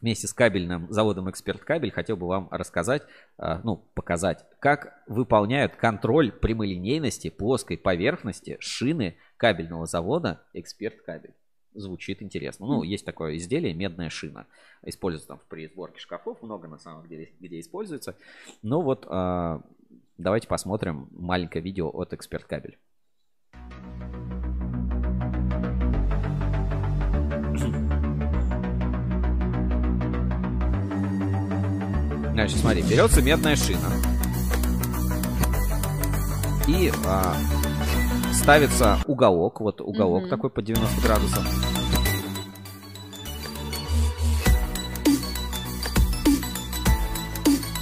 вместе с кабельным заводом «Эксперт Кабель» хотел бы вам рассказать, а, ну, показать, как выполняют контроль прямолинейности плоской поверхности шины кабельного завода «Эксперт Кабель». Звучит интересно. Ну, есть такое изделие, медная шина. Используется там при сборке шкафов, много на самом деле, где используется. Ну вот, а, давайте посмотрим маленькое видео от «Эксперт Кабель». Значит, смотри, берется медная шина. И а, ставится уголок. Вот уголок mm-hmm. такой по 90 градусов.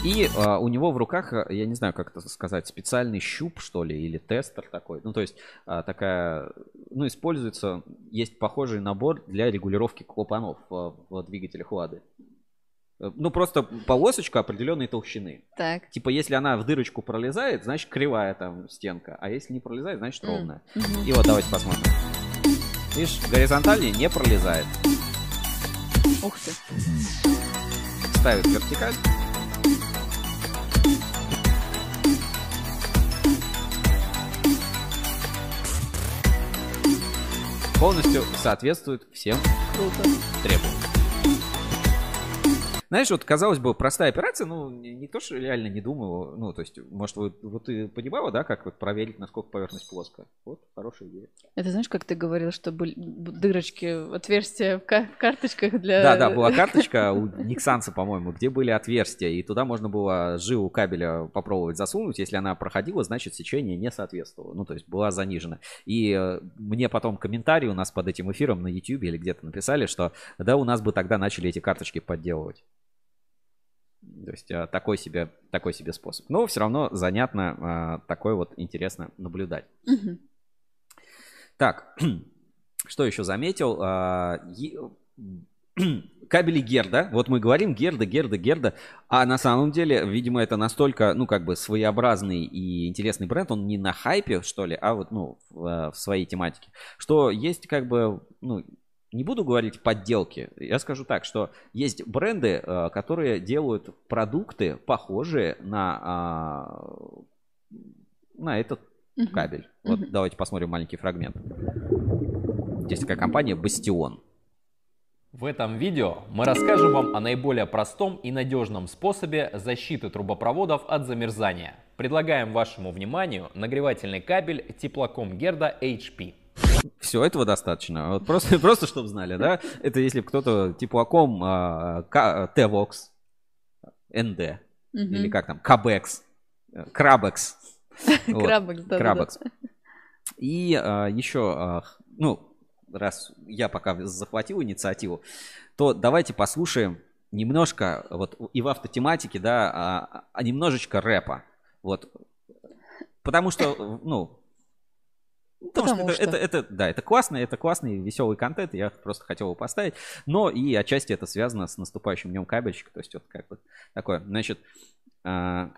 И а, у него в руках, а, я не знаю, как это сказать, специальный щуп, что ли, или тестер такой. Ну, то есть а, такая, ну, используется, есть похожий набор для регулировки клапанов в, в двигателях Лады. Э, ну, просто полосочка определенной толщины. Так. Типа, если она в дырочку пролезает, значит кривая там стенка. А если не пролезает, значит ровная. Mm-hmm. И вот давайте посмотрим. Видишь, горизонтальнее не пролезает. Ух ты. Ставит вертикаль. Полностью соответствует всем требованиям. Знаешь, вот казалось бы, простая операция, ну, никто же реально не думал, ну, то есть, может, вот, вот ты понимала, да, как вот проверить, насколько поверхность плоская? Вот, хорошая идея. Это знаешь, как ты говорил, что были дырочки, отверстия в, в карточках для... Да, да, была карточка у Никсанса, по-моему, где были отверстия, и туда можно было жилу кабеля попробовать засунуть, если она проходила, значит, сечение не соответствовало, ну, то есть, была занижена. И э, мне потом комментарий у нас под этим эфиром на YouTube или где-то написали, что да, у нас бы тогда начали эти карточки подделывать. То есть а, такой себе, такой себе способ. Но все равно занятно а, такой вот интересно наблюдать. Угу. Так, <clears throat> что еще заметил? А, <clears throat> кабели Герда. Вот мы говорим Герда, Герда, Герда. А на самом деле, видимо, это настолько, ну, как бы своеобразный и интересный бренд. Он не на хайпе, что ли, а вот, ну, в, в своей тематике. Что есть, как бы, ну, не буду говорить подделки, я скажу так, что есть бренды, э, которые делают продукты похожие на, а, на этот uh-huh. кабель. Вот uh-huh. давайте посмотрим маленький фрагмент. Здесь такая компания Бастион. В этом видео мы расскажем вам о наиболее простом и надежном способе защиты трубопроводов от замерзания. Предлагаем вашему вниманию нагревательный кабель теплоком Герда HP. Все, этого достаточно. Вот просто, <laughs> просто чтобы знали, да? Это если кто-то теплоком а, T-Vox, ND, или как там, Кабекс, Крабекс. <laughs> Крабекс, да. Крабекс. И а, еще, а, ну, раз я пока захватил инициативу, то давайте послушаем немножко, вот и в автотематике, да, а, а немножечко рэпа. Вот. Потому что, ну, Потому, Потому что, что... Это, это, да, это классный, это классный, веселый контент, я просто хотел его поставить. Но и отчасти это связано с наступающим днем кабельщика, то есть вот как бы такое. Значит, э,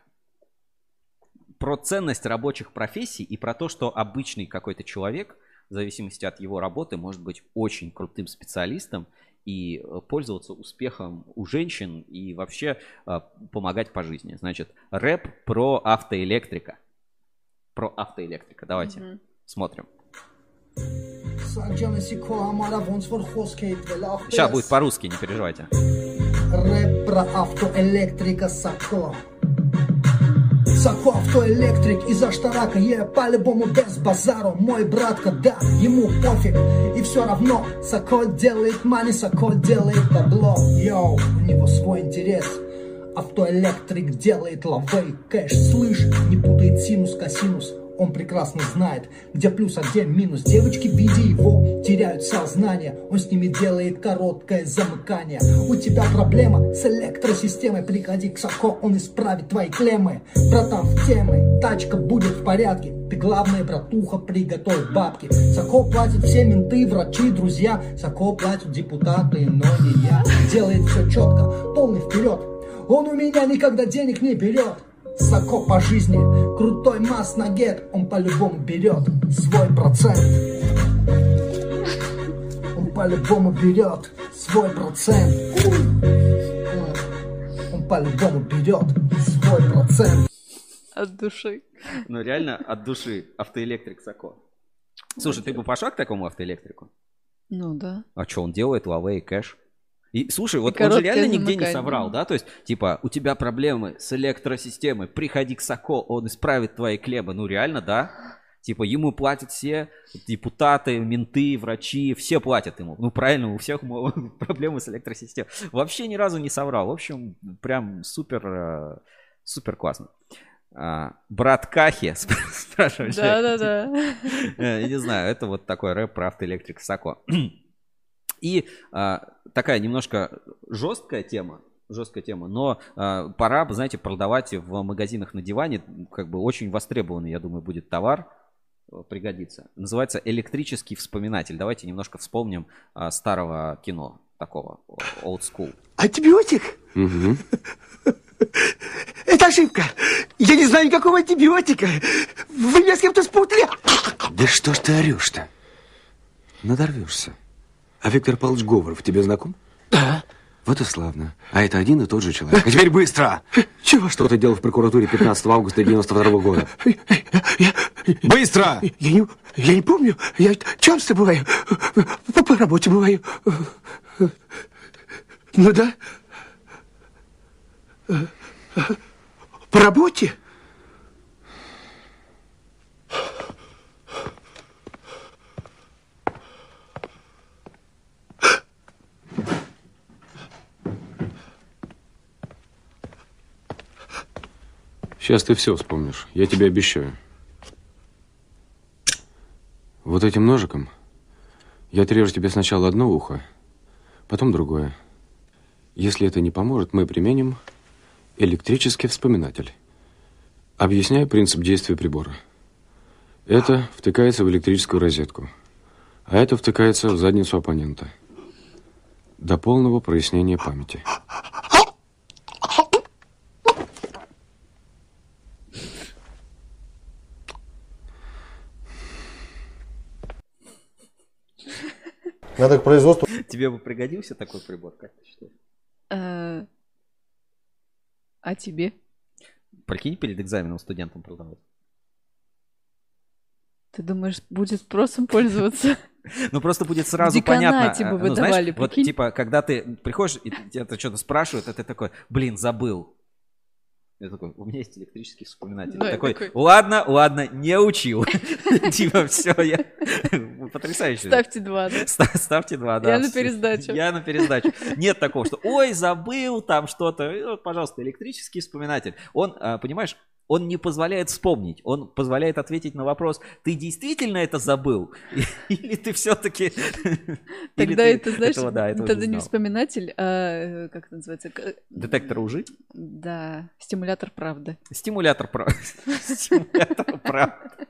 про ценность рабочих профессий и про то, что обычный какой-то человек, в зависимости от его работы, может быть очень крутым специалистом и э, пользоваться успехом у женщин и вообще э, помогать по жизни. Значит, рэп про автоэлектрика. Про автоэлектрика. Давайте. Mm-hmm. Смотрим. Сейчас будет по-русски, не переживайте. Рэп про автоэлектрика Сако. Сако автоэлектрик из Аштарака, я по-любому без базару Мой братка, да, ему пофиг И все равно Сако делает мани, Сако делает бабло Йоу, у него свой интерес Автоэлектрик делает лавей кэш Слышь, не путает синус косинус он прекрасно знает, где плюс, а где минус. Девочки, видя его, теряют сознание. Он с ними делает короткое замыкание. У тебя проблема с электросистемой. Приходи к Сако, он исправит твои клеммы. Братан в темы, тачка будет в порядке. Ты главное, братуха, приготовь бабки. Сако платит все менты, врачи, друзья. Сако платят депутаты, но не я. Делает все четко, полный вперед. Он у меня никогда денег не берет. Сако по жизни, крутой масс на гет, он по-любому берет свой процент. Он по-любому берет свой процент. Он по-любому берет свой процент. От души. Ну реально от души. Автоэлектрик Сако. Слушай, ты бы пошла к такому автоэлектрику? Ну да. А что он делает? Huawei кэш. И слушай, вот он же реально нигде не соврал, да? То есть, типа, у тебя проблемы с электросистемой, приходи к Соко, он исправит твои клеммы. Ну реально, да? Типа, ему платят все депутаты, менты, врачи, все платят ему. Ну, правильно, у всех <laughs> проблемы с электросистемой. Вообще ни разу не соврал. В общем, прям супер, э, супер классно. А, брат Кахи, <laughs> спрашивает. Да-да-да. Э, я не знаю, это вот такой рэп про автоэлектрик Сако. <clears throat> И а, такая немножко жесткая тема, жесткая тема, но а, пора, знаете, продавать в магазинах на диване, как бы очень востребованный, я думаю, будет товар, э, пригодится. Называется электрический вспоминатель. Давайте немножко вспомним а, старого кино такого, old school. Антибиотик? Угу. <laughs> Это ошибка. Я не знаю никакого антибиотика. Вы меня с кем-то спутали. Да что ж ты орешь-то? Надорвешься. А Виктор Павлович Говоров тебе знаком? Да. Вот и славно. А это один и тот же человек. А теперь быстро! Чего? Что ты делал в прокуратуре 15 августа 92 года? Я, быстро! Я не, я не помню. Я часто бываю. По, по работе бываю. Ну да. По работе? Сейчас ты все вспомнишь, я тебе обещаю. Вот этим ножиком я отрежу тебе сначала одно ухо, потом другое. Если это не поможет, мы применим электрический вспоминатель. Объясняю принцип действия прибора. Это втыкается в электрическую розетку, а это втыкается в задницу оппонента. До полного прояснения памяти. Надо к производству... Тебе бы пригодился такой прибор, как ты считаешь? Э, а тебе? Прикинь, перед экзаменом студентам продавать. Ты думаешь, будет спросом пользоваться? <laughs> Ну, просто будет сразу понятно. бы ну, выдавали, Вот, типа, когда ты приходишь, и тебя что-то спрашивают, а ты такой, блин, забыл. Я такой, у меня есть электрический вспоминатель. Да, такой, такой, ладно, ладно, не учил. <laughs> Типа, все, я... <laughs> Потрясающе. Ставьте два, да? Ставьте два, да. Я на пересдачу. Я на пересдачу. Нет такого, что, ой, забыл там что-то. Пожалуйста, электрический вспоминатель. Он, а, понимаешь, он не позволяет вспомнить, он позволяет ответить на вопрос, ты действительно это забыл? <laughs> Или ты все-таки... <laughs> Тогда это, знаешь, тогда не вспоминатель, а как это называется? Детектор лжи? Да, стимулятор правды. Стимулятор правды. <laughs> Стимулятор правды.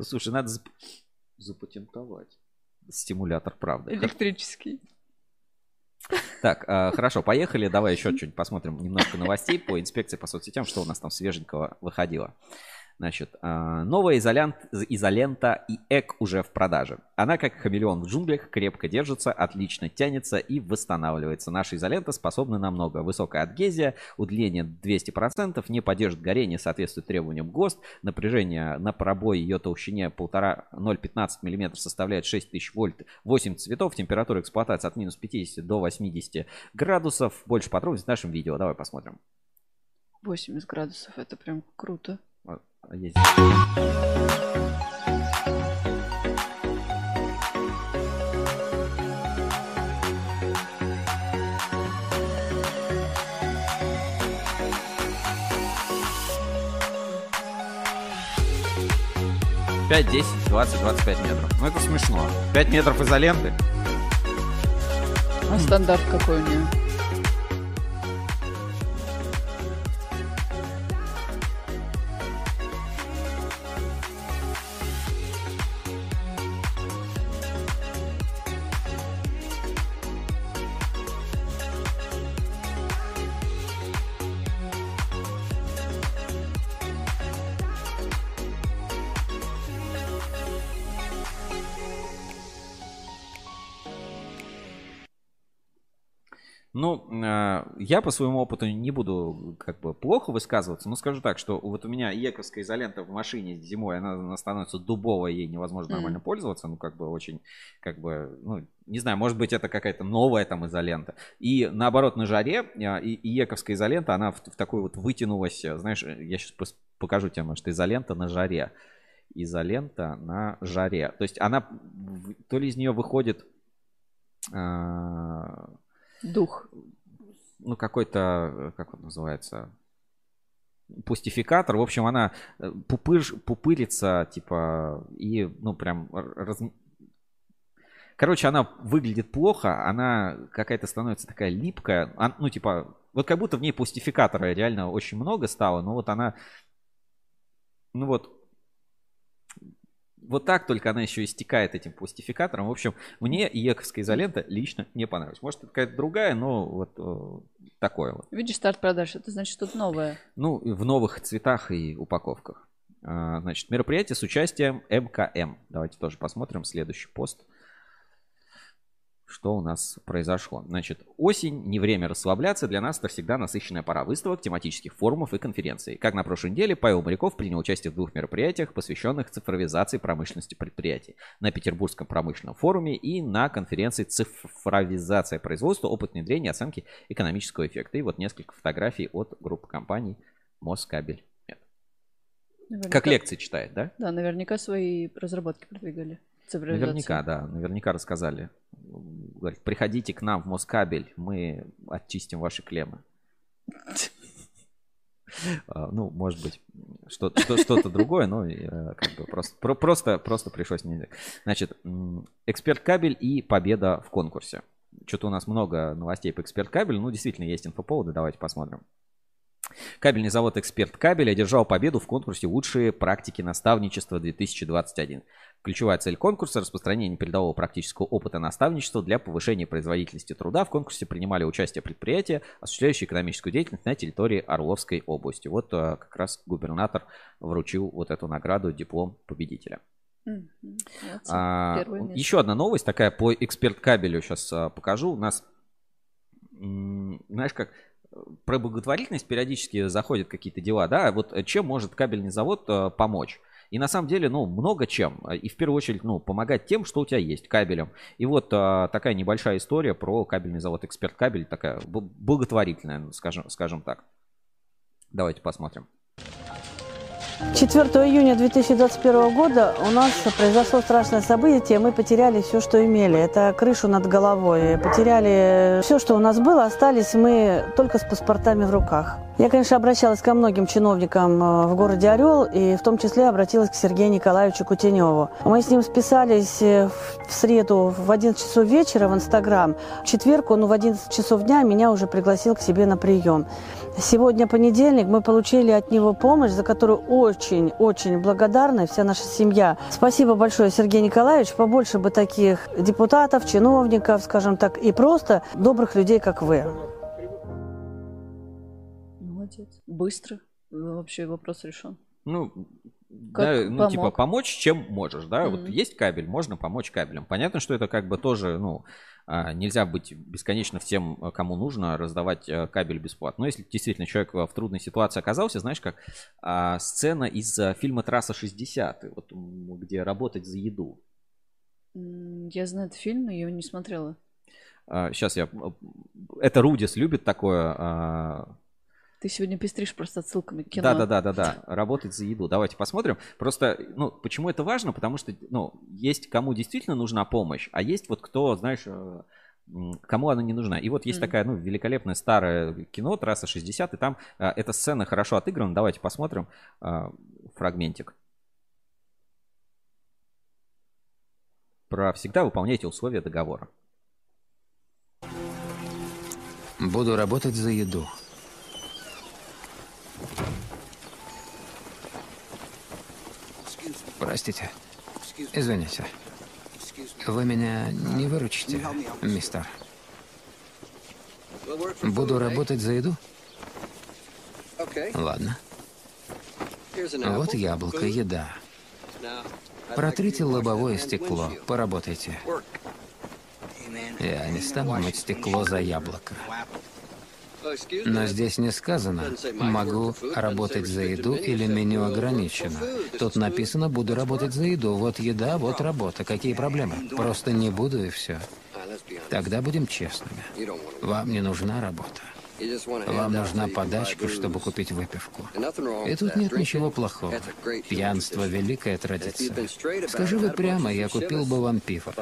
Слушай, надо запатентовать. Стимулятор правды. Электрический. Так, э, хорошо, поехали. Давай еще чуть посмотрим немножко новостей по инспекции по соцсетям, что у нас там свеженького выходило. Значит, а, новая изолент, изолента и эк уже в продаже. Она, как хамелеон в джунглях, крепко держится, отлично тянется и восстанавливается. Наша изолента способна на много. Высокая адгезия, удлинение 200%, не поддержит горение, соответствует требованиям ГОСТ. Напряжение на пробой ее толщине 1,5-0,15 мм составляет 6000 вольт. 8 цветов, температура эксплуатации от минус 50 до 80 градусов. Больше подробностей в нашем видео. Давай посмотрим. 80 градусов, это прям круто есть. Пять, десять, двадцать, двадцать пять метров. Ну это смешно. Пять метров изоленты. А стандарт какой у нее? Ну, а, я по своему опыту не буду как бы плохо высказываться, но скажу так, что вот у меня ековская изолента в машине зимой, она, она становится дубовой, ей невозможно нормально mm. пользоваться, ну, как бы очень, как бы, ну, не знаю, может быть, это какая-то новая там изолента. И наоборот, на жаре а, и, и ековская изолента, она в, в такой вот вытянулась, знаешь, я сейчас покажу тебе, может, изолента на жаре. Изолента на жаре. То есть она, то ли из нее выходит а, Дух. Ну, какой-то, как он называется, пустификатор. В общем, она э, пупыж, пупырится, типа, и, ну, прям раз... Короче, она выглядит плохо, она какая-то становится такая липкая. Ну, типа, вот как будто в ней пустификатора реально очень много стало, но вот она, ну вот, вот так только она еще истекает этим пластификатором. В общем, мне ековская изолента лично не понравилась. Может, это какая-то другая, но вот э, такое вот. Видишь, старт продаж, это значит что-то новое. Ну, в новых цветах и упаковках. А, значит, мероприятие с участием МКМ. Давайте тоже посмотрим следующий пост что у нас произошло. Значит, осень, не время расслабляться, для нас это всегда насыщенная пора выставок, тематических форумов и конференций. Как на прошлой неделе, Павел Моряков принял участие в двух мероприятиях, посвященных цифровизации промышленности предприятий. На Петербургском промышленном форуме и на конференции «Цифровизация производства. Опыт внедрения и оценки экономического эффекта». И вот несколько фотографий от группы компаний Москабель. Наверняка... Как лекции читает, да? Да, наверняка свои разработки продвигали. Наверняка, да, наверняка рассказали. Говорит, приходите к нам в Москабель, мы очистим ваши клеммы. А, ну, может быть, что-то что, другое, но э, как бы просто, просто, просто пришлось не... Значит, эксперт кабель и победа в конкурсе. Что-то у нас много новостей по эксперт кабель. Ну, действительно, есть инфоповоды, давайте посмотрим. Кабельный завод «Эксперт Кабель» одержал победу в конкурсе «Лучшие практики наставничества 2021». Ключевая цель конкурса – распространение передового практического опыта наставничества для повышения производительности труда. В конкурсе принимали участие предприятия, осуществляющие экономическую деятельность на территории Орловской области. Вот э, как раз губернатор вручил вот эту награду, диплом победителя. а, еще одна новость такая по эксперт кабелю сейчас а, покажу. У нас, знаешь как, про благотворительность периодически заходят какие-то дела, да, вот чем может кабельный завод а, помочь? И на самом деле, ну, много чем. И в первую очередь, ну, помогать тем, что у тебя есть, кабелем. И вот а, такая небольшая история про кабельный завод «Эксперт Кабель», такая благотворительная, скажем, скажем так. Давайте посмотрим. 4 июня 2021 года у нас произошло страшное событие. Мы потеряли все, что имели. Это крышу над головой. Потеряли все, что у нас было. Остались мы только с паспортами в руках. Я, конечно, обращалась ко многим чиновникам э, в городе Орел, и в том числе обратилась к Сергею Николаевичу Кутеневу. Мы с ним списались э, в среду в 11 часов вечера в Инстаграм. В четверг он в 11 часов дня меня уже пригласил к себе на прием. Сегодня понедельник, мы получили от него помощь, за которую очень-очень благодарна вся наша семья. Спасибо большое, Сергей Николаевич. Побольше бы таких депутатов, чиновников, скажем так, и просто добрых людей, как вы. Молодец. Быстро. Вообще вопрос решен. Ну, да, ну, типа, помочь, чем можешь, да, mm-hmm. вот есть кабель, можно помочь кабелем. Понятно, что это как бы тоже, ну, а, нельзя быть бесконечно всем, э, кому нужно, раздавать э, кабель бесплатно. Но если действительно человек в трудной ситуации оказался, знаешь, как а, сцена из э, фильма «Трасса 60», вот, где работать за еду. Я знаю этот фильм, но я его не смотрела. Сейчас а, я... Это Рудис любит такое ты сегодня пестришь просто отсылками к кино. Да, да, да, да, да. Работать за еду. Давайте посмотрим. Просто, ну, почему это важно? Потому что, ну, есть кому действительно нужна помощь, а есть вот кто, знаешь, э, кому она не нужна. И вот есть mm. такая, ну, великолепное старое кино, трасса 60, и там а, эта сцена хорошо отыграна. Давайте посмотрим а, фрагментик. Про всегда выполняйте условия договора. Буду работать за еду. Простите. Извините. Вы меня не выручите, мистер? Буду работать за еду? Ладно. Вот яблоко, еда. Протрите лобовое стекло, поработайте. Я не стану мыть стекло за яблоко. Но здесь не сказано, могу работать за еду или меню ограничено. Тут написано, буду работать за еду. Вот еда, вот работа. Какие проблемы? Просто не буду и все. Тогда будем честными. Вам не нужна работа. Вам нужна подачка, чтобы купить выпивку. И тут нет ничего плохого. Пьянство – великая традиция. Скажи вы прямо, я купил бы вам пиво.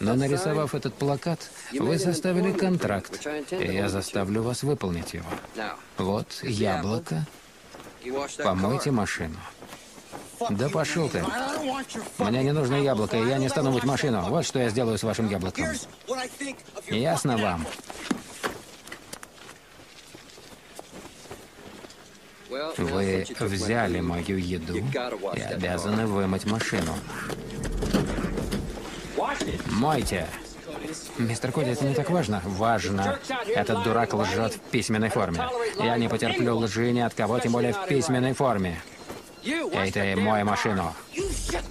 Но нарисовав этот плакат, вы составили контракт, и я заставлю вас выполнить его. Вот яблоко. Помойте машину. Да пошел ты. Мне не нужно яблоко, и я не стану мыть машину. Вот что я сделаю с вашим яблоком. Ясно вам? Вы взяли мою еду и обязаны вымыть машину. Мойте! Мистер Коди, это не так важно. Важно. Этот дурак лжет в письменной форме. Я не потерплю лжи ни от кого, тем более в письменной форме. Эй, ты, мой машину.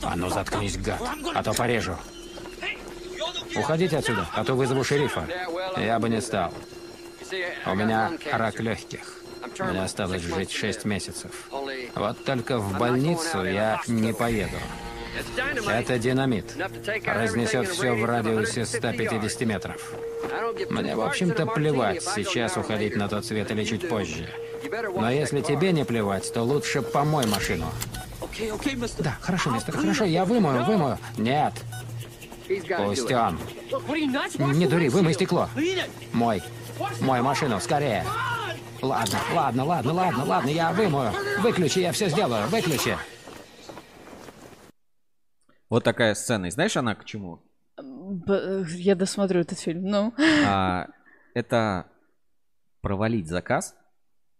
А ну заткнись, гад, а то порежу. Уходите отсюда, а то вызову шерифа. Я бы не стал. У меня рак легких. Мне осталось жить шесть месяцев. Вот только в больницу я не поеду. Это динамит. Разнесет все в радиусе 150 метров. Мне, в общем-то, плевать, сейчас уходить на тот свет или чуть позже. Но если тебе не плевать, то лучше помой машину. Да, хорошо, мистер, хорошо, я вымою, вымою. Нет. Пусть он. Не дури, вымой стекло. Мой. Мой машину, скорее. Ладно, ладно, ладно, ладно, ладно, я вымою. Выключи, я все сделаю, выключи. Вот такая сцена. И знаешь, она к чему? Я досмотрю этот фильм, ну. А, это провалить заказ,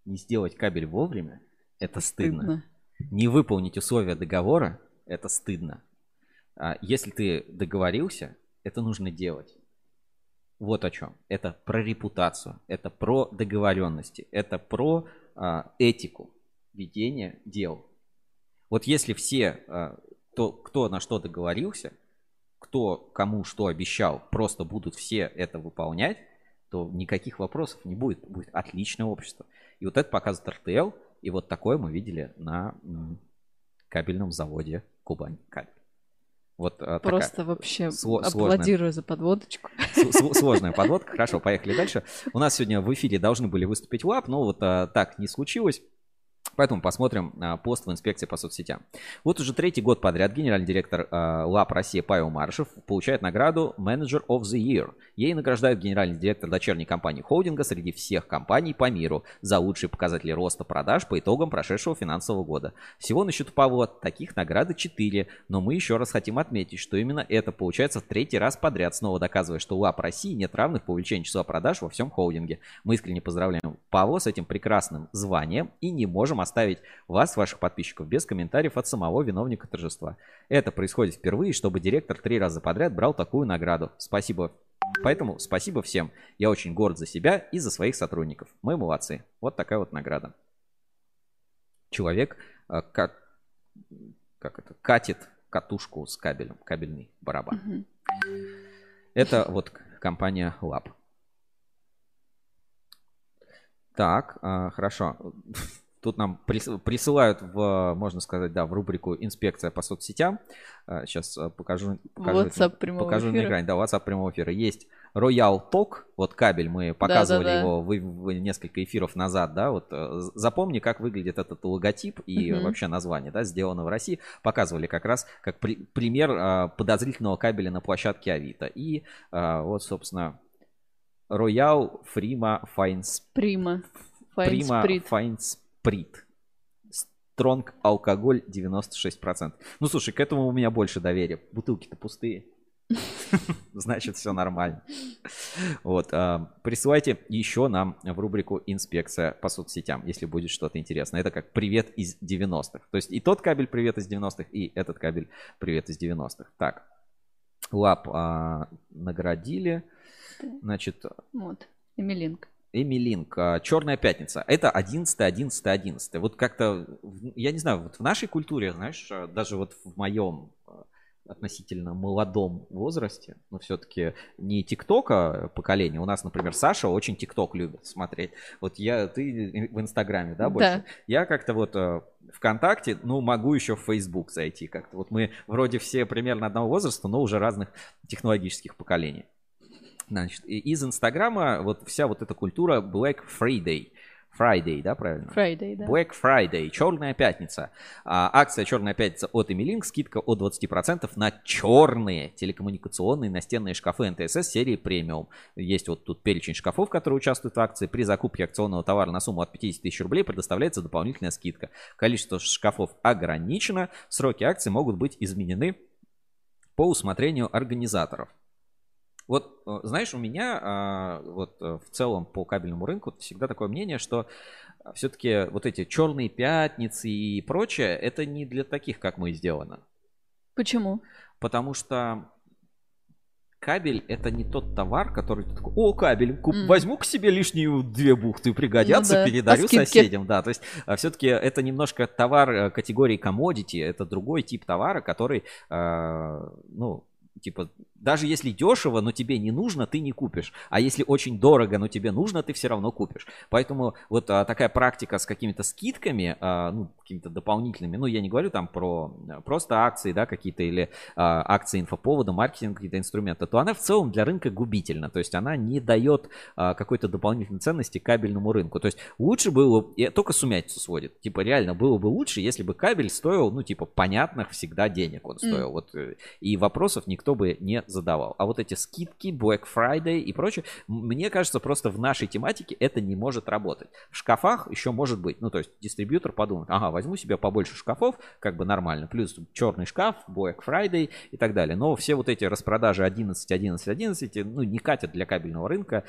не сделать кабель вовремя, это стыдно. стыдно. Не выполнить условия договора, это стыдно. А если ты договорился, это нужно делать. Вот о чем. Это про репутацию, это про договоренности, это про а, этику ведения дел. Вот если все, а, то, кто на что договорился, кто кому что обещал, просто будут все это выполнять, то никаких вопросов не будет. Будет отличное общество. И вот это показывает РТЛ. И вот такое мы видели на кабельном заводе Кубань Кабель. Вот а, Просто такая вообще сло- аплодирую сложная, за подводочку. <laughs> Сложная подводка. Хорошо, поехали дальше. У нас сегодня в эфире должны были выступить ЛАП, но вот а, так не случилось. Поэтому посмотрим а, пост в инспекции по соцсетям. Вот уже третий год подряд генеральный директор а, ЛАП России Павел Маршев получает награду Manager of the Year. Ей награждают генеральный директор дочерней компании холдинга среди всех компаний по миру за лучшие показатели роста продаж по итогам прошедшего финансового года. Всего на счету Павла таких награды 4, но мы еще раз хотим отметить, что именно это получается в третий раз подряд, снова доказывая, что ЛАП России нет равных по увеличению числа продаж во всем холдинге. Мы искренне поздравляем Павла с этим прекрасным званием и не можем оставить вас, ваших подписчиков, без комментариев от самого виновника торжества. Это происходит впервые, чтобы директор три раза подряд брал такую награду. Спасибо. Поэтому спасибо всем. Я очень горд за себя и за своих сотрудников. Мы молодцы. Вот такая вот награда. Человек э, как, как это, катит катушку с кабелем, кабельный барабан. Угу. Это вот компания Lab. Так, а, хорошо. <laughs> Тут нам присылают в, можно сказать, да, в рубрику «Инспекция по соцсетям». Сейчас а, покажу, покажу, WhatsApp прямого покажу эфира. на экране. Да, WhatsApp прямого эфира. Есть Royal Talk, вот кабель, мы показывали да, да, да. его в, в несколько эфиров назад, да, вот э, запомни, как выглядит этот логотип и угу. вообще название, да, сделано в России. Показывали как раз как при, пример а, подозрительного кабеля на площадке Авито. И вот, собственно, Royal Frima Fines... Prima. Prima Fines Сприт. Стронг алкоголь 96%. Ну, слушай, к этому у меня больше доверия. Бутылки-то пустые. <laughs> Значит, все нормально. Вот. А, присылайте еще нам в рубрику «Инспекция по соцсетям», если будет что-то интересное. Это как «Привет из 90-х». То есть и тот кабель «Привет из 90-х», и этот кабель «Привет из 90-х». Так. Лап а, наградили. Значит... Вот. Эмилинг. Эмилинг, Черная пятница. Это 11, 11, 11. Вот как-то, я не знаю, вот в нашей культуре, знаешь, даже вот в моем относительно молодом возрасте, но все-таки не ТикТока поколение. У нас, например, Саша очень ТикТок любит смотреть. Вот я, ты в Инстаграме, да, больше? Да. Я как-то вот э, ВКонтакте, ну, могу еще в Фейсбук зайти как-то. Вот мы вроде все примерно одного возраста, но уже разных технологических поколений. Значит, из Инстаграма вот вся вот эта культура Black Friday – Friday, да, правильно? Friday, да. Black Friday, черная пятница. А, акция черная пятница от Emilink, скидка от 20% на черные телекоммуникационные настенные шкафы НТСС серии премиум. Есть вот тут перечень шкафов, которые участвуют в акции. При закупке акционного товара на сумму от 50 тысяч рублей предоставляется дополнительная скидка. Количество шкафов ограничено. Сроки акции могут быть изменены по усмотрению организаторов. Вот, э, знаешь, у меня а, вот э, в целом по кабельному рынку всегда такое мнение, что все-таки вот эти черные пятницы и прочее, это не для таких, как мы сделано. Почему? Потому что кабель это не тот товар, который ты такой, о, кабель, куп, mm. возьму к себе лишнюю две бухты, пригодятся, ну, да. передарю соседям. Да, то есть все-таки это немножко товар э, категории commodity, это другой тип товара, который, э, ну, типа даже если дешево, но тебе не нужно, ты не купишь. А если очень дорого, но тебе нужно, ты все равно купишь. Поэтому вот а, такая практика с какими-то скидками, а, ну, какими-то дополнительными, ну, я не говорю там про а, просто акции, да, какие-то или а, акции инфоповода, маркетинг, какие-то инструменты, то она в целом для рынка губительна. То есть она не дает а, какой-то дополнительной ценности кабельному рынку. То есть лучше было, и только сумятицу сводит. Типа реально было бы лучше, если бы кабель стоил, ну, типа понятных всегда денег он стоил. Mm. Вот, э, и вопросов никто бы не задавал. А вот эти скидки, Black Friday и прочее, мне кажется, просто в нашей тематике это не может работать. В шкафах еще может быть. Ну, то есть дистрибьютор подумает, ага, возьму себе побольше шкафов, как бы нормально. Плюс черный шкаф, Black Friday и так далее. Но все вот эти распродажи 11, 11, 11, ну, не катят для кабельного рынка.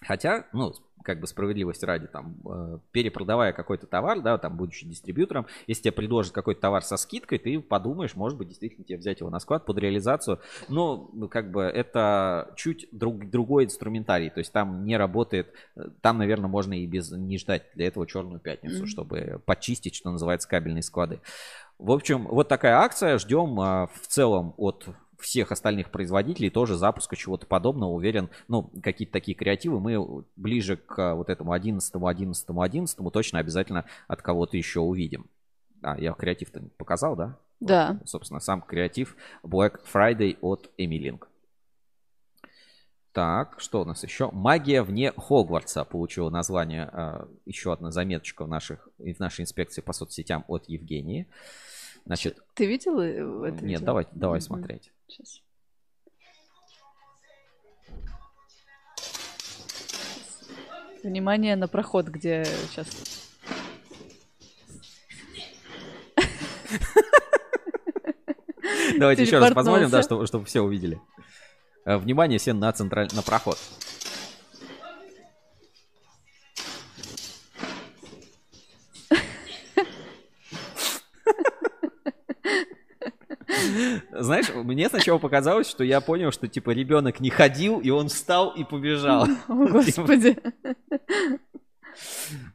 Хотя, ну, как бы справедливости ради, там, э, перепродавая какой-то товар, да, там, будучи дистрибьютором, если тебе предложат какой-то товар со скидкой, ты подумаешь, может быть, действительно тебе взять его на склад под реализацию. Но, ну, как бы, это чуть друг, другой инструментарий, то есть там не работает, э, там, наверное, можно и без, не ждать для этого черную пятницу, mm-hmm. чтобы почистить, что называется, кабельные склады. В общем, вот такая акция. Ждем а, в целом от всех остальных производителей тоже запуска чего-то подобного. Уверен, ну, какие-то такие креативы мы ближе к вот этому 11, 11, 11 точно обязательно от кого-то еще увидим. А, я креатив-то показал, да? Да. Вот, собственно, сам креатив Black Friday от Emilink. Так, что у нас еще? Магия вне Хогвартса получила название. А, еще одна заметочка в, наших, в нашей инспекции по соцсетям от Евгении. Значит, Ты видел это? Нет, видео? давай, давай mm-hmm. смотреть. Сейчас. Внимание на проход, где сейчас. Давайте еще раз посмотрим, да, чтобы, чтобы все увидели. Э, внимание все на центральный на проход. Знаешь, мне сначала показалось, что я понял, что типа ребенок не ходил, и он встал и побежал. <laughs> О, Господи.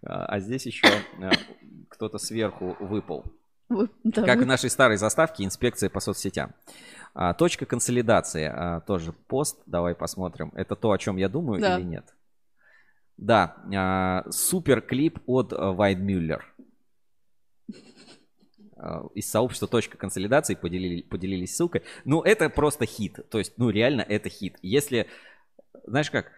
А, а здесь еще а, кто-то сверху выпал. Как в нашей старой заставке инспекция по соцсетям. А, точка консолидации. А, тоже пост. Давай посмотрим. Это то, о чем я думаю да. или нет? Да. А, супер клип от Вайдмюллер. А, из сообщества «Точка консолидации» поделили, поделились ссылкой. Ну, это просто хит. То есть, ну, реально это хит. Если, знаешь как,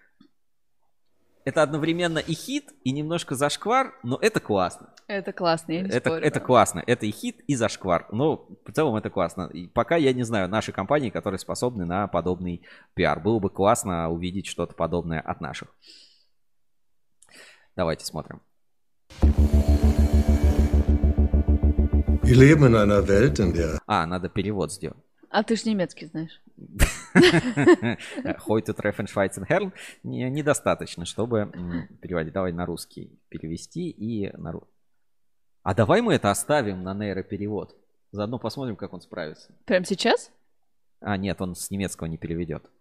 это одновременно и хит, и немножко зашквар, но это классно. Это классно, я не это, спорю. Это классно. Это и хит, и зашквар. Но в целом это классно. И пока я не знаю наши компании, которые способны на подобный пиар. Было бы классно увидеть что-то подобное от наших. Давайте смотрим. А, надо перевод сделать. А ты ж немецкий знаешь. Heute treffen Schweizer Herren не, недостаточно, чтобы переводить. Давай на русский перевести и на А давай мы это оставим на нейроперевод. Заодно посмотрим, как он справится. Прямо сейчас? А, нет, он с немецкого не переведет.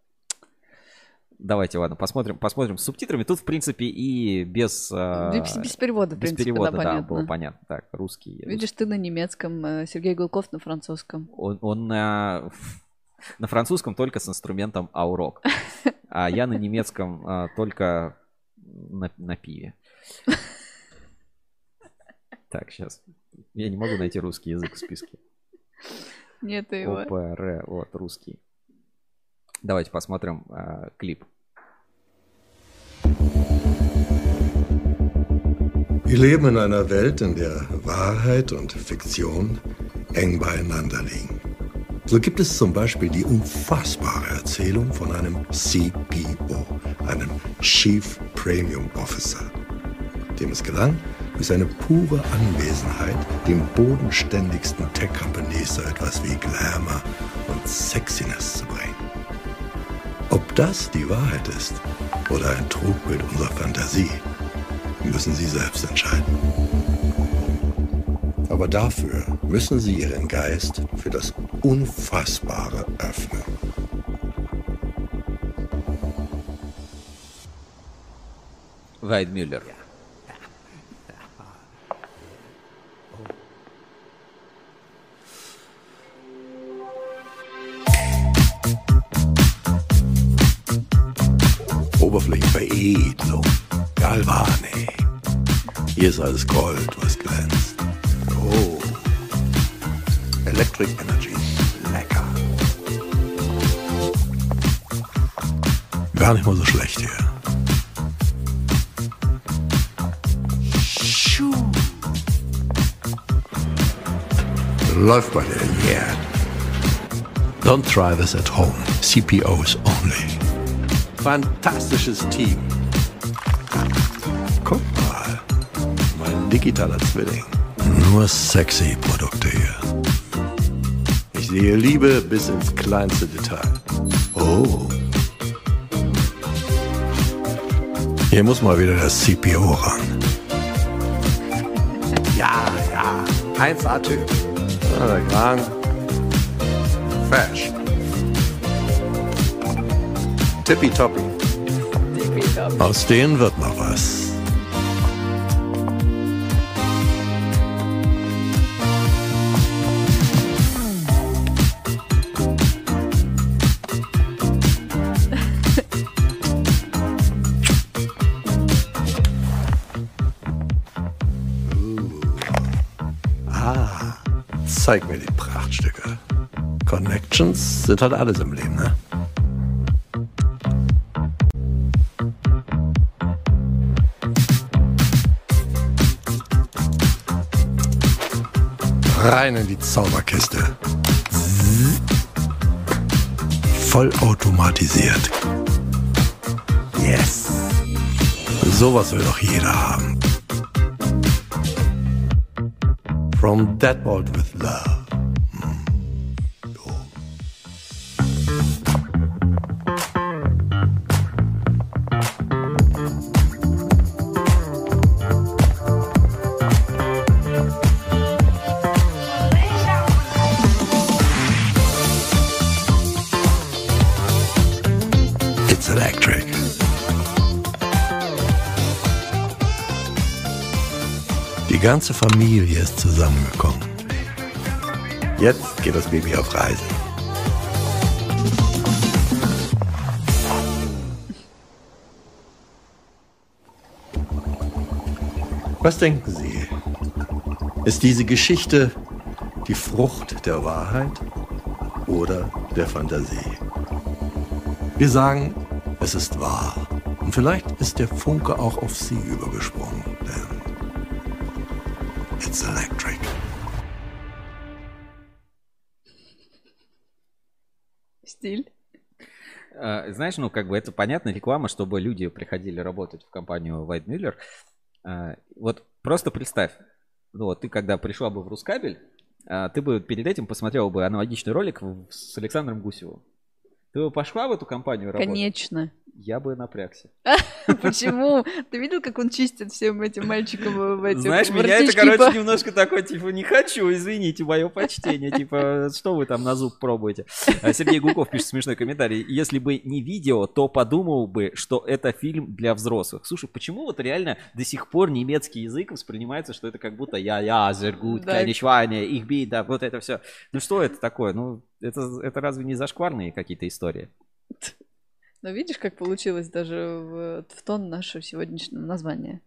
Давайте, ладно, посмотрим, посмотрим с субтитрами. Тут, в принципе, и без... Без, без перевода, в без принципе, перевода, да, да, понятно. было понятно. Так, русский. Видишь, ты на немецком, э, Сергей Гулков на французском. Он, он на, на французском только с инструментом аурок, а я на немецком а, только на, на пиве. Так, сейчас. Я не могу найти русский язык в списке. Нет его. ОПР, вот, русский. Давайте посмотрим э, клип. Wir leben in einer Welt, in der Wahrheit und Fiktion eng beieinander liegen. So gibt es zum Beispiel die unfassbare Erzählung von einem CPO, einem Chief Premium Officer, dem es gelang, durch seine pure Anwesenheit den bodenständigsten Tech-Companies so etwas wie Glamour und Sexiness zu bringen. Ob das die Wahrheit ist oder ein Trugbild unserer Fantasie, müssen Sie selbst entscheiden. Aber dafür müssen Sie Ihren Geist für das Unfassbare öffnen. Weidmüller. Alles Gold, was glänzt. Oh. Electric Energy. Lecker. Gar nicht mal so schlecht hier. Schuh. Läuft bei dir, yeah. Don't try this at home. CPOs only. Fantastisches Team. Digitaler Zwilling. Nur sexy Produkte hier. Ich sehe Liebe bis ins kleinste Detail. Oh. Hier muss mal wieder das CPO ran. Ja, ja. 1A-Typ. Ah, der Kragen. Tippitoppi. Aus denen wird noch was. Connections sind halt alles im Leben, ne? Rein in die Zauberkiste. Vollautomatisiert. Yes. Sowas will doch jeder haben. From Deadbolt with ganze Familie ist zusammengekommen. Jetzt geht das Baby auf Reisen. Was denken Sie? Ist diese Geschichte die Frucht der Wahrheit oder der Fantasie? Wir sagen, es ist wahr. Und vielleicht ist der Funke auch auf Sie übergesprungen, Знаешь, ну как бы это понятно, реклама, чтобы люди приходили работать в компанию White Miller. А, Вот просто представь, вот ты когда пришла бы в Рускабель, а, ты бы перед этим посмотрел бы аналогичный ролик с Александром Гусевым. Ты бы пошла в эту компанию работать? Конечно. Я бы напрягся. <laughs> Почему? Ты видел, как он чистит всем этим мальчикам в этих Знаешь, меня это, короче, немножко такой, типа, не хочу, извините, мое почтение. Типа, что вы там на зуб пробуете? А Сергей Гуков пишет смешной комментарий. Если бы не видео, то подумал бы, что это фильм для взрослых. Слушай, почему вот реально до сих пор немецкий язык воспринимается, что это как будто я, я, зергут, конечно, их бит, да, вот это все. Ну что это такое? Ну, это, это разве не зашкварные какие-то истории? Но видишь, как получилось даже в, в тон нашего сегодняшнего названия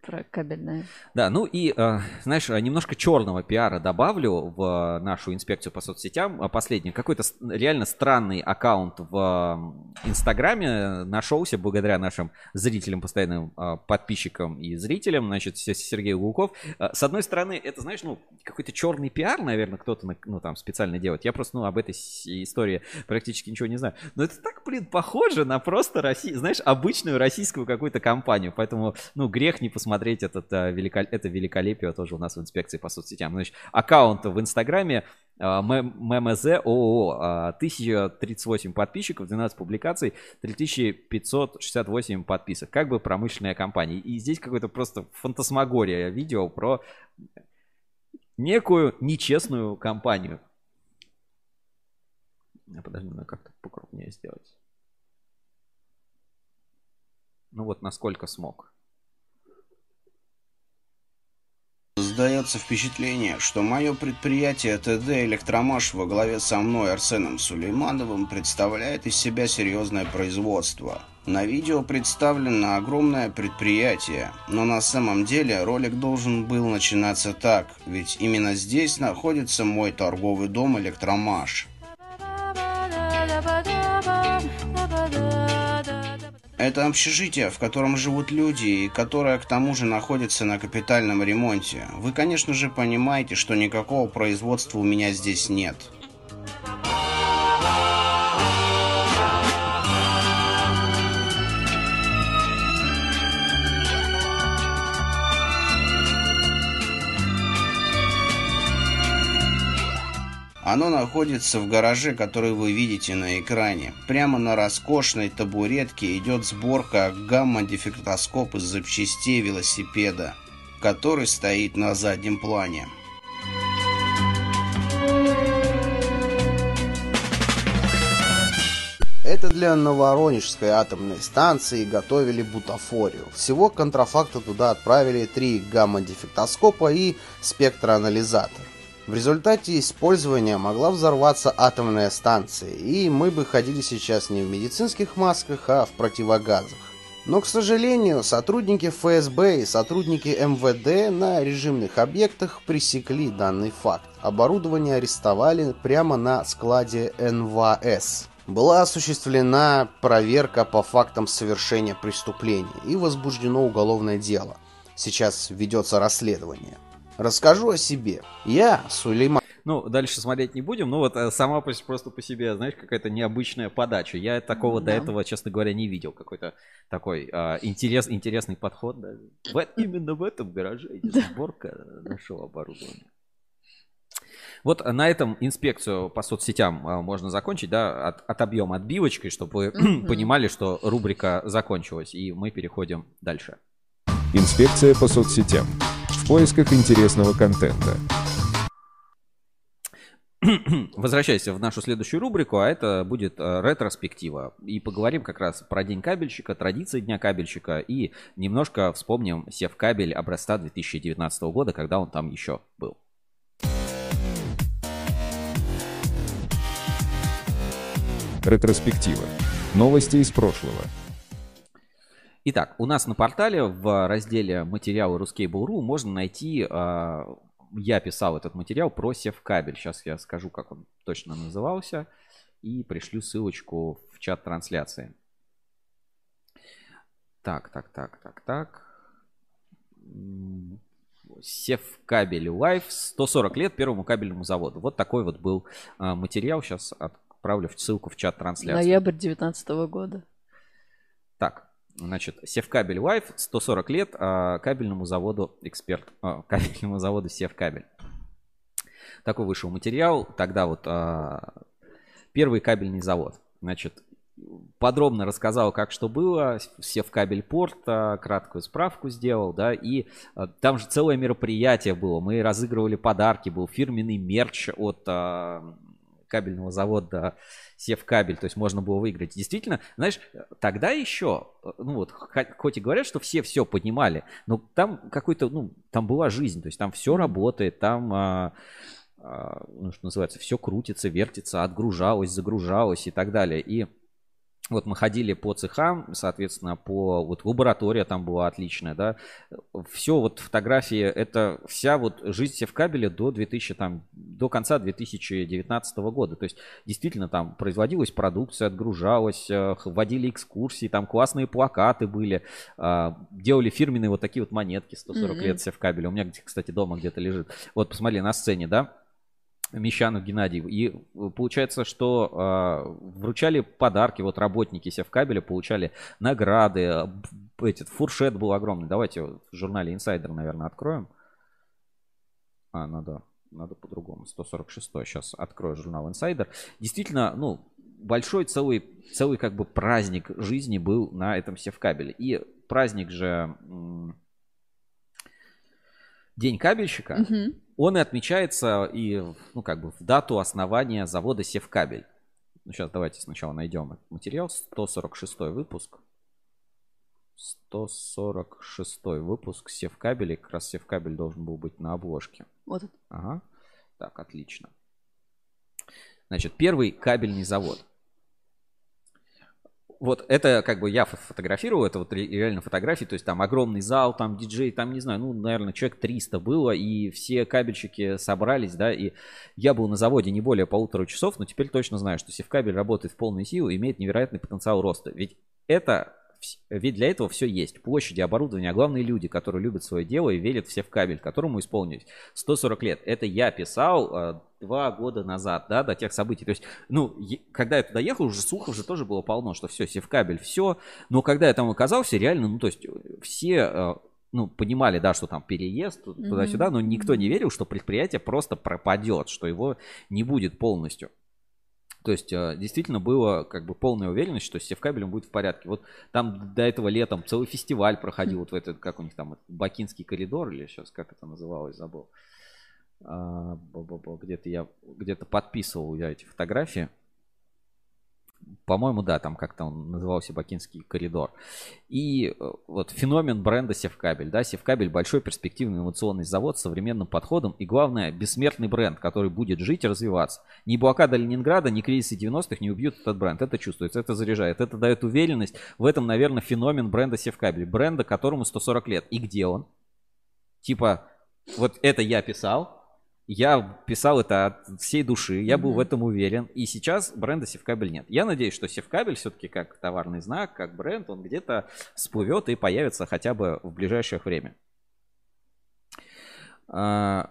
про кабельное. Да, ну и, э, знаешь, немножко черного пиара добавлю в нашу инспекцию по соцсетям. Последний, какой-то реально странный аккаунт в Инстаграме нашелся благодаря нашим зрителям, постоянным э, подписчикам и зрителям, значит, Сергей Гулков. Э, с одной стороны, это, знаешь, ну, какой-то черный пиар, наверное, кто-то, ну, там, специально делает. Я просто, ну, об этой истории практически ничего не знаю. Но это так, блин, похоже на просто, Россию, знаешь, обычную российскую какую-то компанию. Поэтому, ну, грех не посмотреть посмотреть этот, а, великол... это великолепие тоже у нас в инспекции по соцсетям. Значит, аккаунт в Инстаграме ММЗ ООО, 1038 подписчиков, 12 публикаций, 3568 подписок. Как бы промышленная компания. И здесь какое-то просто фантасмагория видео про некую нечестную компанию. Подожди, надо как-то покрупнее сделать. Ну вот насколько смог. Создается впечатление, что мое предприятие ТД «Электромаш» во главе со мной Арсеном Сулеймановым представляет из себя серьезное производство. На видео представлено огромное предприятие, но на самом деле ролик должен был начинаться так, ведь именно здесь находится мой торговый дом «Электромаш». Это общежитие, в котором живут люди и которое к тому же находится на капитальном ремонте. Вы, конечно же, понимаете, что никакого производства у меня здесь нет. Оно находится в гараже, который вы видите на экране. Прямо на роскошной табуретке идет сборка гамма-дефектоскоп из запчастей велосипеда, который стоит на заднем плане. Это для Новоронежской атомной станции готовили бутафорию. Всего контрафакта туда отправили три гамма-дефектоскопа и спектроанализатор. В результате использования могла взорваться атомная станция, и мы бы ходили сейчас не в медицинских масках, а в противогазах. Но, к сожалению, сотрудники ФСБ и сотрудники МВД на режимных объектах пресекли данный факт. Оборудование арестовали прямо на складе НВС. Была осуществлена проверка по фактам совершения преступления и возбуждено уголовное дело. Сейчас ведется расследование. Расскажу о себе. Я Сулейман. Ну, дальше смотреть не будем, но вот э, сама просто по себе, знаешь, какая-то необычная подача. Я такого да. до этого, честно говоря, не видел. Какой-то такой а, интерес, интересный подход. Да. В, именно в этом гараже <laughs> идет сборка нашего оборудования. Вот на этом инспекцию по соцсетям а, можно закончить, да, от, отобьем отбивочкой, чтобы вы <clears throat> mm-hmm. понимали, что рубрика закончилась, и мы переходим дальше. Инспекция по соцсетям поисках интересного контента. Возвращайся в нашу следующую рубрику, а это будет э, ретроспектива. И поговорим как раз про День кабельщика, традиции Дня кабельщика и немножко вспомним Севкабель образца 2019 года, когда он там еще был. Ретроспектива. Новости из прошлого. Итак, у нас на портале в разделе материалы Ruskable.ru можно найти, а, я писал этот материал про севкабель. Сейчас я скажу, как он точно назывался, и пришлю ссылочку в чат трансляции. Так, так, так, так, так. Севкабель Life 140 лет первому кабельному заводу. Вот такой вот был а, материал. Сейчас отправлю ссылку в чат трансляции. Ноябрь 2019 года. Так, Значит, Севкабель Live 140 лет а кабельному заводу Эксперт, а, <laughs> кабельному заводу Севкабель. Такой вышел материал. Тогда вот а, первый кабельный завод. значит, подробно рассказал, как что было, все в кабель порта, краткую справку сделал, да, и там же целое мероприятие было, мы разыгрывали подарки, был фирменный мерч от кабельного завода Севкабель, то есть можно было выиграть. Действительно, знаешь, тогда еще, ну вот, хоть и говорят, что все все понимали, но там какой-то, ну, там была жизнь, то есть там все работает, там... А, а, ну, что называется, все крутится, вертится, отгружалось, загружалось и так далее. И вот мы ходили по цехам, соответственно, по вот лаборатория там была отличная, да. Все вот фотографии, это вся вот жизнь Севкабеля до 2000 там до конца 2019 года. То есть действительно там производилась продукция, отгружалась, э, вводили экскурсии, там классные плакаты были, а, делали фирменные вот такие вот монетки 140 mm-hmm. лет Севкабеля. У меня, кстати, дома где-то лежит. Вот посмотри на сцене, да. Мещанов Геннадий. И э, получается, что э, вручали подарки, вот работники Севкабеля получали награды, э, этот фуршет был огромный. Давайте в журнале Insider, наверное, откроем. А, надо, надо по-другому. 146 сейчас открою журнал Insider. Действительно, ну, большой целый, целый как бы праздник жизни был на этом Севкабеле. И праздник же День кабельщика, угу. Он и отмечается и, ну, как бы в дату основания завода Севкабель. Ну, сейчас давайте сначала найдем этот материал. 146 выпуск. 146 выпуск Севкабеля. Как раз Севкабель должен был быть на обложке. Вот. Ага. Так, отлично. Значит, первый кабельный завод вот это как бы я фотографировал, это вот реально фотографии, то есть там огромный зал, там диджей, там не знаю, ну, наверное, человек 300 было, и все кабельщики собрались, да, и я был на заводе не более полутора часов, но теперь точно знаю, что Севкабель работает в полной силе и имеет невероятный потенциал роста. Ведь это ведь для этого все есть. Площади, оборудование, а главные люди, которые любят свое дело и верят все в кабель, которому исполнилось 140 лет. Это я писал э, два года назад, да, до тех событий. То есть, ну, когда я туда ехал, уже слухов же тоже было полно, что все, севкабель, все. Но когда я там оказался, реально, ну, то есть, все э, ну, понимали, да, что там переезд туда-сюда, но никто не верил, что предприятие просто пропадет, что его не будет полностью. То есть э, действительно было как бы полная уверенность, что с севкабелем будет в порядке. Вот там до этого летом целый фестиваль проходил, вот в этот, как у них там, Бакинский коридор или сейчас, как это называлось, забыл. А, где-то я, где-то подписывал я эти фотографии. По-моему, да, там как-то он назывался Бакинский коридор. И э, вот феномен бренда Севкабель. Да, Севкабель большой перспективный инновационный завод с современным подходом и, главное, бессмертный бренд, который будет жить и развиваться. Ни блокада Ленинграда, ни кризисы 90-х не убьют этот бренд. Это чувствуется, это заряжает, это дает уверенность. В этом, наверное, феномен бренда Севкабель. Бренда, которому 140 лет. И где он? Типа, вот это я писал, я писал это от всей души, я был mm-hmm. в этом уверен. И сейчас бренда Севкабель нет. Я надеюсь, что Севкабель все-таки как товарный знак, как бренд, он где-то всплывет и появится хотя бы в ближайшее время. А,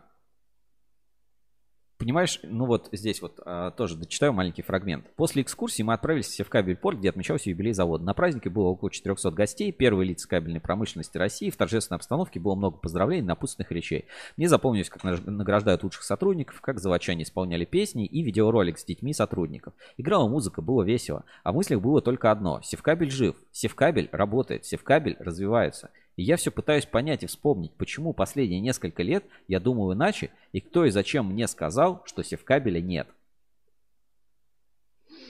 Понимаешь, ну вот здесь вот а, тоже дочитаю маленький фрагмент. После экскурсии мы отправились в Севкабель порт, где отмечался юбилей завода. На празднике было около 400 гостей, первые лица кабельной промышленности России. В торжественной обстановке было много поздравлений, напутственных речей. Мне запомнилось, как награждают лучших сотрудников, как заводчане исполняли песни и видеоролик с детьми сотрудников. Играла музыка, было весело. А в мыслях было только одно. Севкабель жив, Севкабель работает, Севкабель развивается. И я все пытаюсь понять и вспомнить, почему последние несколько лет я думаю иначе, и кто и зачем мне сказал, что севкабеля нет.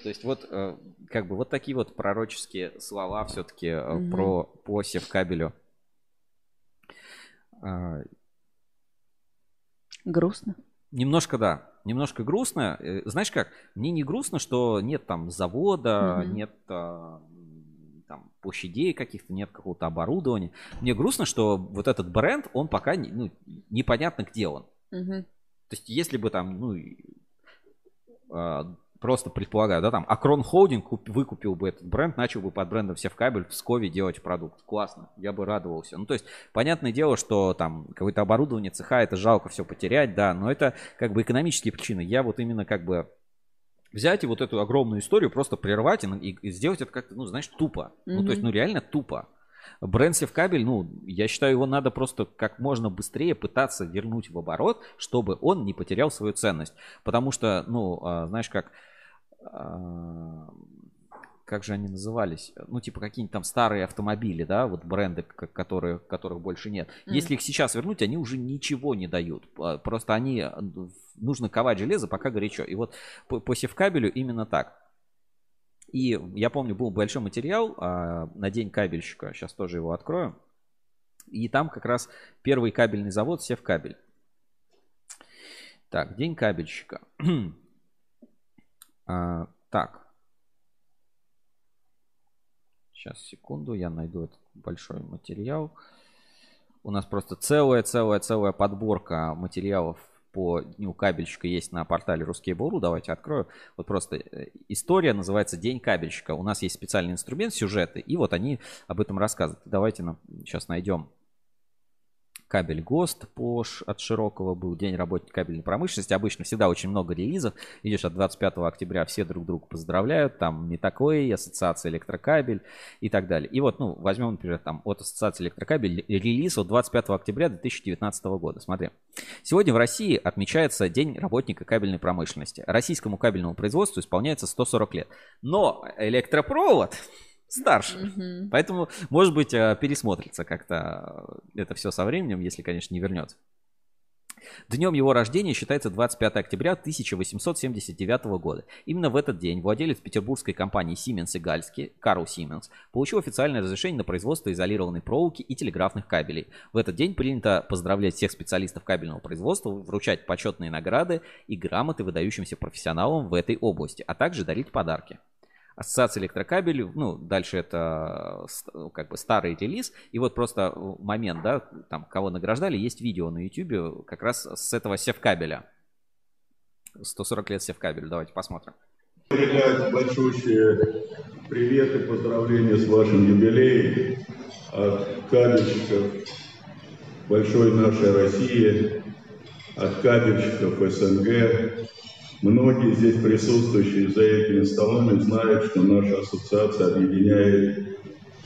То есть вот э, как бы вот такие вот пророческие слова все-таки mm-hmm. про по севкабелю. А, грустно. Немножко да, немножко грустно. Э, знаешь как? Мне не грустно, что нет там завода, mm-hmm. нет а, там площадей каких-то, нет какого-то оборудования. Мне грустно, что вот этот бренд, он пока не, ну, непонятно, где он. Угу. То есть, если бы там, ну, э, просто предполагаю, да, там, Акрон Холдинг выкупил бы этот бренд, начал бы под брендом Севкабель в Пскове делать продукт. Классно, я бы радовался. Ну, то есть, понятное дело, что там какое-то оборудование цеха, это жалко все потерять, да, но это как бы экономические причины. Я вот именно как бы взять и вот эту огромную историю просто прервать и, и сделать это как-то, ну, знаешь, тупо. Mm-hmm. Ну, то есть, ну, реально тупо. Бренд Севкабель, ну, я считаю, его надо просто как можно быстрее пытаться вернуть в оборот, чтобы он не потерял свою ценность. Потому что, ну, а, знаешь, как... А, как же они назывались? Ну, типа какие-нибудь там старые автомобили, да, вот бренды, которые, которых больше нет. Mm. Если их сейчас вернуть, они уже ничего не дают. Просто они, нужно ковать железо, пока горячо. И вот по, по севкабелю именно так. И я помню, был большой материал а, на день кабельщика. Сейчас тоже его открою. И там как раз первый кабельный завод Севкабель. Так, день кабельщика. <clears throat> а, так. Сейчас, секунду, я найду этот большой материал. У нас просто целая-целая-целая подборка материалов по дню кабельщика есть на портале Ruskable.ru. Давайте открою. Вот просто э, история называется День кабельщика. У нас есть специальный инструмент, сюжеты, и вот они об этом рассказывают. Давайте нам сейчас найдем кабель ГОСТ по, от Широкого был День работника кабельной промышленности. Обычно всегда очень много релизов. Видишь, от 25 октября все друг друга поздравляют. Там Метаклей, Ассоциация Электрокабель и так далее. И вот, ну, возьмем, например, там от Ассоциации Электрокабель релиз от 25 октября 2019 года. Смотри. Сегодня в России отмечается День работника кабельной промышленности. Российскому кабельному производству исполняется 140 лет. Но электропровод старше. Mm-hmm. Поэтому, может быть, э, пересмотрится как-то это все со временем, если, конечно, не вернется. Днем его рождения считается 25 октября 1879 года. Именно в этот день владелец петербургской компании Siemens и Гальски, Карл Siemens, получил официальное разрешение на производство изолированной проволоки и телеграфных кабелей. В этот день принято поздравлять всех специалистов кабельного производства, вручать почетные награды и грамоты выдающимся профессионалам в этой области, а также дарить подарки. Ассоциация электрокабелей, ну, дальше это как бы старый релиз, и вот просто момент, да, там, кого награждали, есть видео на YouTube как раз с этого севкабеля. 140 лет севкабелю, давайте посмотрим. Передать большущие привет и поздравления с вашим юбилеем от кабельщиков большой нашей России, от кабельщиков СНГ, Многие здесь присутствующие за этими столами знают, что наша ассоциация объединяет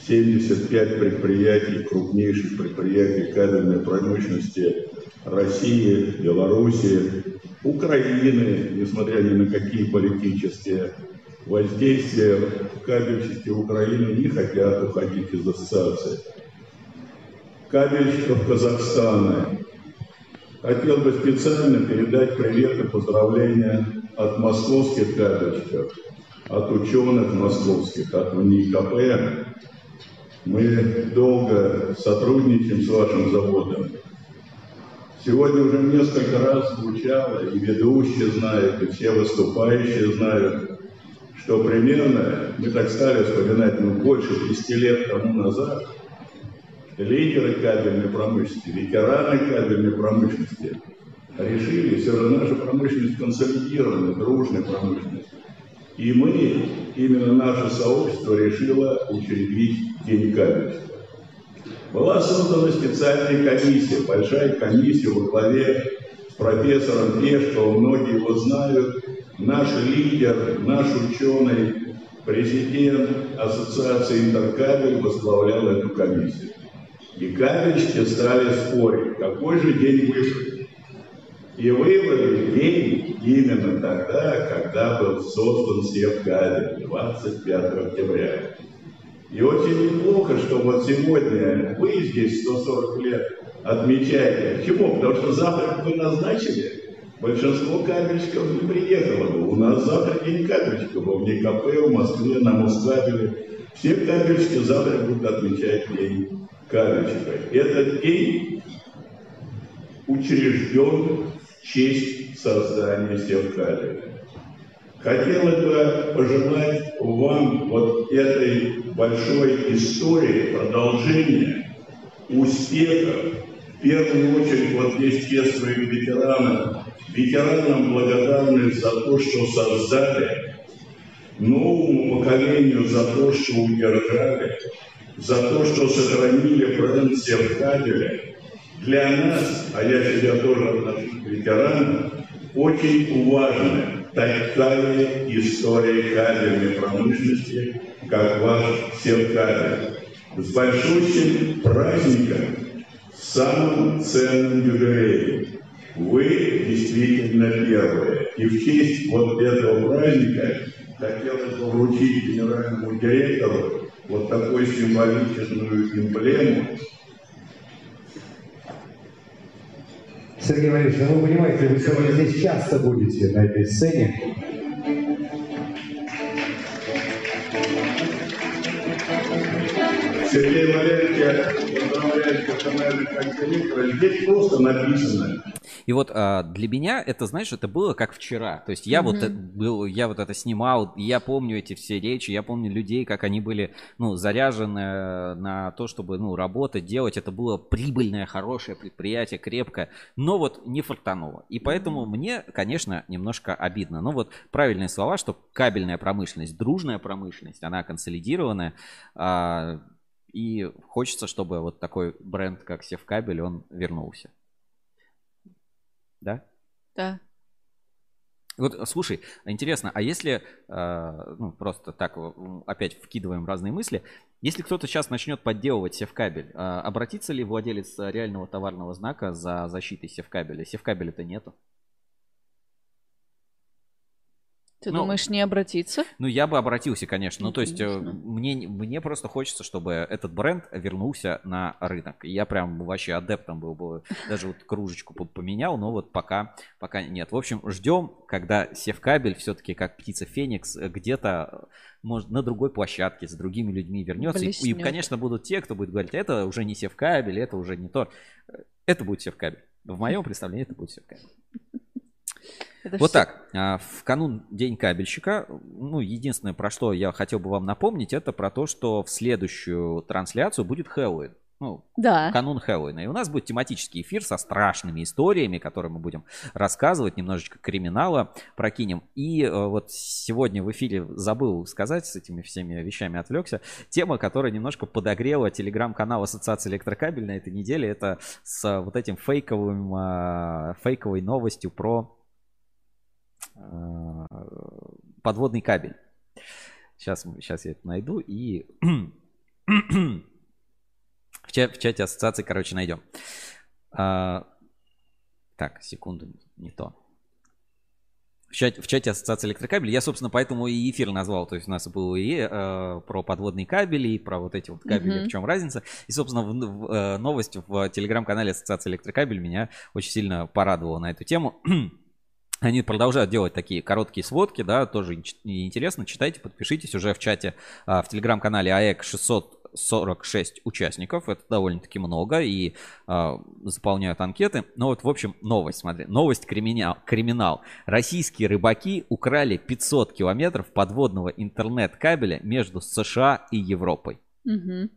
75 предприятий, крупнейших предприятий кабельной промышленности России, Белоруссии, Украины, несмотря ни на какие политические воздействия, кабельщики Украины не хотят уходить из ассоциации. Кабельщиков Казахстана, Хотел бы специально передать привет и поздравления от московских кабельщиков, от ученых московских, от УНИКП. Мы долго сотрудничаем с вашим заводом. Сегодня уже несколько раз звучало, и ведущие знают, и все выступающие знают, что примерно, мы так стали вспоминать, ну, больше 10 лет тому назад – лидеры кабельной промышленности, ветераны кабельной промышленности решили, все же наша промышленность консолидированная, дружная промышленность. И мы, именно наше сообщество, решило учредить День кабельства. Была создана специальная комиссия, большая комиссия во главе с профессором Пешковым, многие его знают, наш лидер, наш ученый, президент Ассоциации Интеркабель возглавлял эту комиссию. И кабельщики стали спорить, какой же день выбрать. И выбрали день именно тогда, когда был создан Севкабель, 25 октября. И очень неплохо, что вот сегодня вы здесь 140 лет отмечаете. Почему? Потому что завтра вы назначили, большинство кабельщиков не приехало бы. У нас завтра день кабельщиков в НИКП, в Москве, на Москабеле. Все кабельщики завтра будут отмечать день Кавичка. Этот день учрежден в честь создания Севкалия. Хотелось бы пожелать вам вот этой большой истории продолжения, успехов, в первую очередь вот здесь те своим ветеранам, ветеранам благодарны за то, что создали, новому поколению за то, что удержали, за то, что сохранили бренд Севкабеля. Для нас, а я себя тоже отношу к ветеранам, очень важна такая история кабельной промышленности, как ваш Севкабель. С большущим праздником, самым ценным юбилеем. Вы действительно первые. И в честь вот этого праздника хотелось бы вручить генеральному директору вот такую символическую эмблему. Сергей Валерьевич, ну вы понимаете, вы сегодня здесь часто будете на этой сцене. Сергей Валерьевич, поздравляю персональных коллекционеров. Здесь просто написано и вот а, для меня это, знаешь, это было как вчера. То есть я mm-hmm. вот был, я вот это снимал, я помню эти все речи, я помню людей, как они были, ну, заряжены на то, чтобы, ну, работать, делать. Это было прибыльное, хорошее предприятие, крепкое, но вот не фартануло. И поэтому mm-hmm. мне, конечно, немножко обидно. Но вот правильные слова, что кабельная промышленность, дружная промышленность, она консолидированная, а, и хочется, чтобы вот такой бренд, как Севкабель, он вернулся. Да? Да. Вот, слушай, интересно, а если, э, ну, просто так опять вкидываем разные мысли, если кто-то сейчас начнет подделывать севкабель, э, обратится ли владелец реального товарного знака за защитой севкабеля? Севкабеля-то нету. Ты ну, думаешь, не обратиться? Ну, я бы обратился, конечно. Ну, ну то есть, э, мне, мне просто хочется, чтобы этот бренд вернулся на рынок. Я прям вообще адептом был бы. Даже вот кружечку поменял, но вот пока, пока нет. В общем, ждем, когда Севкабель все-таки, как птица Феникс, где-то может, на другой площадке с другими людьми вернется. Блеснет. И, конечно, будут те, кто будет говорить, это уже не Севкабель, это уже не то. Это будет Севкабель. В моем представлении это будет Севкабель. Это вот все... так, а, в канун День кабельщика, ну, единственное, про что я хотел бы вам напомнить, это про то, что в следующую трансляцию будет Хэллоуин. Ну, да. канун Хэллоуина. И у нас будет тематический эфир со страшными историями, которые мы будем рассказывать, немножечко криминала прокинем. И э, вот сегодня в эфире забыл сказать, с этими всеми вещами отвлекся, тема, которая немножко подогрела телеграм-канал Ассоциации Электрокабель на этой неделе, это с вот этим фейковым, э, фейковой новостью про Э, подводный кабель. Сейчас, сейчас я это найду и <clears throat> в, чате, в чате ассоциации, короче, найдем. А, так, секунду, не то. В чате, в чате ассоциации электрокабель. Я, собственно, поэтому и эфир назвал. То есть у нас было и э, про подводные кабели, и про вот эти вот кабели, mm-hmm. в чем разница. И, собственно, в, в, э, новость в телеграм-канале ассоциации электрокабель меня очень сильно порадовала на эту тему. <clears throat> Они продолжают делать такие короткие сводки, да, тоже интересно. Читайте, подпишитесь уже в чате а, в телеграм-канале АЭК 646 участников. Это довольно-таки много и а, заполняют анкеты. Ну вот, в общем, новость, смотри. Новость криминал. криминал. Российские рыбаки украли 500 километров подводного интернет-кабеля между США и Европой. Угу.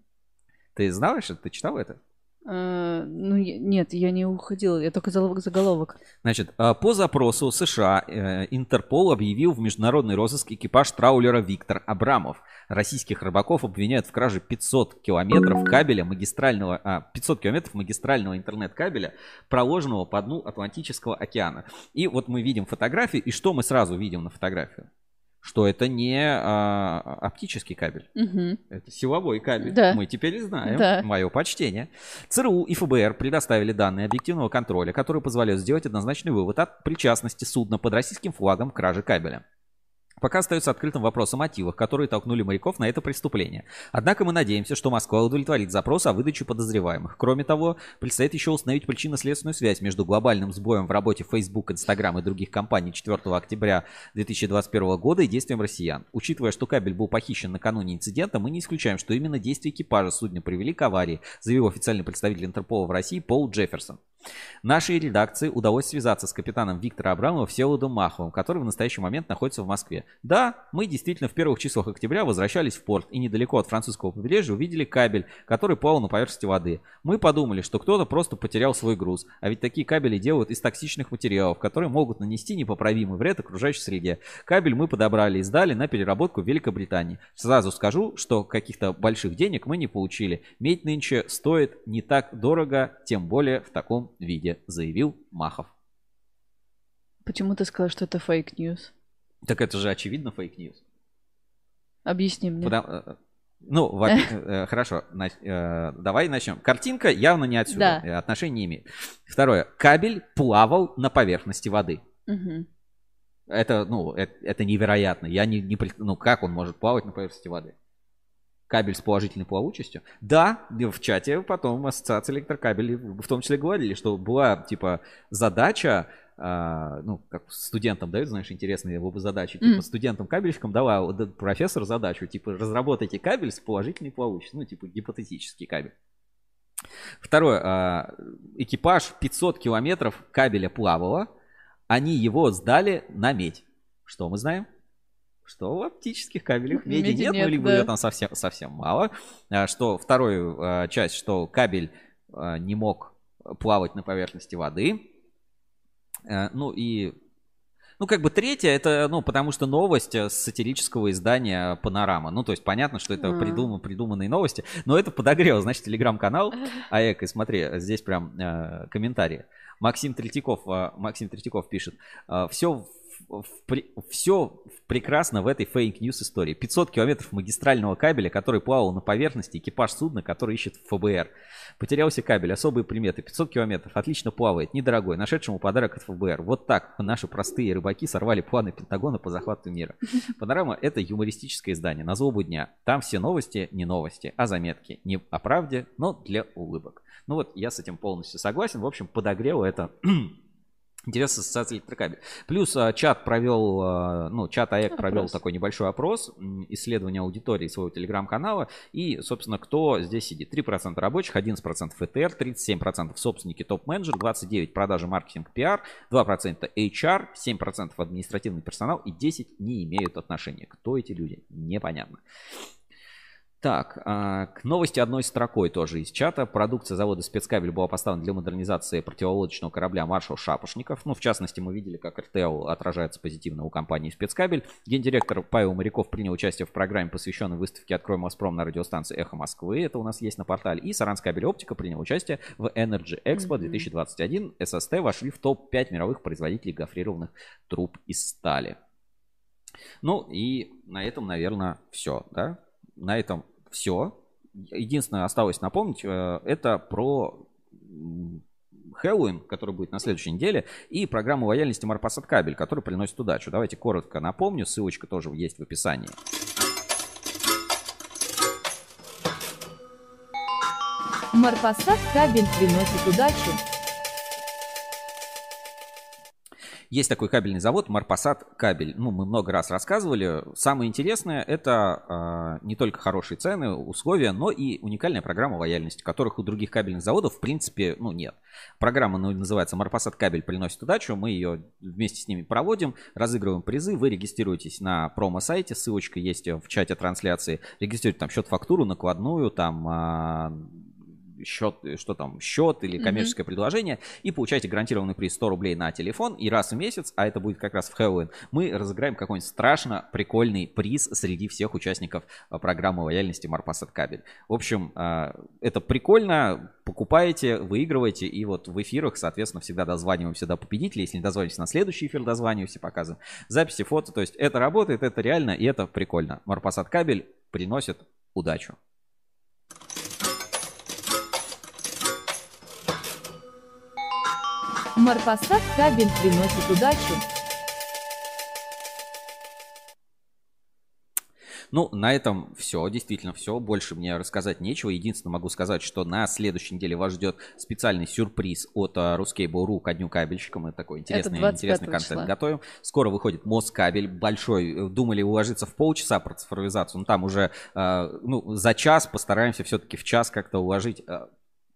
Ты знаешь это? Ты читал это? Uh, ну, нет, я не уходила, я только заголовок. Значит, а, по запросу США э, Интерпол объявил в международный розыск экипаж траулера Виктор Абрамов. Российских рыбаков обвиняют в краже 500 километров кабеля магистрального, а, 500 километров магистрального интернет-кабеля, проложенного по дну Атлантического океана. И вот мы видим фотографии, и что мы сразу видим на фотографии? Что это не а, оптический кабель. Угу. Это силовой кабель. Да. Мы теперь знаем. Да. Мое почтение. ЦРУ и ФБР предоставили данные объективного контроля, которые позволяют сделать однозначный вывод от причастности судна под российским флагом к краже кабеля. Пока остается открытым вопрос о мотивах, которые толкнули моряков на это преступление. Однако мы надеемся, что Москва удовлетворит запрос о выдаче подозреваемых. Кроме того, предстоит еще установить причинно-следственную связь между глобальным сбоем в работе Facebook, Instagram и других компаний 4 октября 2021 года и действием россиян. Учитывая, что кабель был похищен накануне инцидента, мы не исключаем, что именно действия экипажа судна привели к аварии, заявил официальный представитель Интерпола в России Пол Джефферсон. Нашей редакции удалось связаться с капитаном Виктора Абрамова Всеволодом Маховым, который в настоящий момент находится в Москве. Да, мы действительно в первых числах октября возвращались в порт и недалеко от французского побережья увидели кабель, который плавал на поверхности воды. Мы подумали, что кто-то просто потерял свой груз, а ведь такие кабели делают из токсичных материалов, которые могут нанести непоправимый вред окружающей среде. Кабель мы подобрали и сдали на переработку в Великобритании. Сразу скажу, что каких-то больших денег мы не получили. Медь нынче стоит не так дорого, тем более в таком виде, заявил Махов. Почему ты сказал, что это fake news? Так это же очевидно fake news. Объясни мне. Потому, э, ну, <laughs> э, хорошо, э, давай начнем. Картинка явно не отсюда, да. отношения не имеет. Второе. Кабель плавал на поверхности воды. Угу. Это, ну, это, это невероятно. Я не, не... Ну, как он может плавать на поверхности воды? Кабель с положительной плавучестью? Да, в чате потом ассоциация электрокабелей в том числе говорили, что была, типа, задача а, ну, как студентам дают, знаешь, интересные задачи. Типа, mm. студентам-кабельщикам дала профессор задачу, типа, разработайте кабель с положительной плавучестью. Ну, типа, гипотетический кабель. Второе. А, экипаж 500 километров кабеля плавало. Они его сдали на медь. Что мы знаем? Что в оптических кабелях меди, меди нет, нет, ну, либо да. ее там совсем, совсем мало. А, что вторую часть, что кабель не мог плавать на поверхности воды. Э, ну и ну, как бы третье, это, ну, потому что новость с сатирического издания «Панорама». Ну, то есть понятно, что это придум, придуманные новости, но это подогрело, значит, телеграм-канал АЭК, и смотри, здесь прям э, комментарии. Максим Третьяков, э, Максим Третьяков пишет, э, все все прекрасно в этой fake news истории. 500 километров магистрального кабеля, который плавал на поверхности, экипаж судна, который ищет ФБР. Потерялся кабель, особые приметы. 500 километров, отлично плавает, недорогой, нашедшему подарок от ФБР. Вот так наши простые рыбаки сорвали планы Пентагона по захвату мира. <laughs> Панорама — это юмористическое издание на злобу дня. Там все новости не новости, а заметки. Не о правде, но для улыбок. Ну вот, я с этим полностью согласен. В общем, подогрело это <clears throat> Интересная ассоциация электрокабель. Плюс а, чат провел, а, ну, чат АЭК опрос. провел такой небольшой опрос, исследование аудитории своего телеграм-канала. И, собственно, кто здесь сидит? 3% рабочих, 11% ФТР, 37% собственники топ-менеджер, 29% продажи, маркетинг, пиар, 2% HR, 7% административный персонал и 10% не имеют отношения. Кто эти люди? Непонятно. Так, а, к новости одной строкой тоже из чата. Продукция завода спецкабель была поставлена для модернизации противолодочного корабля «Маршал Шапошников». Ну, в частности, мы видели, как РТЛ отражается позитивно у компании «Спецкабель». Гендиректор Павел Моряков принял участие в программе, посвященной выставке «Открой Моспром» на радиостанции «Эхо Москвы». Это у нас есть на портале. И Саранскабель Оптика принял участие в Energy Expo 2021. ССТ вошли в топ-5 мировых производителей гофрированных труб из стали. Ну и на этом, наверное, все, да? на этом все. Единственное, осталось напомнить, э, это про Хэллоуин, который будет на следующей неделе, и программу лояльности Марпасад Кабель, который приносит удачу. Давайте коротко напомню, ссылочка тоже есть в описании. Марпасад Кабель приносит удачу. Есть такой кабельный завод Марпасад кабель. Ну, мы много раз рассказывали. Самое интересное это э, не только хорошие цены, условия, но и уникальная программа лояльности, которых у других кабельных заводов в принципе ну, нет. Программа называется Марпасад кабель приносит удачу. Мы ее вместе с ними проводим, разыгрываем призы. Вы регистрируетесь на промо-сайте, ссылочка есть в чате трансляции. Регистрируйте там счет-фактуру, накладную, там э, счет, что там, счет или коммерческое mm-hmm. предложение, и получаете гарантированный приз 100 рублей на телефон, и раз в месяц, а это будет как раз в Хэллоуин, мы разыграем какой-нибудь страшно прикольный приз среди всех участников а, программы лояльности Марпасад Кабель. В общем, а, это прикольно, покупаете, выигрываете, и вот в эфирах, соответственно, всегда дозваниваемся до победителей, если не дозвонитесь на следующий эфир, дозваниваемся, показываем записи, фото, то есть это работает, это реально, и это прикольно. Марпасад Кабель приносит удачу. Марпасад кабель приносит удачу. Ну, на этом все, действительно все. Больше мне рассказать нечего. Единственное, могу сказать, что на следующей неделе вас ждет специальный сюрприз от Ruskable.ru ко дню кабельщика. Мы такой интересный, интересный контент числа. готовим. Скоро выходит Москабель большой. Думали уложиться в полчаса про цифровизацию. Но там уже uh, ну, за час постараемся все-таки в час как-то уложить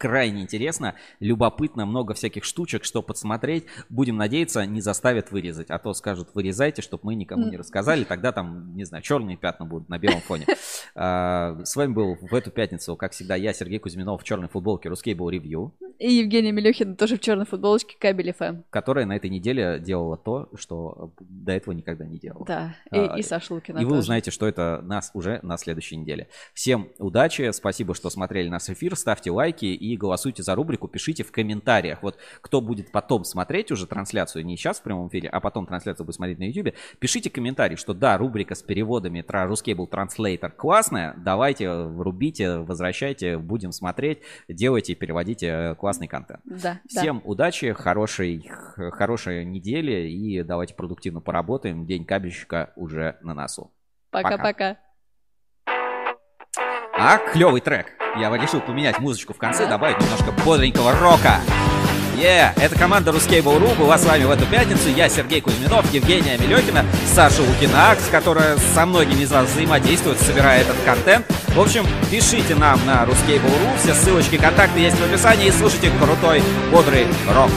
крайне интересно, любопытно, много всяких штучек, что подсмотреть. Будем надеяться, не заставят вырезать, а то скажут, вырезайте, чтобы мы никому не рассказали, тогда там, не знаю, черные пятна будут на белом фоне. <laughs> А, с вами был в эту пятницу, как всегда, я, Сергей Кузьминов, в черной футболке Рускейбл Ревью. И Евгения Милюхина тоже в черной футболочке Кабель ФМ. Которая на этой неделе делала то, что до этого никогда не делала. Да, и, а, и Саша Лукина И вы узнаете, что это нас уже на следующей неделе. Всем удачи, спасибо, что смотрели наш эфир, ставьте лайки и и голосуйте за рубрику, пишите в комментариях. Вот кто будет потом смотреть уже трансляцию, не сейчас в прямом эфире, а потом трансляцию будет смотреть на YouTube, пишите комментарий, что да, рубрика с переводами про Ruscable Translator классная, давайте, врубите, возвращайте, будем смотреть, делайте и переводите э, классный контент. Да, Всем да. удачи, хорошей, хорошей недели и давайте продуктивно поработаем. День кабельщика уже на носу. Пока-пока. А, клевый трек. Я решил поменять музычку в конце, добавить немножко бодренького рока. Yeah, это команда Ruskable.ru была с вами в эту пятницу. Я Сергей Кузьминов, Евгения Мелехина, Саша Лукинакс, которая со многими из вас взаимодействует, собирая этот контент. В общем, пишите нам на Ruskable.ru, все ссылочки, контакты есть в описании и слушайте крутой, бодрый рок.